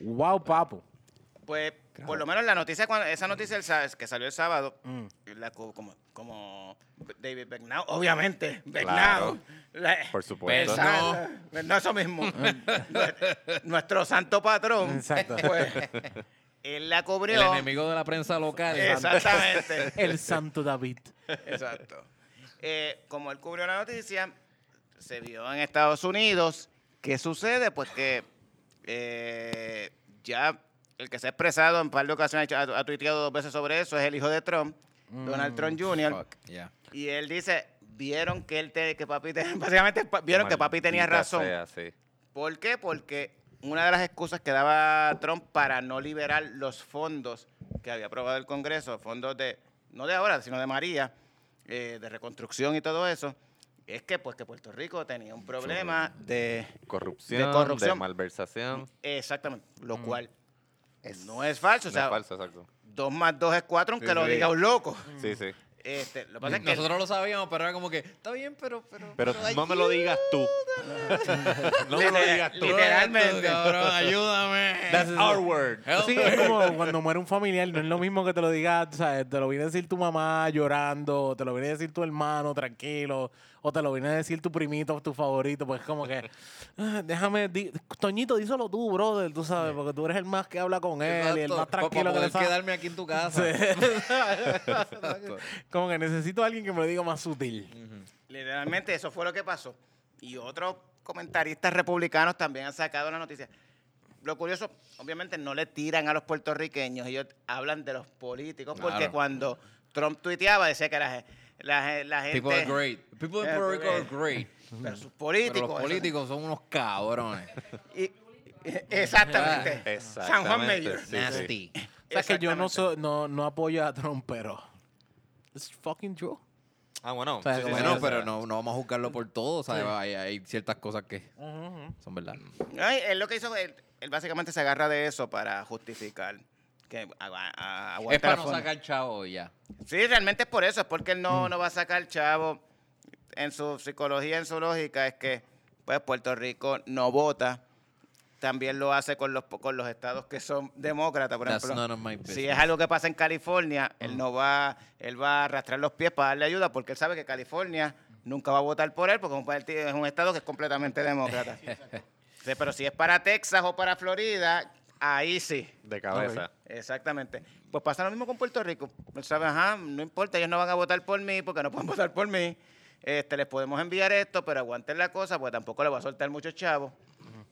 Wow, papo. Pues, por lo menos la noticia, cuando, esa noticia el que salió el sábado, Mm. la co- como, como David Becknau, obviamente, Becknau. Claro. la- Por supuesto. esa- no, eso mismo. Nuestro santo patrón. Exacto. Pues, él la El cubrió. enemigo de la prensa local. Exactamente. El santo David. Exacto. Eh, como él cubrió la noticia, se vio en Estados Unidos. ¿Qué sucede? Pues que eh, ya el que se ha expresado en un par de ocasiones, ha, ha tuiteado dos veces sobre eso, es el hijo de Trump, Donald Trump Jr. Yeah. Y él dice, vieron que él te- que papi te- básicamente vieron que papi tenía razón. sea, sí. ¿Por qué? Porque una de las excusas que daba Trump para no liberar los fondos que había aprobado el Congreso, fondos de, no de ahora, sino de María, eh, de reconstrucción y todo eso, es que pues que Puerto Rico tenía un problema de... Corrupción, de, corrupción. malversación. Exactamente, lo cual no es falso. O No sea, es falso, exacto. dos más dos es cuatro, aunque Sí, lo sí. diga un loco. Sí, sí. Este, lo que pasa es que... Nosotros lo sabíamos, pero era como que, está bien, pero... Pero, Pero no me lo digas tú. no me lo digas tú. literalmente. Cabrón, ayúdame. That's our word. Help Sí, me. es como cuando muere un familiar, no es lo mismo que te lo diga, o sea, te lo viene a decir tu mamá llorando, te lo viene a decir tu hermano tranquilo, o te lo viene a decir tu primito, tu favorito, pues como que, ah, déjame, di- Toñito, díselo tú, brother, tú sabes, porque tú eres el más que habla con él y el más tranquilo pa que le poder sabe. quedarme aquí en tu casa. Sí. como que necesito a alguien que me lo diga más sutil. Literalmente eso fue lo que pasó. Y otros comentaristas republicanos también han sacado la noticia. Lo curioso, obviamente no le tiran a los puertorriqueños, ellos hablan de los políticos, porque Claro. cuando Trump tuiteaba decía que ge- la, la gente... People are great. People in Eh, Puerto Rico are porque- great. Pero sus Pero políticos... los eso- políticos son unos cabrones. y- y- exactamente. San Juan Exactamente, Mayor. sí, sí. Nasty. O sea, que yo no, Exactamente. so- no, no apoyo a Trump, pero... It's fucking true. Ah, bueno. O sea, sí, sí, sí, Bueno, o sea, pero no, no vamos a juzgarlo por todo. o sea, Hay, hay ciertas cosas que son verdad. Ay, él lo que hizo, él, él básicamente se agarra de eso para justificar que agua- a- Es para no sacar chavo ya. Sí, realmente es por eso, es porque él no, no va a sacar chavo. En su psicología, en su lógica, es que pues Puerto Rico no vota. También lo hace con los con los estados que son demócratas, por That's ejemplo. Si es algo que pasa en California, él no va, él va a arrastrar los pies para darle ayuda, porque él sabe que California nunca va a votar por él, porque es un partido- es un estado que es completamente demócrata. Sí, pero si es para Texas o para Florida, ahí sí. De cabeza. Exactamente. Pues pasa lo mismo con Puerto Rico. Él sabe, ajá, no importa, ellos no van a votar por mí porque no pueden votar por mí. Este, les podemos enviar esto, pero aguanten la cosa, pues tampoco le va a soltar muchos chavos.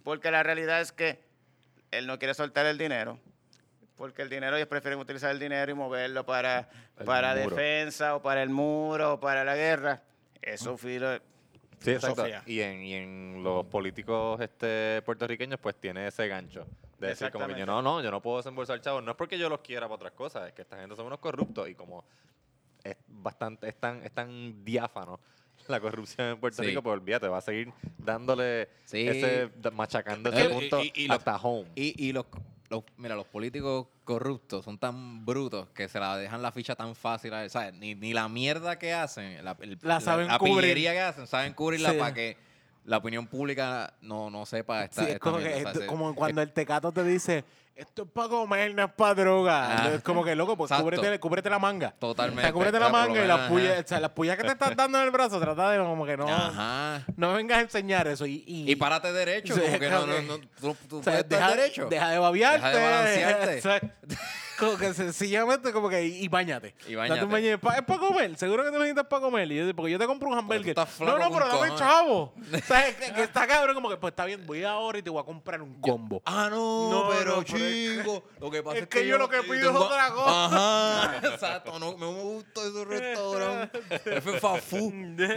Porque la realidad es que él no quiere soltar el dinero. Porque el dinero, ellos prefieren utilizar el dinero y moverlo para, El para muro. defensa o para el muro o para la guerra. Eso, filo, Sí, exacto. Y en, y en los políticos este, puertorriqueños, pues tiene ese gancho. De decir como que yo no, no, yo no puedo desembolsar chavos. No es porque yo los quiera para otras cosas, es que esta gente son unos corruptos y como es bastante, es tan, es tan diáfano la corrupción en Puerto Sí. Rico, pues olvídate, va a seguir dándole Sí. ese, machacando Es ese punto y- y lo- hasta home. Y, y los, los- mira, los políticos corruptos son tan brutos que se la dejan la ficha tan fácil. ¿sabes? Ni, ni la mierda que hacen, la, el- La saben la pillería que hacen, saben cubrirla Sí. para que la opinión pública no, no sepa esta, Sí, es esta como, que como cuando el tecato te dice, esto es para comer, no es para droga. Ah. Es como que, loco, pues cúbrete, cúbrete la manga. Totalmente. O sea, cúbrete la manga y las puyas, ajá. o sea, las puyas que te estás dando en el brazo, trata de como que no, Ajá. no vengas a enseñar eso. Y, y, Y párate derecho, como que no, no, no, tú, tú puedes deja, derecho. deja de babiarte. Deja de balancearte. Como que sencillamente como que y, y bañate. Y Date báñate. un baño. Es para comer. Seguro que te necesitas para comer. Y yo, porque yo te compro un hamburger. No, no, pero dame chavo. o sea, es que, que está cabrón como que pues está bien, voy ahora y te voy a comprar un combo. Ah, no, No, pero no, es chico. Lo que pasa es es, que yo lo que pido es otra cosa. Ajá. Exacto, no, me gusta ese restaurante. Ese fast food.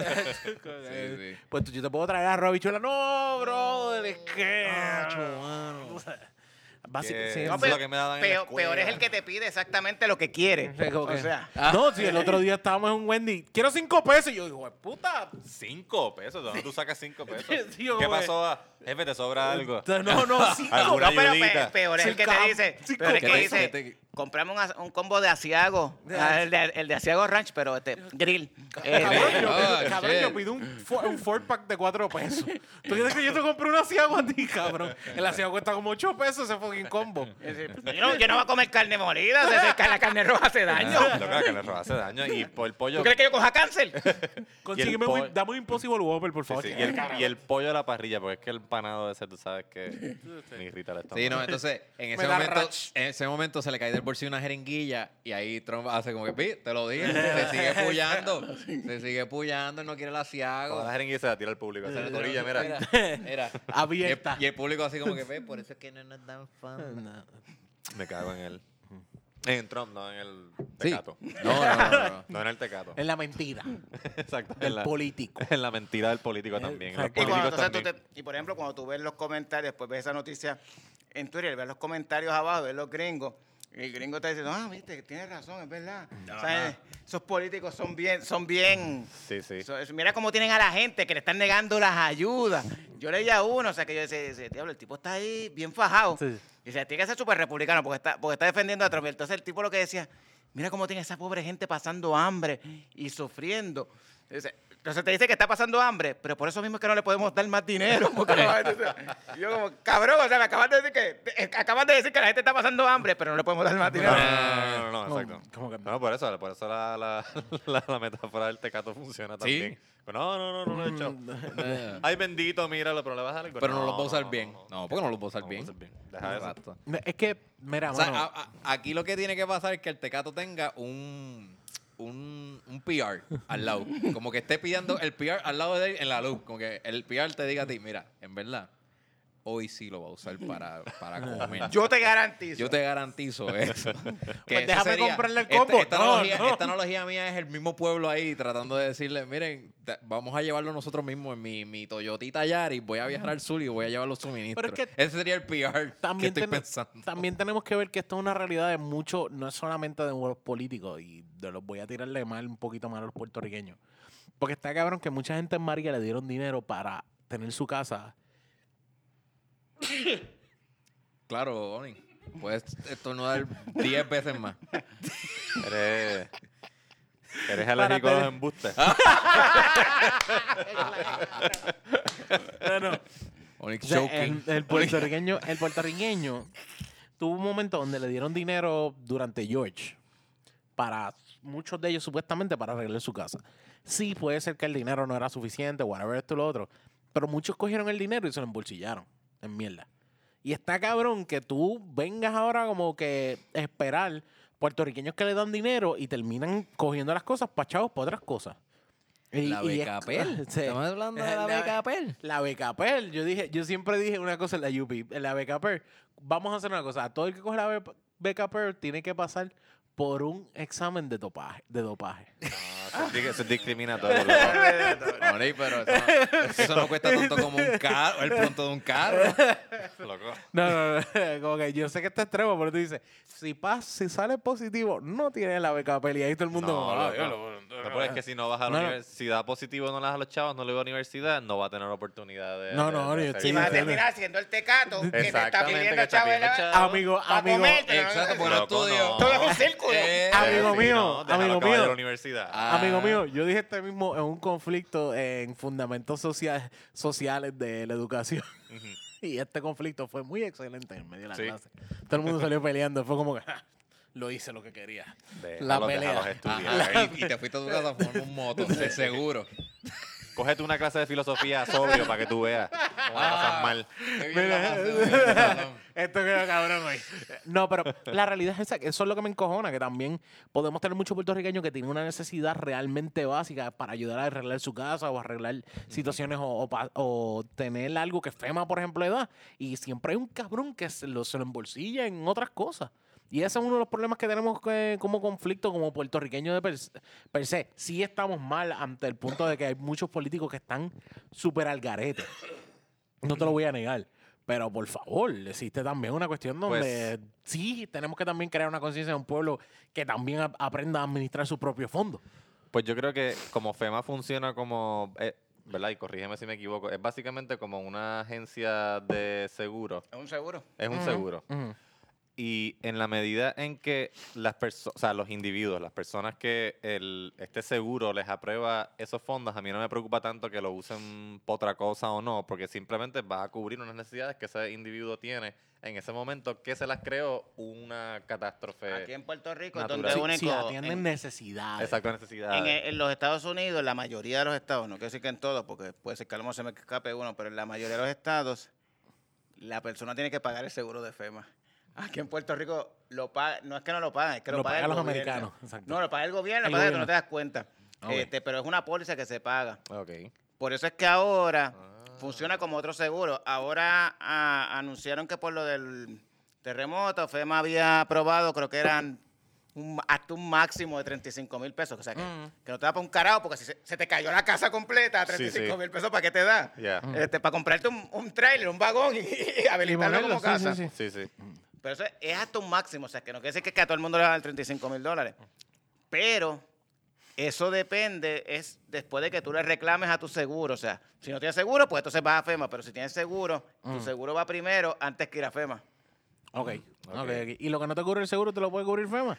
Sí, sí. Pues yo te puedo traer arroz habichuela. No, es que. mano. Básico, Eso No, es pero lo que me daban en la peor, peor es el que te pide exactamente lo que quiere. O sea, No, si el otro día estábamos en un Wendy, quiero cinco pesos. Y yo digo, puta. Cinco pesos, ¿de dónde tú sacas cinco pesos? Sí, ¿Qué pasó? ah? Jefe, te sobra algo. No, no, cinco. No, pero pe- peor es el que te dice. Peor es ¿Qué que te- dice, compramos un, combo de Asiago. ah, el, de, el de Asiago Ranch, pero este, grill. Eh, Cabrón, yo, Ah, pido, cabrón, shit. yo pido un, un four pack de 4 pesos. ¿Tú crees que yo te compré un asiago a ti, cabrón? El asiago cuesta como 8 pesos ese fucking combo. yo, no, yo no voy a comer carne molida. se- la carne roja hace daño. Yo creo que le roba hace daño. Y por el pollo. ¿Tú crees que yo coja cáncer? Consígueme po- un, dame un Impossible Whopper, por favor. sí, Y, el, y el pollo a la parrilla, porque es que el panado ese, tú sabes que me irrita el estómago. Sí, no, entonces en ese, momento, en ese momento se le cae del bolsillo una jeringuilla y ahí Trump hace como que, "Pi, te lo dije, se sigue puyando, se sigue puyando, él no quiere el asiago. la jeringuilla se la tira al público. Es la orilla, mira. Mira. Abierta. Y el, y el público así como que, ve, por eso es que no nos dan fan. Me cago en él. En Trump, no en el Sí. tecato. No, no, no, no. No en el tecato. Es la mentira Exacto. del en la, político. en la mentira del político también. Y, cuando, entonces, tú también. te- y por ejemplo, cuando tú ves los comentarios, después ves esa noticia en Twitter, ves los comentarios abajo, ves los gringos, el gringo te dice, ah, viste, tienes razón, es verdad. O sea, esos políticos son bien, son bien... Sí, sí. so- es- mira cómo tienen a la gente que le están negando las ayudas. Yo leía uno, o sea, que yo decía, diablo, el tipo está ahí bien fajado. Sí. Y decía, tiene que ser súper republicano porque está, porque está defendiendo a Trump. Y Entonces el tipo lo que decía, mira cómo tiene esa pobre gente pasando hambre y sufriendo. Dice, Entonces te dice que está pasando hambre, pero por eso mismo es que no le podemos dar más dinero. Porque yo como, cabrón, o sea, me acabas de decir que, eh, acabas de decir que la gente está pasando hambre, pero no le podemos dar más No, dinero. no, no, no, no, ¿Cómo- exacto. cómo que no? No, por eso, por eso la, la, la, la metáfora del tecato funciona también. Pero no, no, no, no lo he hecho. Ay, bendito, míralo, pero le vas a dar algo. Pero no lo a usar bien. No, porque no lo a usar no bien. Deja eso. Exacto. Es que, mira, O sea, mano, a- a- aquí lo que tiene que pasar es que el tecato tenga un, un, un PR al lado. Como que esté pidiendo el PR al lado de él en la luz. Como que el PR te diga a ti, mira, en verdad, hoy sí lo va a usar para, para comer. Yo te garantizo. Yo te garantizo eso. Que Pues déjame sería- comprarle el combo. Esta, No, analogía, no. esta analogía mía es el mismo pueblo ahí tratando de decirle, miren, te- vamos a llevarlo nosotros mismos en mi, mi Toyotita Yaris, voy a viajar al sur y voy a llevar los suministros. Pero es que Ese sería el PR que también, estoy ten- pensando. también tenemos que ver que esto es una realidad de mucho, no es solamente de los políticos, y de los voy a tirarle mal un poquito más a los puertorriqueños. Porque está cabrón que mucha gente en María le dieron dinero para tener su casa. Claro, Oni. Puedes estornudar 10 veces más. Eres, eres alérgico a los embustes. No, no. Onyx O sea, choking. el puertorriqueño, el puertorriqueño tuvo un momento donde le dieron dinero durante George para muchos de ellos supuestamente para arreglar su casa. Sí, puede ser que el dinero no era suficiente, whatever esto y lo otro, pero muchos cogieron el dinero y se lo embolsillaron en mierda. Y está cabrón que tú vengas ahora como que esperar puertorriqueños que le dan dinero y terminan cogiendo las cosas para chavos para otras cosas. Y- La es- becapel. sí. Estamos hablando de la becapel. La becapel. Yo dije, yo siempre dije una cosa en la UP, en la becapel. Vamos a hacer una cosa. Todo el que coge la be- becapel tiene que pasar por un examen de dopaje. De dopaje. No, eso, es, di- eso es discriminatorio. Oni, pero eso, eso no cuesta tanto como un carro, el pronto de un carro. loco. No, no, no. Como que yo sé que está extremo, pero tú dices, si pas, si sale positivo, no tiene la becapel. Y ahí todo el mundo. No, "Ah, loco. diablo, No, pero es que si no vas a la No, no. universidad, si da positivo no le das a los chavos, no le va a la universidad, no va a tener oportunidad de. No, de- no, de hacer sí, Y vas a terminar siendo el tecato que te está Exactamente, pidiendo que está pidiendo chavela chavo. Amigo, amigo. Exacto, por estudio. no. Todo es un Eh, Amigo Sí, mío, no, amigo a mío. la universidad. Ah. Amigo mío, yo dije este mismo en un conflicto en fundamentos social- sociales de la educación. y este conflicto fue muy excelente en medio de la Sí. clase. Todo el mundo salió peleando. Fue como que "Ja, lo hice lo que quería. la pelea. Ajá, y, y te fuiste a tu casa por un moto, de seguro. Cógete una clase de filosofía sobrio para que tú veas cómo la pasas mal. Bien la pasé, muy bien, cabrón. Esto quedó cabrón hoy. No, pero la realidad es esa. Eso es lo que me encojona, que también podemos tener muchos puertorriqueños que tienen una necesidad realmente básica para ayudar a arreglar su casa o arreglar situaciones o, o pa- o tener algo que FEMA, por ejemplo, le da. Y siempre hay un cabrón que se lo, se lo embolsilla en otras cosas. Y ese es uno de los problemas que tenemos que- como conflicto, como puertorriqueños de per, per se. Sí estamos mal ante el punto de que hay muchos políticos que están súper al garete. No te lo voy a negar. Pero por favor, existe también una cuestión donde sí tenemos que también crear una conciencia de un pueblo que también a- aprenda a administrar su propio fondo. Pues yo creo que como FEMA funciona como, eh, ¿verdad? Y corrígeme si me equivoco, es básicamente como una agencia de seguro. Es un seguro. Es un seguro. ujú. Y en la medida en que las personas, o sea, los individuos, las personas que el, este seguro les aprueba esos fondos, a mí no me preocupa tanto que lo usen para otra cosa o no, porque simplemente va a cubrir unas necesidades que ese individuo tiene en ese momento que se las creó una catástrofe. Aquí en Puerto Rico es donde Sí, único. sí, atienden en- necesidades. Exacto, necesidades. En, en los Estados Unidos, en la mayoría de los estados, no quiero decir que en todos, porque puede ser que a lo mejor se me escape uno, pero en la mayoría de los estados, la persona tiene que pagar el seguro de FEMA. Aquí en Puerto Rico lo paga, no es que no lo pagan, es que lo, Lo paga el pagan los gobierno. americanos, exacto. No, lo paga el gobierno, lo paga que no te das cuenta. Ok. Este, pero es una póliza que se paga. Por eso es que ahora Ah. funciona como otro seguro. Ahora ah, anunciaron que por lo del terremoto, FEMA había aprobado, creo que eran un- hasta un máximo de 35 mil pesos. O sea, que, Mm. que no te da para un carajo, porque si se, se te cayó la casa completa a Sí, 35 sí. mil pesos, ¿para qué te da? Este, para comprarte un, un trailer, un vagón y, y habilitarlo ponerlo, como sí, casa. sí, sí. Pero eso es, hasta un máximo, o sea, que no quiere decir que, que a todo el mundo le dan 35 mil dólares. Pero eso depende, es después de que tú le reclames a tu seguro. O sea, si no tienes seguro, pues entonces vas a FEMA. Pero si tienes seguro, tu seguro va primero antes que ir a FEMA. Ok. Ok. ok, ok. ¿Y lo que no te cubre el seguro te lo puede cubrir FEMA?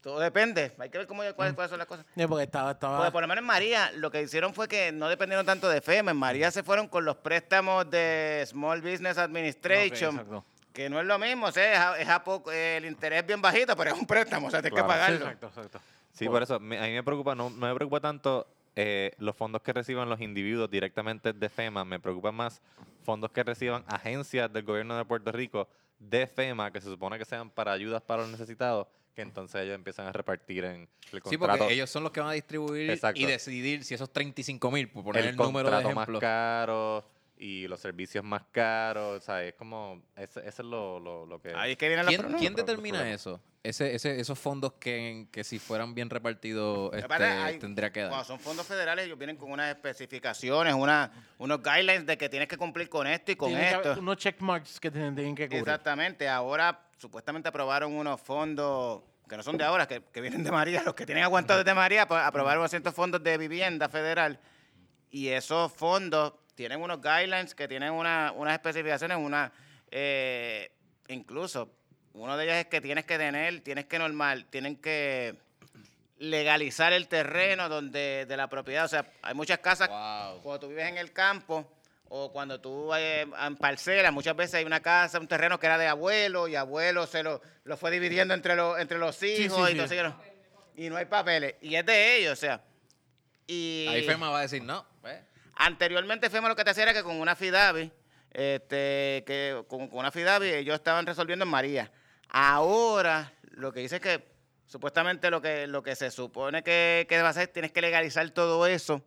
Todo depende. Hay que ver cómo, cuáles, cuáles son las cosas. Sí, porque estaba... estaba... Porque por lo menos en María, lo que hicieron fue que no dependieron tanto de FEMA. En María se fueron con los préstamos de Small Business Administration. Ok, exacto. Que no es lo mismo, o sea, es a- es a poco- el interés es bien bajito, pero es un préstamo, o sea, tienes Claro. que Sí, pagarlo. exacto, exacto. Sí, por eso me- a mí me preocupa, no, no me preocupa tanto eh, los fondos que reciban los individuos directamente de FEMA, me preocupan más fondos que reciban agencias del gobierno de Puerto Rico de FEMA, que se supone que sean para ayudas para los necesitados, que entonces ellos empiezan a repartir en el Sí, contrato. porque ellos son los que van a distribuir Exacto. y decidir si esos 35 mil, por poner el, el número de contrato más ejemplo. caro y los servicios más caros, o sea, es como, ese, ese es lo, lo, lo que... Ahí es que vienen los ¿Quién, problemas. quién determina eso? Ese, ese, esos fondos que, que si fueran bien repartidos este, hay- tendría que Cuando dar. son fondos federales, ellos vienen con unas especificaciones, una, unos guidelines de que tienes que cumplir con esto y con Tiene que esto. unos checkmarks que tienen, tienen que cubrir. Exactamente. Ahora supuestamente aprobaron unos fondos que no son de ahora, que, que vienen de María, los que tienen aguantados desde María, pues, aprobaron ciertos fondos de vivienda federal. Y esos fondos tienen unos guidelines que tienen una- unas especificaciones, una eh, incluso uno de ellos es que tienes que tener, tienes que normal, tienen que legalizar el terreno donde de la propiedad. O sea, hay muchas casas Wow. cuando tú vives en el campo o cuando tú eh, en parcelas, muchas veces hay una casa, un terreno que era de abuelo y abuelo se lo, lo fue dividiendo entre, los entre los hijos sí, y, sí. entonces no- y no hay papeles. Y es de ellos, o sea. Y Ahí FEMA va a decir, no, anteriormente FEMA lo que te hacía era que con una FIDAVI, este, que con, una FIDAVI ellos estaban resolviendo en María. Ahora lo que dice es que supuestamente lo que, lo que se supone que, que va a hacer, tienes que legalizar todo eso.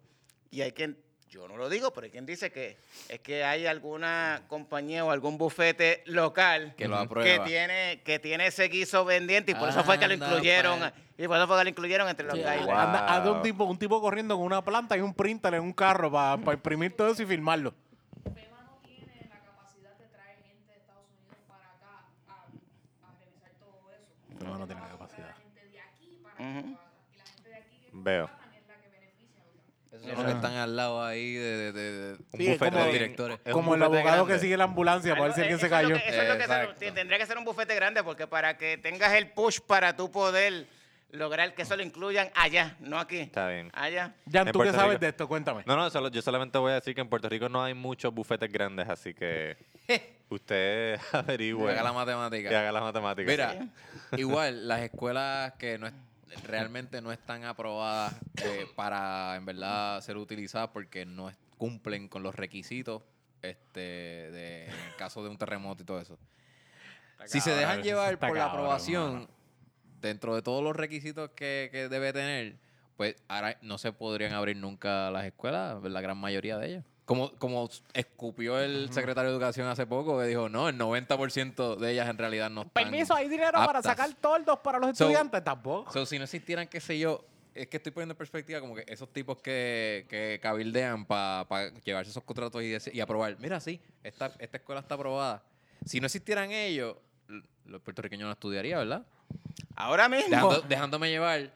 Y hay quien, yo no lo digo, pero hay quien dice que es que hay alguna compañía o algún bufete local Que lo que aprueba. tiene, que tiene ese guiso pendiente y por eso fue que lo Anda, incluyeron. pa. Y por eso fue que lo incluyeron entre los guidelines. Wow. anda, anda un tipo, un tipo corriendo con una planta y un printer en un carro para imprimir todo eso y filmarlo. Veo. pagan es la que beneficia. ¿verdad? esos son los que están al lado ahí de, de, de- de- Un es bufete como- de directores. es un Como el bufete abogado grande. que sigue la ambulancia para ver si alguien se eso es lo cayó. que- eso es lo que Exacto. tendría que ser un bufete grande porque para que tengas el push para tú poder lograr que eso lo incluyan allá, no aquí. Está bien. Allá. Jan, En ¿tú qué Puerto sabes Rico. de esto? Cuéntame. No, no, solo- yo solamente voy a decir que en Puerto Rico no hay muchos bufetes grandes, así que usted averigüe haga la matemática. y haga las matemáticas. Mira, igual las escuelas que no es- realmente no están aprobadas eh, para en verdad ser utilizadas porque no es- cumplen con los requisitos este de en el caso de un terremoto y todo eso. Si se dejan llevar por la aprobación dentro de todos los requisitos que, que debe tener, pues ahora no se podrían abrir nunca las escuelas, la gran mayoría de ellas. Como, como escupió el secretario de Educación hace poco, que dijo, no, el 90% de ellas en realidad no están Permiso, hay dinero para aptas". sacar toldos para los So- estudiantes. Tampoco. So, si no existieran, qué sé yo, es que estoy poniendo en perspectiva como que esos tipos que, que cabildean para llevarse esos contratos y, y aprobar. Mira, sí, esta, esta escuela está aprobada. Si no existieran ellos, l- los puertorriqueños no estudiarían, ¿verdad? Ahora mismo, Dejando- dejándome llevar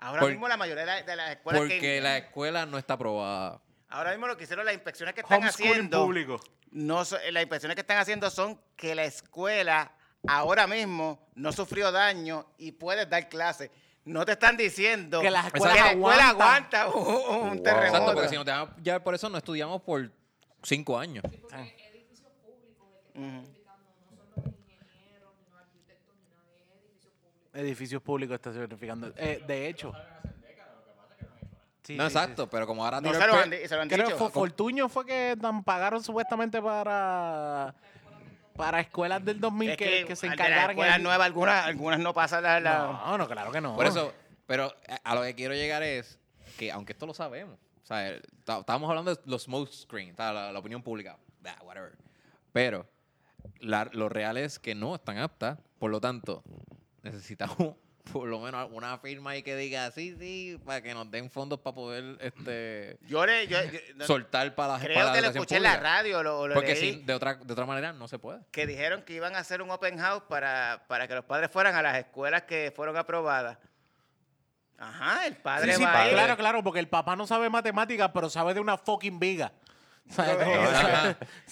ahora por- mismo la mayoría de, la- de las escuelas porque que la escuela no está aprobada. Ahora mismo lo que hicieron las inspecciones que están Homeschooling haciendo, público. no so- las inspecciones que están haciendo son que la escuela ahora mismo no sufrió daño y puedes dar clases. No te están diciendo Que las que escuelas la escuela aguanta un, un Wow. terremoto. Exacto, porque si nos dejamos ya por eso no estudiamos por cinco años. Sí, porque edificios públicos que están certificando no son los ingenieros, ni los arquitectos, ni nadie, es edificios públicos. Edificios públicos está certificando. Eh, de hecho. Sí, no, sí, sí, exacto, pero como ahora No se lo pe- han, di- se lo han Creo que dicho. fue Fortuño fue que pagaron supuestamente para para escuelas del 2000 Es que, que se encargaran. escuelas nuevas, algunas, algunas no pasan la... la- No, no, claro que no. Por eso, pero a- lo que quiero llegar es que, aunque esto lo sabemos, o sea, estábamos hablando de los smoke screen, ta, la, la opinión pública, bah, whatever. Pero la- lo real es que no están aptas, por lo tanto, necesitamos por lo menos una firma ahí que diga sí, sí, para que nos den fondos para poder este, Yo le... yo- yo- no- soltar para la creo para la que lo escuché en la radio, lo, lo Porque leí, sí, de otra, de otra manera no se puede. que dijeron que iban a hacer un open house para, para que los padres fueran a las escuelas que fueron aprobadas. Ajá, el padre Sí, sí, va pa- a ir. claro, claro, porque el papá no sabe matemáticas, pero sabe de una fucking viga.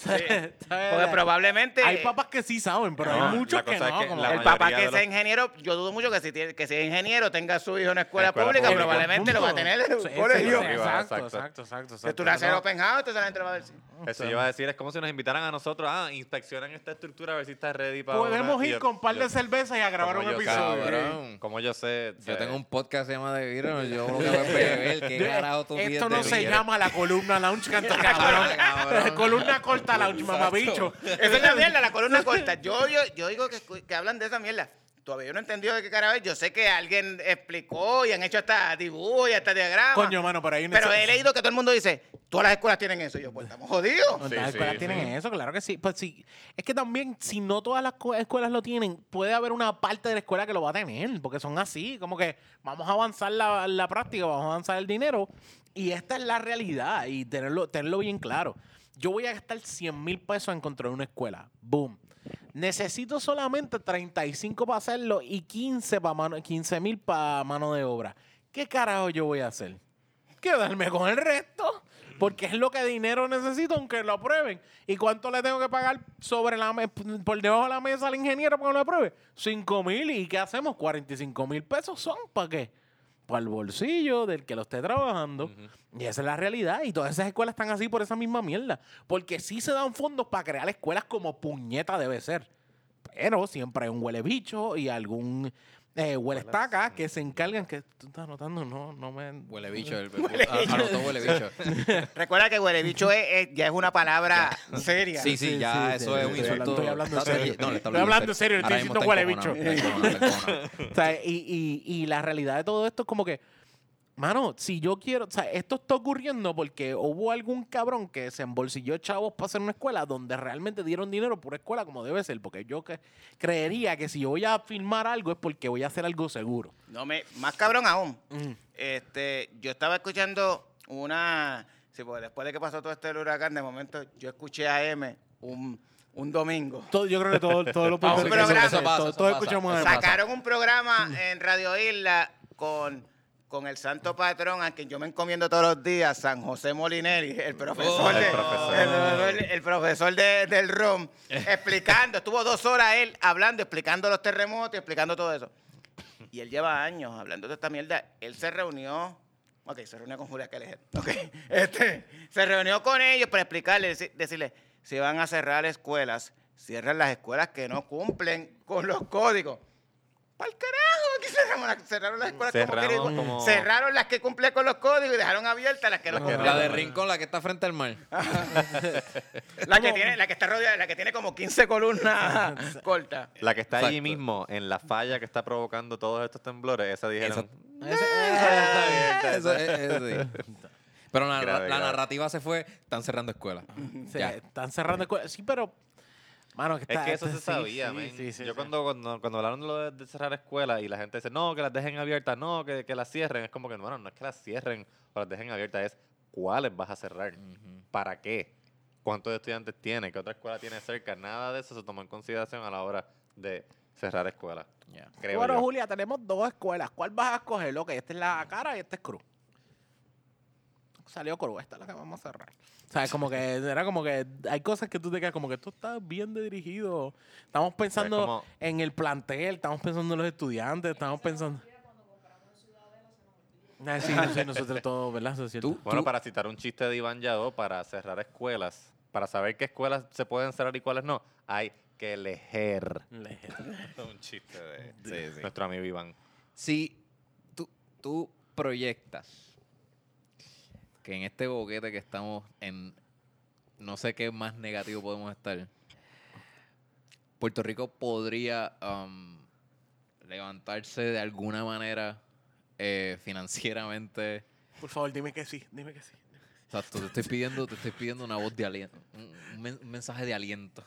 Porque probablemente... Hay papás que sí saben, pero No, hay muchos que no. es que como el papá que de sea los- ingeniero, yo dudo mucho que si, tiene- que sea ingeniero tenga a su hijo en una escuela, Escuela pública, pública. probablemente lo va a tener en un colegio. Exacto, exacto. exacto. Que tú le haces open house, entonces la gente va a decir... Eso yo iba a decir, es como si nos invitaran a nosotros, ah, inspeccionen esta estructura a ver si está ready para Podemos ir yo- con un par de yo- cervezas y a grabar un episodio. cabrón. Como yo sé. Yo tengo un podcast que se llama De Virus, yo lo que voy a beber, ¿qué carajo tú Esto no se llama la columna lounge canto Cabrón. cabrón. columna corta lounge, mamabicho. Esa es la mierda, la columna corta. Yo, yo, yo digo que, que hablan de esa mierda. Todavía yo no he entendido de qué carajo. Yo sé que alguien explicó y han hecho hasta dibujos y hasta diagramas. Coño, mano, pero hay una Pero he leído que todo el mundo dice, todas las escuelas tienen eso. Y yo, pues estamos jodidos. Las Sí, escuelas sí, tienen sí. eso, claro que sí. Pues sí, es que también, si no todas las escuelas lo tienen, puede haber una parte de la escuela que lo va a tener, porque son así, como que vamos a avanzar la, la práctica, vamos a avanzar el dinero, y esta es la realidad, y tenerlo, tenerlo bien claro. Yo voy a gastar 100 mil pesos en construir una escuela. Boom. Necesito solamente 35 para hacerlo y 15 para mano, 15 mil para mano de obra. ¿Qué carajo yo voy a hacer? quedarme con el resto. Porque es lo que dinero necesito, aunque lo aprueben. ¿Y cuánto le tengo que pagar sobre la por debajo de la mesa al ingeniero para que lo apruebe? 5 mil. ¿Y qué hacemos? 45 mil pesos son. ¿Para qué? Para el bolsillo del que lo esté trabajando. Y esa es la realidad. Y todas esas escuelas están así por esa misma mierda. Porque sí se dan fondos para crear escuelas como puñeta debe ser. Pero siempre hay un huele bicho y algún eh, huele estaca que se encargan que tú estás notando, no, no me. Huele bicho. El, a- anotó huele bicho. Recuerda que huele bicho es, es- ya es una palabra seria. Sí, sí, ya sí, eso sí, es un hablando- insulto. estoy hablando en serio. no, le Estoy hablando en serio, le Ahora estoy mismo diciendo está huele bicho. encojonado, está encojonado, está encojonado. O sea, y, y, y la realidad de todo esto es como que, mano, si yo quiero, o sea, esto está ocurriendo porque hubo algún cabrón que se embolsilló chavos para hacer una escuela donde realmente dieron dinero por escuela como debe ser, porque yo que, creería que si yo voy a filmar algo es porque voy a hacer algo seguro. No me, más cabrón aún. Mm. Este, yo estaba escuchando una. Sí, porque después de que pasó todo este huracán, de momento yo escuché a M un, un domingo. Todo, yo creo que todo, todo lo un puertorriqueños- programa. Eso pasa, todos- todos escuchamos. Sacaron un programa en Radio Isla con, con el santo patrón a quien yo me encomiendo todos los días, San José Molinelli, el profesor, Oh, de- el profesor. el profesor- el profesor de- del ROM, explicando, estuvo dos horas él hablando, explicando los terremotos, explicando todo eso. Y él lleva años hablando de esta mierda. Él se reunió, ok, se reunió con Julia Keller, ok, este, se reunió con ellos para explicarles, deci- decirles, si van a cerrar escuelas, cierran las escuelas que no cumplen con los códigos. ¡Pa'l carajo! Aquí las- cerraron las escuelas como como- Cerraron las que cumplen con los códigos y dejaron abiertas las que no cumplen. La de Rincón, la que está frente al mar. La que tiene, la que está rodeada, la que tiene como 15 columnas cortas. La que está allí mismo, en la falla que está provocando todos estos temblores, esa dijeron. Ese- Eso es- eso sí. Pero la, Grave, la grave. narrativa se fue, están cerrando escuelas. Ya. están cerrando escuelas. Sí, pero. Mano, que Es que eso se sí, sabía, sí, men. sí, sí, Yo sí. cuando, cuando, cuando hablaron de lo de, de cerrar escuelas y la gente dice, no, que las dejen abiertas, no, que, que las cierren, es como que, bueno, no es que las cierren o las dejen abiertas, es cuáles vas a cerrar, para qué, cuántos estudiantes tiene, qué otra escuela tiene cerca, nada de eso se tomó en consideración a la hora de cerrar escuelas. Bueno, yo. Julia, tenemos dos escuelas. ¿Cuál vas a escoger? Ok, esta es la cara y esta es cruz. Salió crudo, esta es la que vamos a cerrar. O sea, como que era como que hay cosas que tú te quedas como que esto está bien dirigido. Estamos pensando como- en el plantel, estamos pensando en los estudiantes, estamos pensando... Ah, sí, sí, nosotros todos, ¿verdad? Eso es cierto. Tú- Bueno, para citar un chiste de Iván Yadó, para cerrar escuelas, para saber qué escuelas se pueden cerrar y cuáles no, hay que leer. un chiste de Sí, sí. nuestro amigo Iván. Si tú, tú proyectas que en este boquete que estamos en, no sé qué más negativo podemos estar, Puerto Rico podría um, levantarse de alguna manera eh, financieramente. Por favor, dime que sí, dime que sí. Exacto, te estoy pidiendo, te estoy pidiendo una voz de aliento, un, un men- un mensaje de aliento.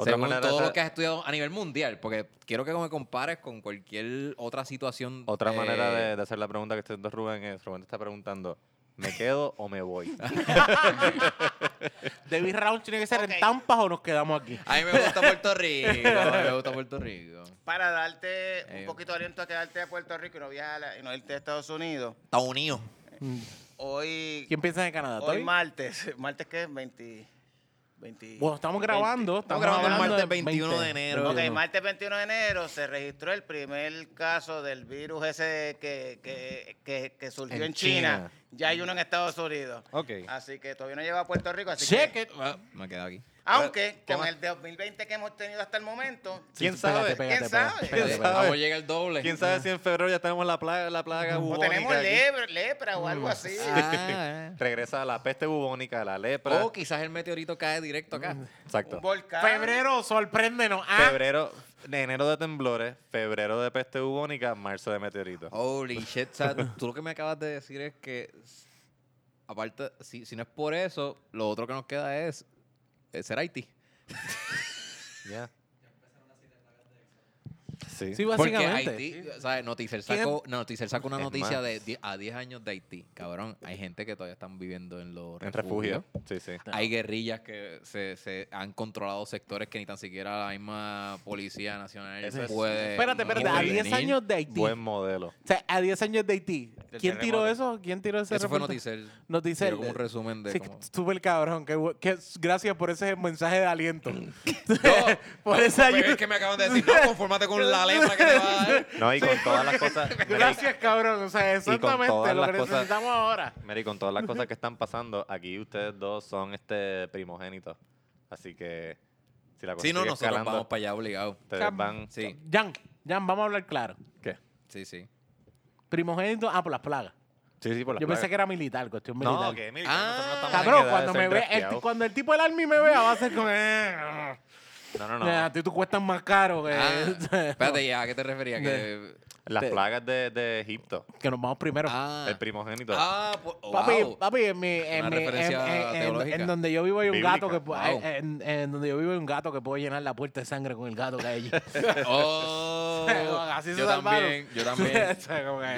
Otra Según manera de todo hacer- lo que has estudiado a nivel mundial, porque quiero que me compares con cualquier otra situación. Otra eh, manera de, de hacer la pregunta que está haciendo Rubén es, Rubén te está preguntando, ¿me quedo o me voy? David Round tiene que ser Ok. en Tampa o nos quedamos aquí. A mí me gusta Puerto Rico, a mí me gusta Puerto Rico. Para darte Eh, un poquito de aliento a quedarte a Puerto Rico y no viajar y no irte a Estados Unidos. Estados Unidos. Hoy, ¿Quién piensa en Canadá? hoy ¿Toy? martes, martes que es 20, 20 Bueno, estamos 20. grabando. Estamos grabando el martes del 21 de enero. Ok, 21. martes 21 de enero se registró el primer caso del virus ese que, que, que, que surgió En en, China. China. Ya hay uno en Estados Unidos. Ok. Así que todavía no llega a Puerto Rico. Así Check que, it. Ah, me quedo aquí. Aunque ¿Qué con más? el 2020 que hemos tenido hasta el momento, ¿Quién sabe? ¿Quién sabe? ¿Quién sabe? Vamos, llega el doble. ¿Quién sabe si en febrero ya tenemos la plaga, la plaga o bubónica tenemos aquí? lepra, lepra o algo así. Ah, Regresa la peste bubónica, la lepra. o quizás el meteorito cae directo acá. Exacto. Un volcán. Febrero, sorpréndenos. Ah, Febrero, de enero de temblores, febrero de peste bubónica, marzo de meteoritos. Holy shit, o sea, tú lo que me acabas de decir es que, aparte, si, si no es por eso, lo otro que nos queda es, es ser Haití. Ya. Sí. sí, Porque básicamente. Haití, ¿sabes? Noticel ¿Quién- sacó, Noticel sacó una Es noticia más. de die- a 10 años de Haití. Cabrón, hay gente que todavía están viviendo en los En refugios. refugio. Sí, sí. Hay guerrillas que se, se han controlado sectores que ni tan siquiera la misma Policía Nacional Eso es- puede. Espérate, espérate. A intervenir. 10 años de Haití. Buen modelo. O sea, a 10 años de Haití. Del ¿Quién tiró eso? ¿Quién tiró ese Eso fue reportaje? Noticel. Noticel. Dio como un resumen de Sí, cómo- súper cabrón. Que, bu- que- gracias por ese mensaje de aliento. por No, esa pero ayuda. es que me acaban de decir, no, confórmate con la lepra que te va a dar. No, y con todas las cosas. Mary, Gracias, cabrón. O sea, exactamente lo que cosas- necesitamos ahora. Mary, con todas las cosas que están pasando, aquí ustedes dos son este primogénitos. Así que si la cosa Sí, no, sigue nosotros escalando, vamos para allá obligados. ustedes Cam- van. Sí, Jan, Jan, vamos a hablar claro. ¿Qué? sí, sí. Primogénito, ah, por las plagas. Sí, sí, por las Yo pensé plagas. que era militar, cuestión militar. No, que militar. Ah, no Cabrón, cuando, me ve, el- cuando el tipo del army me vea, va a ser como... eh, No, no, eh, no. A ti tú cuestas más caro que... Ah, espérate, ya, ¿a qué te referías? Que, Las de- plagas de, de Egipto. que nos vamos primero. ah, El primogénito. ah, pues, Papi, wow. papi, en, mi, en, mi- en- referencia en- en- donde yo vivo hay un Bíblica, gato que wow. en, en donde yo vivo hay un gato que puede llenar la puerta de sangre con el gato que hay allí. Oh, Así se yo salvaron. también, yo también.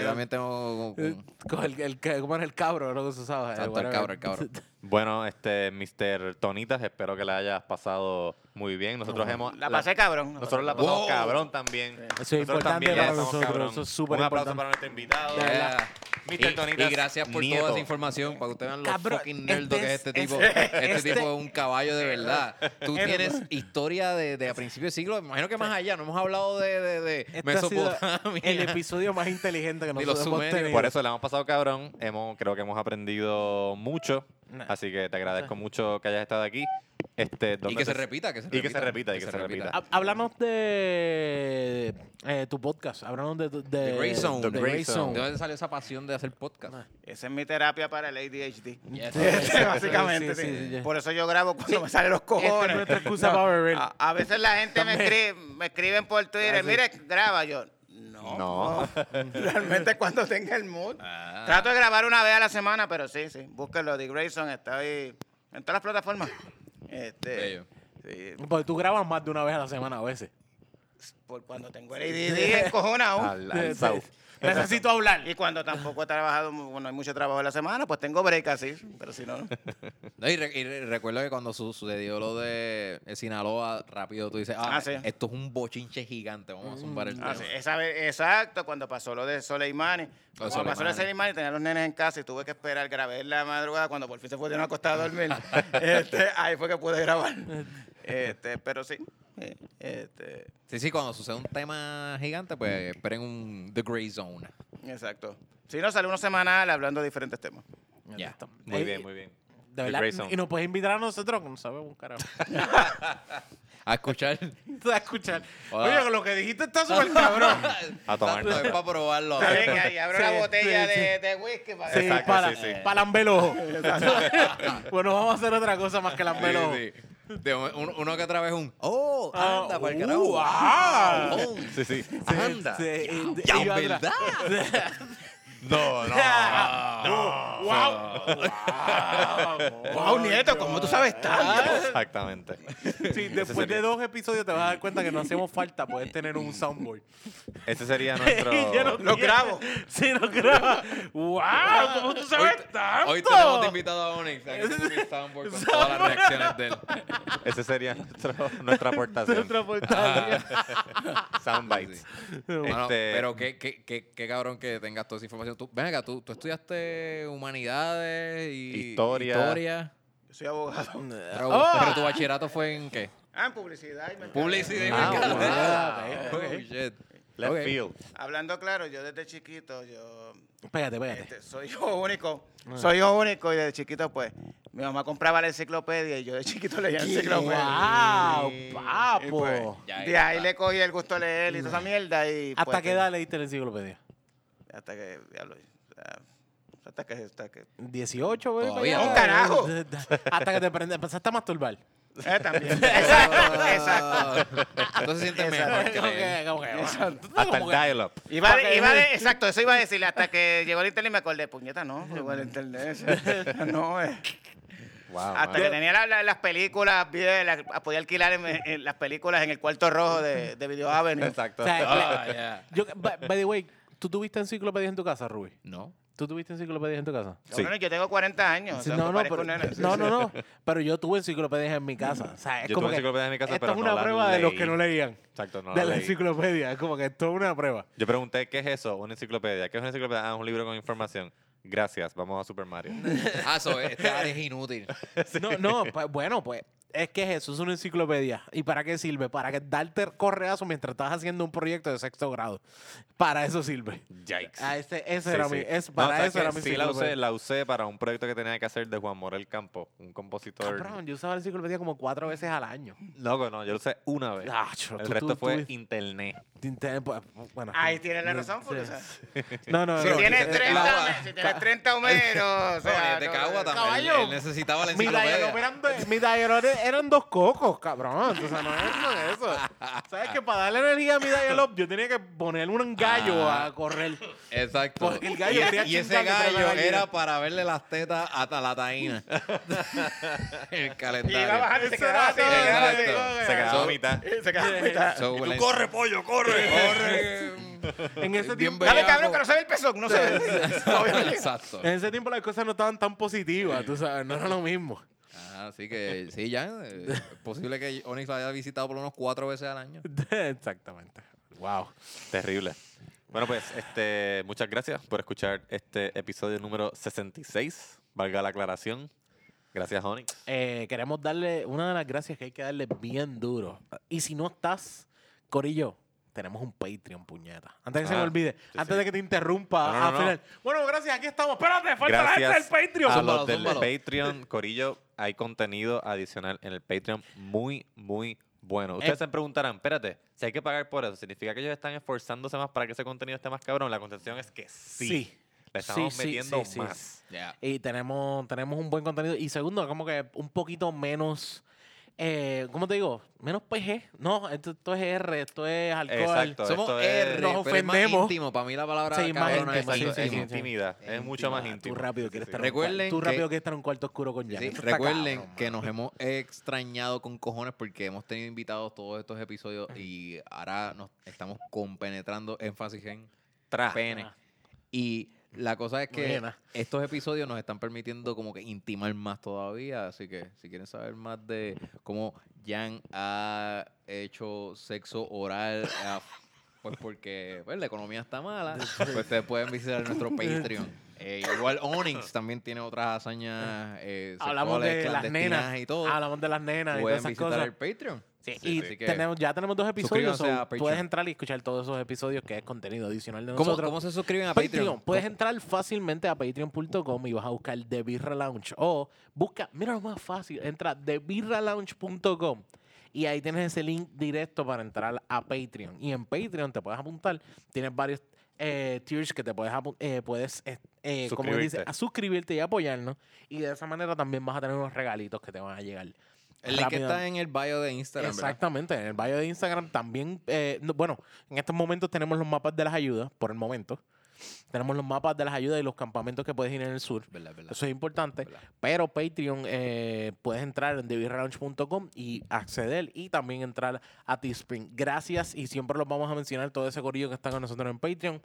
Yo también tengo... Eh, Con el, el, que- ¿Cómo era el cabro? Lo que se usaba. Exacto, el cabro, el cabro. Bueno, este, Mr. Tonitas, espero que la hayas pasado muy bien. Nosotros hemos... La pasé cabrón. Nosotros la pasamos Wow. cabrón también. Eso es Nosotros importante también para la pasamos nosotros, cabrón. eso es súper Un aplauso importante. para nuestro invitado. Mr. Y, Tonitas y gracias por Nieto. toda esa información para que ustedes vean lo Cabrón, fucking nerdo este que es es- este tipo. este- Este, este- tipo es un caballo de verdad. Tú Este- tienes historia de, de a principios de siglo, me imagino que más allá. No hemos hablado de, de, de Este Mesopotamia. el episodio más inteligente que nosotros hemos tenido. Por eso le hemos pasado cabrón. Hemos, creo que hemos aprendido mucho. Nah. Así que te agradezco mucho que hayas estado aquí. Este, Y ¿dónde que se repita, que se Y que repita. se repita, y que se repita. Háblanos de eh, tu podcast. Háblanos de, de, The Grey Zone. The The Grey Grey Zone. ¿De dónde salió esa pasión de hacer podcast? Esa es mi terapia para el ADHD. Yes. Este, Básicamente, Sí, sí. sí, sí. Por eso yo grabo cuando me salen los cojones. A, a veces la gente me, escribe, me escriben por Twitter, Ah, mire, graba yo. No. Realmente cuando tenga el mood. Ah. Trato de grabar una vez a la semana, pero sí, sí. Búsquenlo, The Grayson, está ahí en todas las plataformas. Este, Bello. sí. Porque tú grabas más de una vez a la semana a veces. por cuando tengo el ADD encojonado. Necesito hablar. Y cuando tampoco he trabajado, bueno, hay mucho trabajo en la semana, pues tengo break así. Pero si no, no. Y, re- y recuerdo que cuando su- sucedió lo de Sinaloa, rápido tú dices, ah, Ah, sí. esto es un bochinche gigante, vamos a zumbar el Ah, tema. sí, esa vez, exacto, cuando pasó lo de Soleimani. Cuando pasó lo de Soleimani. Tenía los nenes en casa y tuve que esperar, grabé en la madrugada cuando por fin se fueron a acostar a dormir. este, ahí fue que pude grabar. Este, pero sí. Eh, Este, Sí, sí, cuando sucede un tema gigante, pues esperen un The Grey Zone. exacto. Si no, sale uno semanal hablando de diferentes temas. Ya. Muy bien, muy bien. De verdad. Y nos puedes invitar a nosotros, que no sabemos un carajo. A escuchar. a escuchar. Hola. Oye, lo que dijiste está súper cabrón. A tomar. No, para probarlo. Está bien, abro Sí, la botella sí, de, de whisky para Sí, Exacto, para, sí, sí. para lamber el ojo. bueno, vamos a hacer otra cosa más que lamber De un- uno, uno que otra vez un, oh, Ah, anda, para el uh, carajo. ah. Oh, Sí, sí. anda. Sí, Ya. ¿verdad? No, no. No, wow. wow. Wow, nieto, ¿cómo tú sabes tanto? Exactamente. Sí, después de dos episodios te vas a dar cuenta que no hacemos falta poder tener un soundboard. Ese sería nuestro. No Lo grabo. Sí, lo grabo. ¡Wow! ¿Cómo tú sabes Hoy, tanto? hoy tenemos invitado a Onyx. Tengo mi soundboard con todas las reacciones de él. Ese sería nuestro, nuestra aportación. Otra portada. Soundbites. Este- pero qué, qué, qué, qué cabrón que tengas toda esa información. Tú, ven acá, tú, tú estudiaste humanidades y Historia. historia, Yo soy abogado. pero, Ah. pero tu bachillerato fue en qué? Ah, en publicidad y mercadeo. Publicidad y Ah, mercadeo. wow, Oh. Left field. Hablando claro, yo desde chiquito, yo Pégate, pégate. este, soy hijo único. Soy hijo único y desde chiquito, pues, mi mamá compraba la enciclopedia y yo de chiquito leía enciclopedia. ¡Wow! Y, ¡Papo! pues, Ya, de ahí le cogí el gusto a leer y toda esa mierda. Y, ¿Hasta pues, qué edad leíste la enciclopedia? Hasta que, diablo, hasta que, hasta que, ¿18, güey? Todavía. ¡Un carajo! Hasta que te prende- empezaste a masturbar. eh, también. exacto, exacto. Entonces sientes mejor que Como leer. que- como que- Exacto. Hasta el como que- dial-up. Iba, de- Ok. iba de- exacto, eso iba a decirle hasta que llegó el internet y me acordé, puñeta, no, llegó el internet. no, eh. Wow. Hasta mano. que tenía la- la- las películas, bien, las- podía alquilar en, en las películas en el cuarto rojo de, de Video Avenue. Exacto. O sea, Ah, ya. yo, by, by the way, ¿tú tuviste enciclopedias en tu casa, Ruby? No. ¿Tú tuviste enciclopedias en tu casa? Sí. Cabrón, yo tengo 40 años. o Sí, sea, no, no, pero, no, sí. no, no. Pero yo tuve enciclopedias en mi casa. O sea, es Yo como tuve que enciclopedias en mi casa, esto pero es una prueba de los que no leían. Exacto, no de la la leí. enciclopedia. Es como que esto es una prueba. Yo pregunté, ¿qué es eso? Una enciclopedia. ¿Qué es una enciclopedia? Ah, un libro con información. Gracias, vamos a Super Mario. Ah, eso, esta área es inútil. No, no, pues, bueno, pues es que es eso, es una enciclopedia. ¿Y para qué sirve? Para que darte correazo mientras estás haciendo un proyecto de sexto grado. Para eso sirve. Yikes. Ah, ese, ese Sí, era sí. mi, es, No, para ¿sabes eso era mi Sí, la usé, la usé para un proyecto que tenía que hacer de Juan Morel Campo, un compositor. Cabrón, yo usaba la enciclopedia como cuatro veces al año. Loco, no, yo lo usé una vez. Ah, cho, El tú- resto tú- fue tú- internet. Internet, pues, Bueno, Ahí tienes la razón, Sí. porque, o sea, No, no, si no. tienes que te 30, clava. me- si tienes 30 Homeros, o sea, de no, Cagua también. caballo. Él, necesitaba la enciclopedia. mi dial-up eran dos cocos, cabrón. O sea, no es eso, es eso. ¿Sabes que para darle energía a mi dial-up yo tenía que ponerle un gallo Ah. a correr? Exacto. Porque el gallo y, quería y ese chingar la gallo gallina. era para verle las tetas hasta la taína. el Y iba calendario. bajando y se Eso quedaba así, se quedaba así. Exacto. Se quedaba So- a mitad. Se quedaba a mitad. So, la- corre, pollo, corre. corre. En ese Bien tiempo, Dale, bellaco. cabrón, que no se ve el pezón, no se ve. Exacto. en ese tiempo las cosas no estaban tan positivas, tú sabes, no era lo mismo. Así que sí, ya. eh, Es posible que Onyx lo haya visitado por unos cuatro veces al año. Exactamente. Wow. Terrible. Bueno, pues, este, muchas gracias por escuchar este episodio número 66. Valga la aclaración. Gracias, Onyx. Eh, queremos darle una de las gracias que hay que darle bien duro. Y si no estás, Corillo, tenemos un Patreon, puñeta. Antes que se me Ah, olvide, sí, antes sí. de que te interrumpa No, no, al no. final. Bueno, gracias, aquí estamos. Espérate, falta la gente del Gracias Patreon. a Zúmbalo, los del zúmbalo. Patreon, Corillo, hay contenido adicional en el Patreon muy, muy bueno. Ustedes Eh. se preguntarán, espérate, si hay que pagar por eso, ¿significa que ellos están esforzándose más para que ese contenido esté más cabrón? La contestación es que sí. Sí. Le estamos Sí, metiendo sí, sí. más. Y tenemos, tenemos un buen contenido. Y segundo, como que un poquito menos eh, ¿cómo te digo? Menos PG. No, esto, esto es R, esto es alcohol. Exacto. Somos esto es- R, Nos pero es más ofendemos. íntimo. Para mí la palabra Sí, más cabrona es íntimo, sí, sí, es intimidad. Es mucho más íntimo. Tú rápido quieres sí, estar un cuarto- Recuerden Tú rápido que- quieres estar en un cuarto oscuro con está recuerden cabrón, que nos hemos extrañado con cojones porque hemos tenido invitados todos estos episodios y ahora nos estamos compenetrando énfasis en Tra. pene. Ah. Y la cosa es que Buena. estos episodios nos están permitiendo como que intimar más todavía, así que si quieren saber más de cómo Jan ha hecho sexo oral, eh, pues porque pues, la economía está mala, pues ustedes pueden visitar nuestro Patreon. Eh, igual Onyx también tiene otras hazañas eh, Hablamos de las nenas. y todo. Hablamos de las nenas y todas pueden esas visitar cosas. el Patreon. Sí, Sí, y tenemos, ya tenemos dos episodios. so puedes entrar y escuchar todos esos episodios que es contenido adicional de ¿Cómo, nosotros. ¿Cómo se suscriben a Patreon. Patreon? Puedes entrar fácilmente a patreon.com y vas a buscar The Birra Lounge. O busca, mira lo más fácil, entra a thebirralounge.com y ahí tienes ese link directo para entrar a Patreon. Y en Patreon te puedes apuntar, tienes varios eh, tiers que te puedes, eh, puedes eh, eh, como dice, a suscribirte y apoyarnos. Y de esa manera también vas a tener unos regalitos que te van a llegar. El link rápido. está en el bio de Instagram, ¿verdad? Exactamente, en el bio de Instagram también, eh, no, bueno, en estos momentos tenemos los mapas de las ayudas, por el momento. Tenemos los mapas de las ayudas y los campamentos que puedes ir en el sur. Verdad, verdad. Eso es importante. Pero Patreon, eh, puedes entrar en TheBeerLounge.com y acceder y también entrar a Teespring. Gracias y siempre los vamos a mencionar todo ese corillo que está con nosotros en Patreon.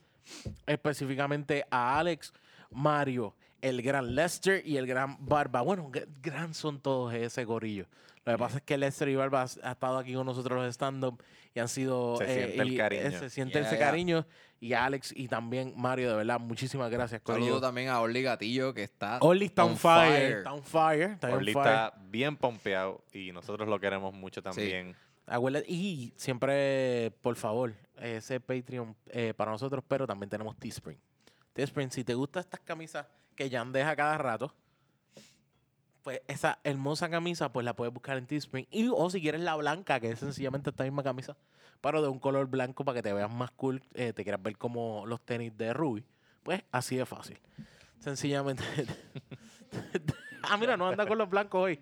Específicamente a Alex, Mario, el gran Lester y el gran Barba. Bueno, gr- gran son todos ese corillo. Lo que pasa es que Lester y Barba ha estado aquí con nosotros los stand-up y han sido... Se siente el y, cariño. eh, se siente Yeah, ese yeah. cariño. Y Alex y también Mario, de verdad, muchísimas gracias. Saludo también a Orly Gatillo que está Oli está on, on fire. fire. Está on fire. Está on Orly fire. está bien pompeado y nosotros lo queremos mucho también. Acuérdate- y siempre, por favor, ese Patreon eh, para nosotros, pero también tenemos Teespring. Teespring, si te gustan estas camisas que Jan deja cada rato, pues esa hermosa camisa, pues la puedes buscar en Teespring. Y, o si quieres la blanca, que es sencillamente esta misma camisa, pero de un color blanco para que te veas más cool, eh, te quieras ver como los tenis de Ruby, pues así de fácil. Sencillamente. ah, mira, no anda con los blancos hoy.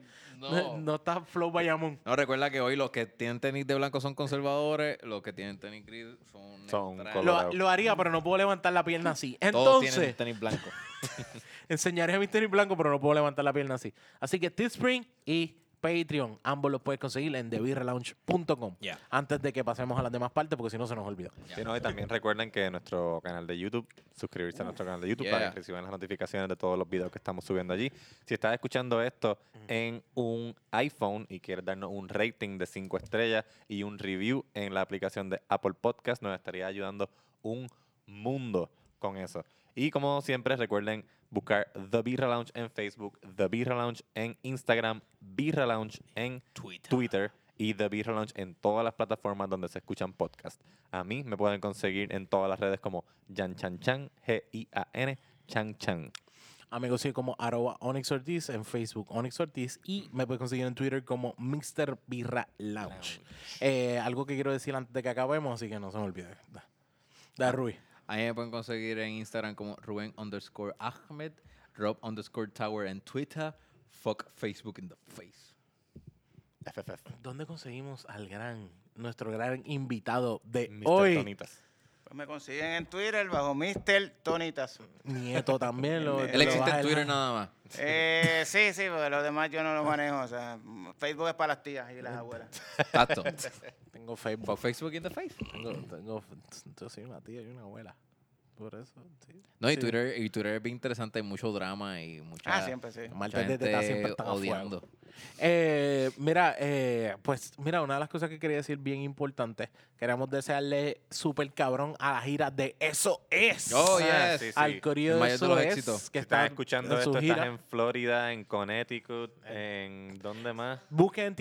No, No. está Flow Bayamón. No, recuerda que hoy los que tienen tenis de blanco son conservadores, los que tienen tenis gris son, Son Lo, lo haría, pero no puedo levantar la pierna así. Todos tienen Entonces, tenis blanco. enseñaré a mi tenis blanco, pero no puedo levantar la pierna así. Así que Teespring y Patreon, ambos los puedes conseguir en TheBeerLounge.com. Ya. Antes de que pasemos a las demás partes, porque si no se nos. Sí, no, y también recuerden que nuestro canal de YouTube, suscribirse a nuestro canal de YouTube para Yeah. que reciban las notificaciones de todos los videos que estamos subiendo allí. Si estás escuchando esto en un iPhone y quieres darnos un rating de 5 estrellas y un review en la aplicación de Apple Podcast, nos estaría ayudando un mundo con eso. Y como siempre, recuerden buscar The Birra Lounge en Facebook, The Birra Lounge en Instagram, Birra Lounge en Twitter. y The Birra Lounge en todas las plataformas donde se escuchan podcasts. A mí me pueden conseguir en todas las redes como Jan Chan Chan, G-I-A-N, Chan Chan. Amigos, soy como arroba Onyx Ortiz en Facebook, Onyx Ortiz, y me pueden conseguir en Twitter como Mr. Birra Lounge. Eh, algo que quiero decir antes de que acabemos, así que no se me olvide. Da, da Rui. A mí me pueden conseguir en Instagram como Rubén underscore Ahmed, Rob underscore Tower en Twitter, fuck Facebook in the face. ¿Dónde conseguimos al gran, nuestro gran invitado de Mr. hoy? Tonitas. Me consiguen en Twitter bajo Mr. Tonitas. Nieto también. Lo, Él lo existe en Twitter nada más. Eh, sí, sí, porque los demás yo no los manejo. O sea, Facebook es para las tías y las abuelas. Exacto. Tengo Facebook. Facebook in the face. Tengo, tengo, yo soy una tía y una abuela. Por eso, sí. No, y Sí. Twitter, y Twitter es bien interesante, hay mucho drama y mucha, Ah, siempre, sí. mucha de gente teta siempre están a fuego. odiando. Eh, mira, eh, pues mira, una de las cosas que quería decir bien importante, queremos desearle súper cabrón a la gira de Eso Es. Oh, Ah, yes. sí, sí. Al El de de Eso los Es, éxitos. que Si estás está escuchando en su esto, gira. estás en Florida, en Connecticut, en... ¿Dónde más? Busquen en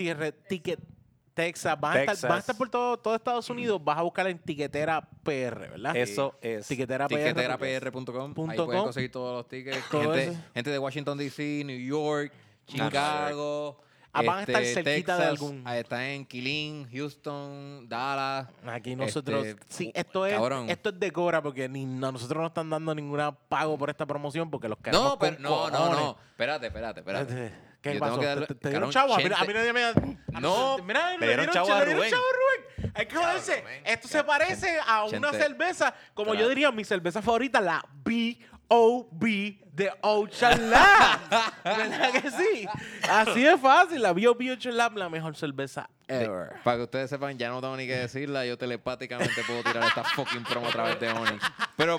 Texas. Van, A estar, Texas. a estar por todo, todo Estados Unidos. Vas a buscar en Tiquetera PR, ¿verdad? Eso es. Tiquetera PR. Tiqueterapr.com. Punto Ahí com. pueden conseguir todos los tickets. Todo Gente, de Washington, D.C., New York, Chicago. Ah, van a estar este, cerquita de algún- ahí Está en Killeen, Houston, Dallas. Aquí nosotros, Este, sí, esto es, cabrón. esto es de Cora porque ni nosotros no están dando ninguna pago por esta promoción porque los queremos No, pero con no, no, cojones. no. Espérate, espérate, espérate. Espérate, ¿Qué pasó? ¿Te, te dieron chavo? A mí, a mí nadie me... a No, Mira, le dieron chavo a Rubén. chavo a Rubén. Hay que joderse. Esto se parece a una cerveza, como yo diría, mi cerveza favorita, la B.O.B. de Ocean Lab. ¿Verdad que sí? Así de fácil. La B.O.B. Ocean Lab, la mejor cerveza ever. Para que ustedes sepan, ya no tengo ni que decirla. Yo telepáticamente puedo tirar esta fucking promo a través de Onyx. Pero,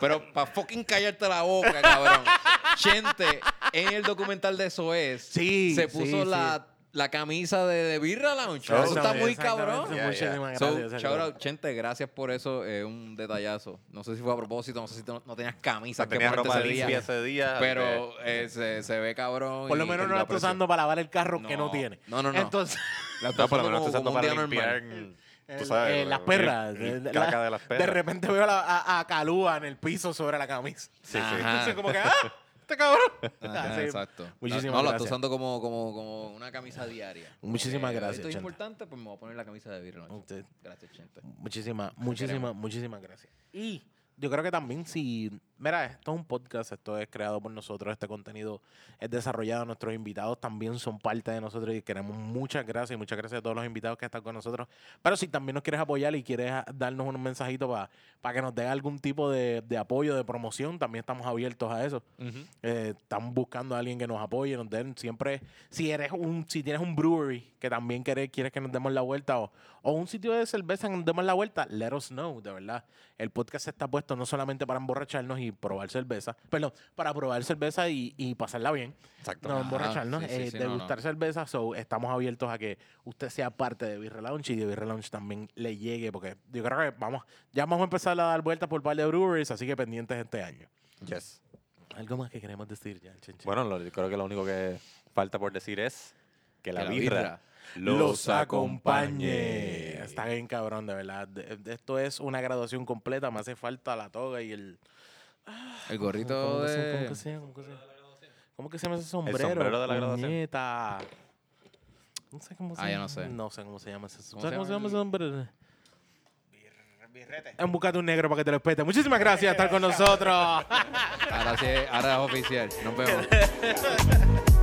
pero para fucking callarte la boca, cabrón. Chente, en el documental de eso es, Sí, se puso sí. la, la camisa de, de Birra Lounge. Eso está muy cabrón. Yeah, Muchísimas So, gracias. shout out, Chente, gracias por eso. Es un detallazo. No sé si fue a propósito, no sé si no, no tenías camisa. O sea, tenía ropa limpia ese día. Pero eh, se, se ve cabrón. Por lo menos y no la está aprecio. usando para lavar el carro que no No. tiene. No, no, no. Entonces, La está No, por lo usando menos usando para día limpiar. Tú sabes. eh, las perras. el- el de- caca la- de las De perras. repente veo a, la- a, a Calúa en el piso sobre la camisa. Sí, sí. Entonces, como que, ¡ah! Este cabrón. Ajá, Sí. exacto. Muchísimas no, gracias. estoy usando como, como, como una camisa diaria. Muchísimas Eh, gracias, Esto es importante, pues me voy a poner la camisa de. Lounge. Usted- Gracias, Chente. Muchísimas, muchísimas, muchísimas gracias. Y yo creo que también si, mira, esto es un podcast, esto es creado por nosotros, este contenido es desarrollado, nuestros invitados también son parte de nosotros y queremos muchas gracias y muchas gracias a todos los invitados que están con nosotros. Pero si también nos quieres apoyar y quieres darnos un mensajito para que nos dé algún tipo de, de apoyo, de promoción, también estamos abiertos a eso. Ujú. Eh, estamos buscando a alguien que nos apoye, nos den siempre, si eres un, si tienes un brewery que también quieres, quieres que nos demos la vuelta o, o un sitio de cerveza que nos demos la vuelta, let us know, de verdad. El podcast está puesto no solamente para emborracharnos y probar cerveza, perdón, para probar cerveza y, y pasarla bien, Exacto. no Ajá, emborracharnos, sí, sí, eh, sí, no, degustar no. cerveza, so estamos abiertos a que usted sea parte de Beer Lounge y de Beer Lounge también le llegue, porque yo creo que vamos, ya vamos a empezar a dar vueltas por un par de breweries, así que pendientes este año. Yes. Algo más que queremos decir ya, Chenche? Bueno, lo- yo creo que lo único que falta por decir es que la, Que la birra, birra los acompañe. Está bien cabrón, de verdad. De- de- esto es una graduación completa. Me hace falta la toga y el... El ¿Cómo gorrito se- de... ¿Cómo que se llama? ¿Cómo que se llama? ¿Cómo que se llama ese sombrero? sombrero de la graduación. Puñeta. No sé cómo se Ah, yo llama. no sé. No sé cómo se llama ese ¿Cómo ¿Sabes se cómo se llama ese sombrero? Birrete. En buscate un negro para que te lo respete. Muchísimas gracias por estar con nosotros. Ahora sí, ahora es oficial. Nos vemos.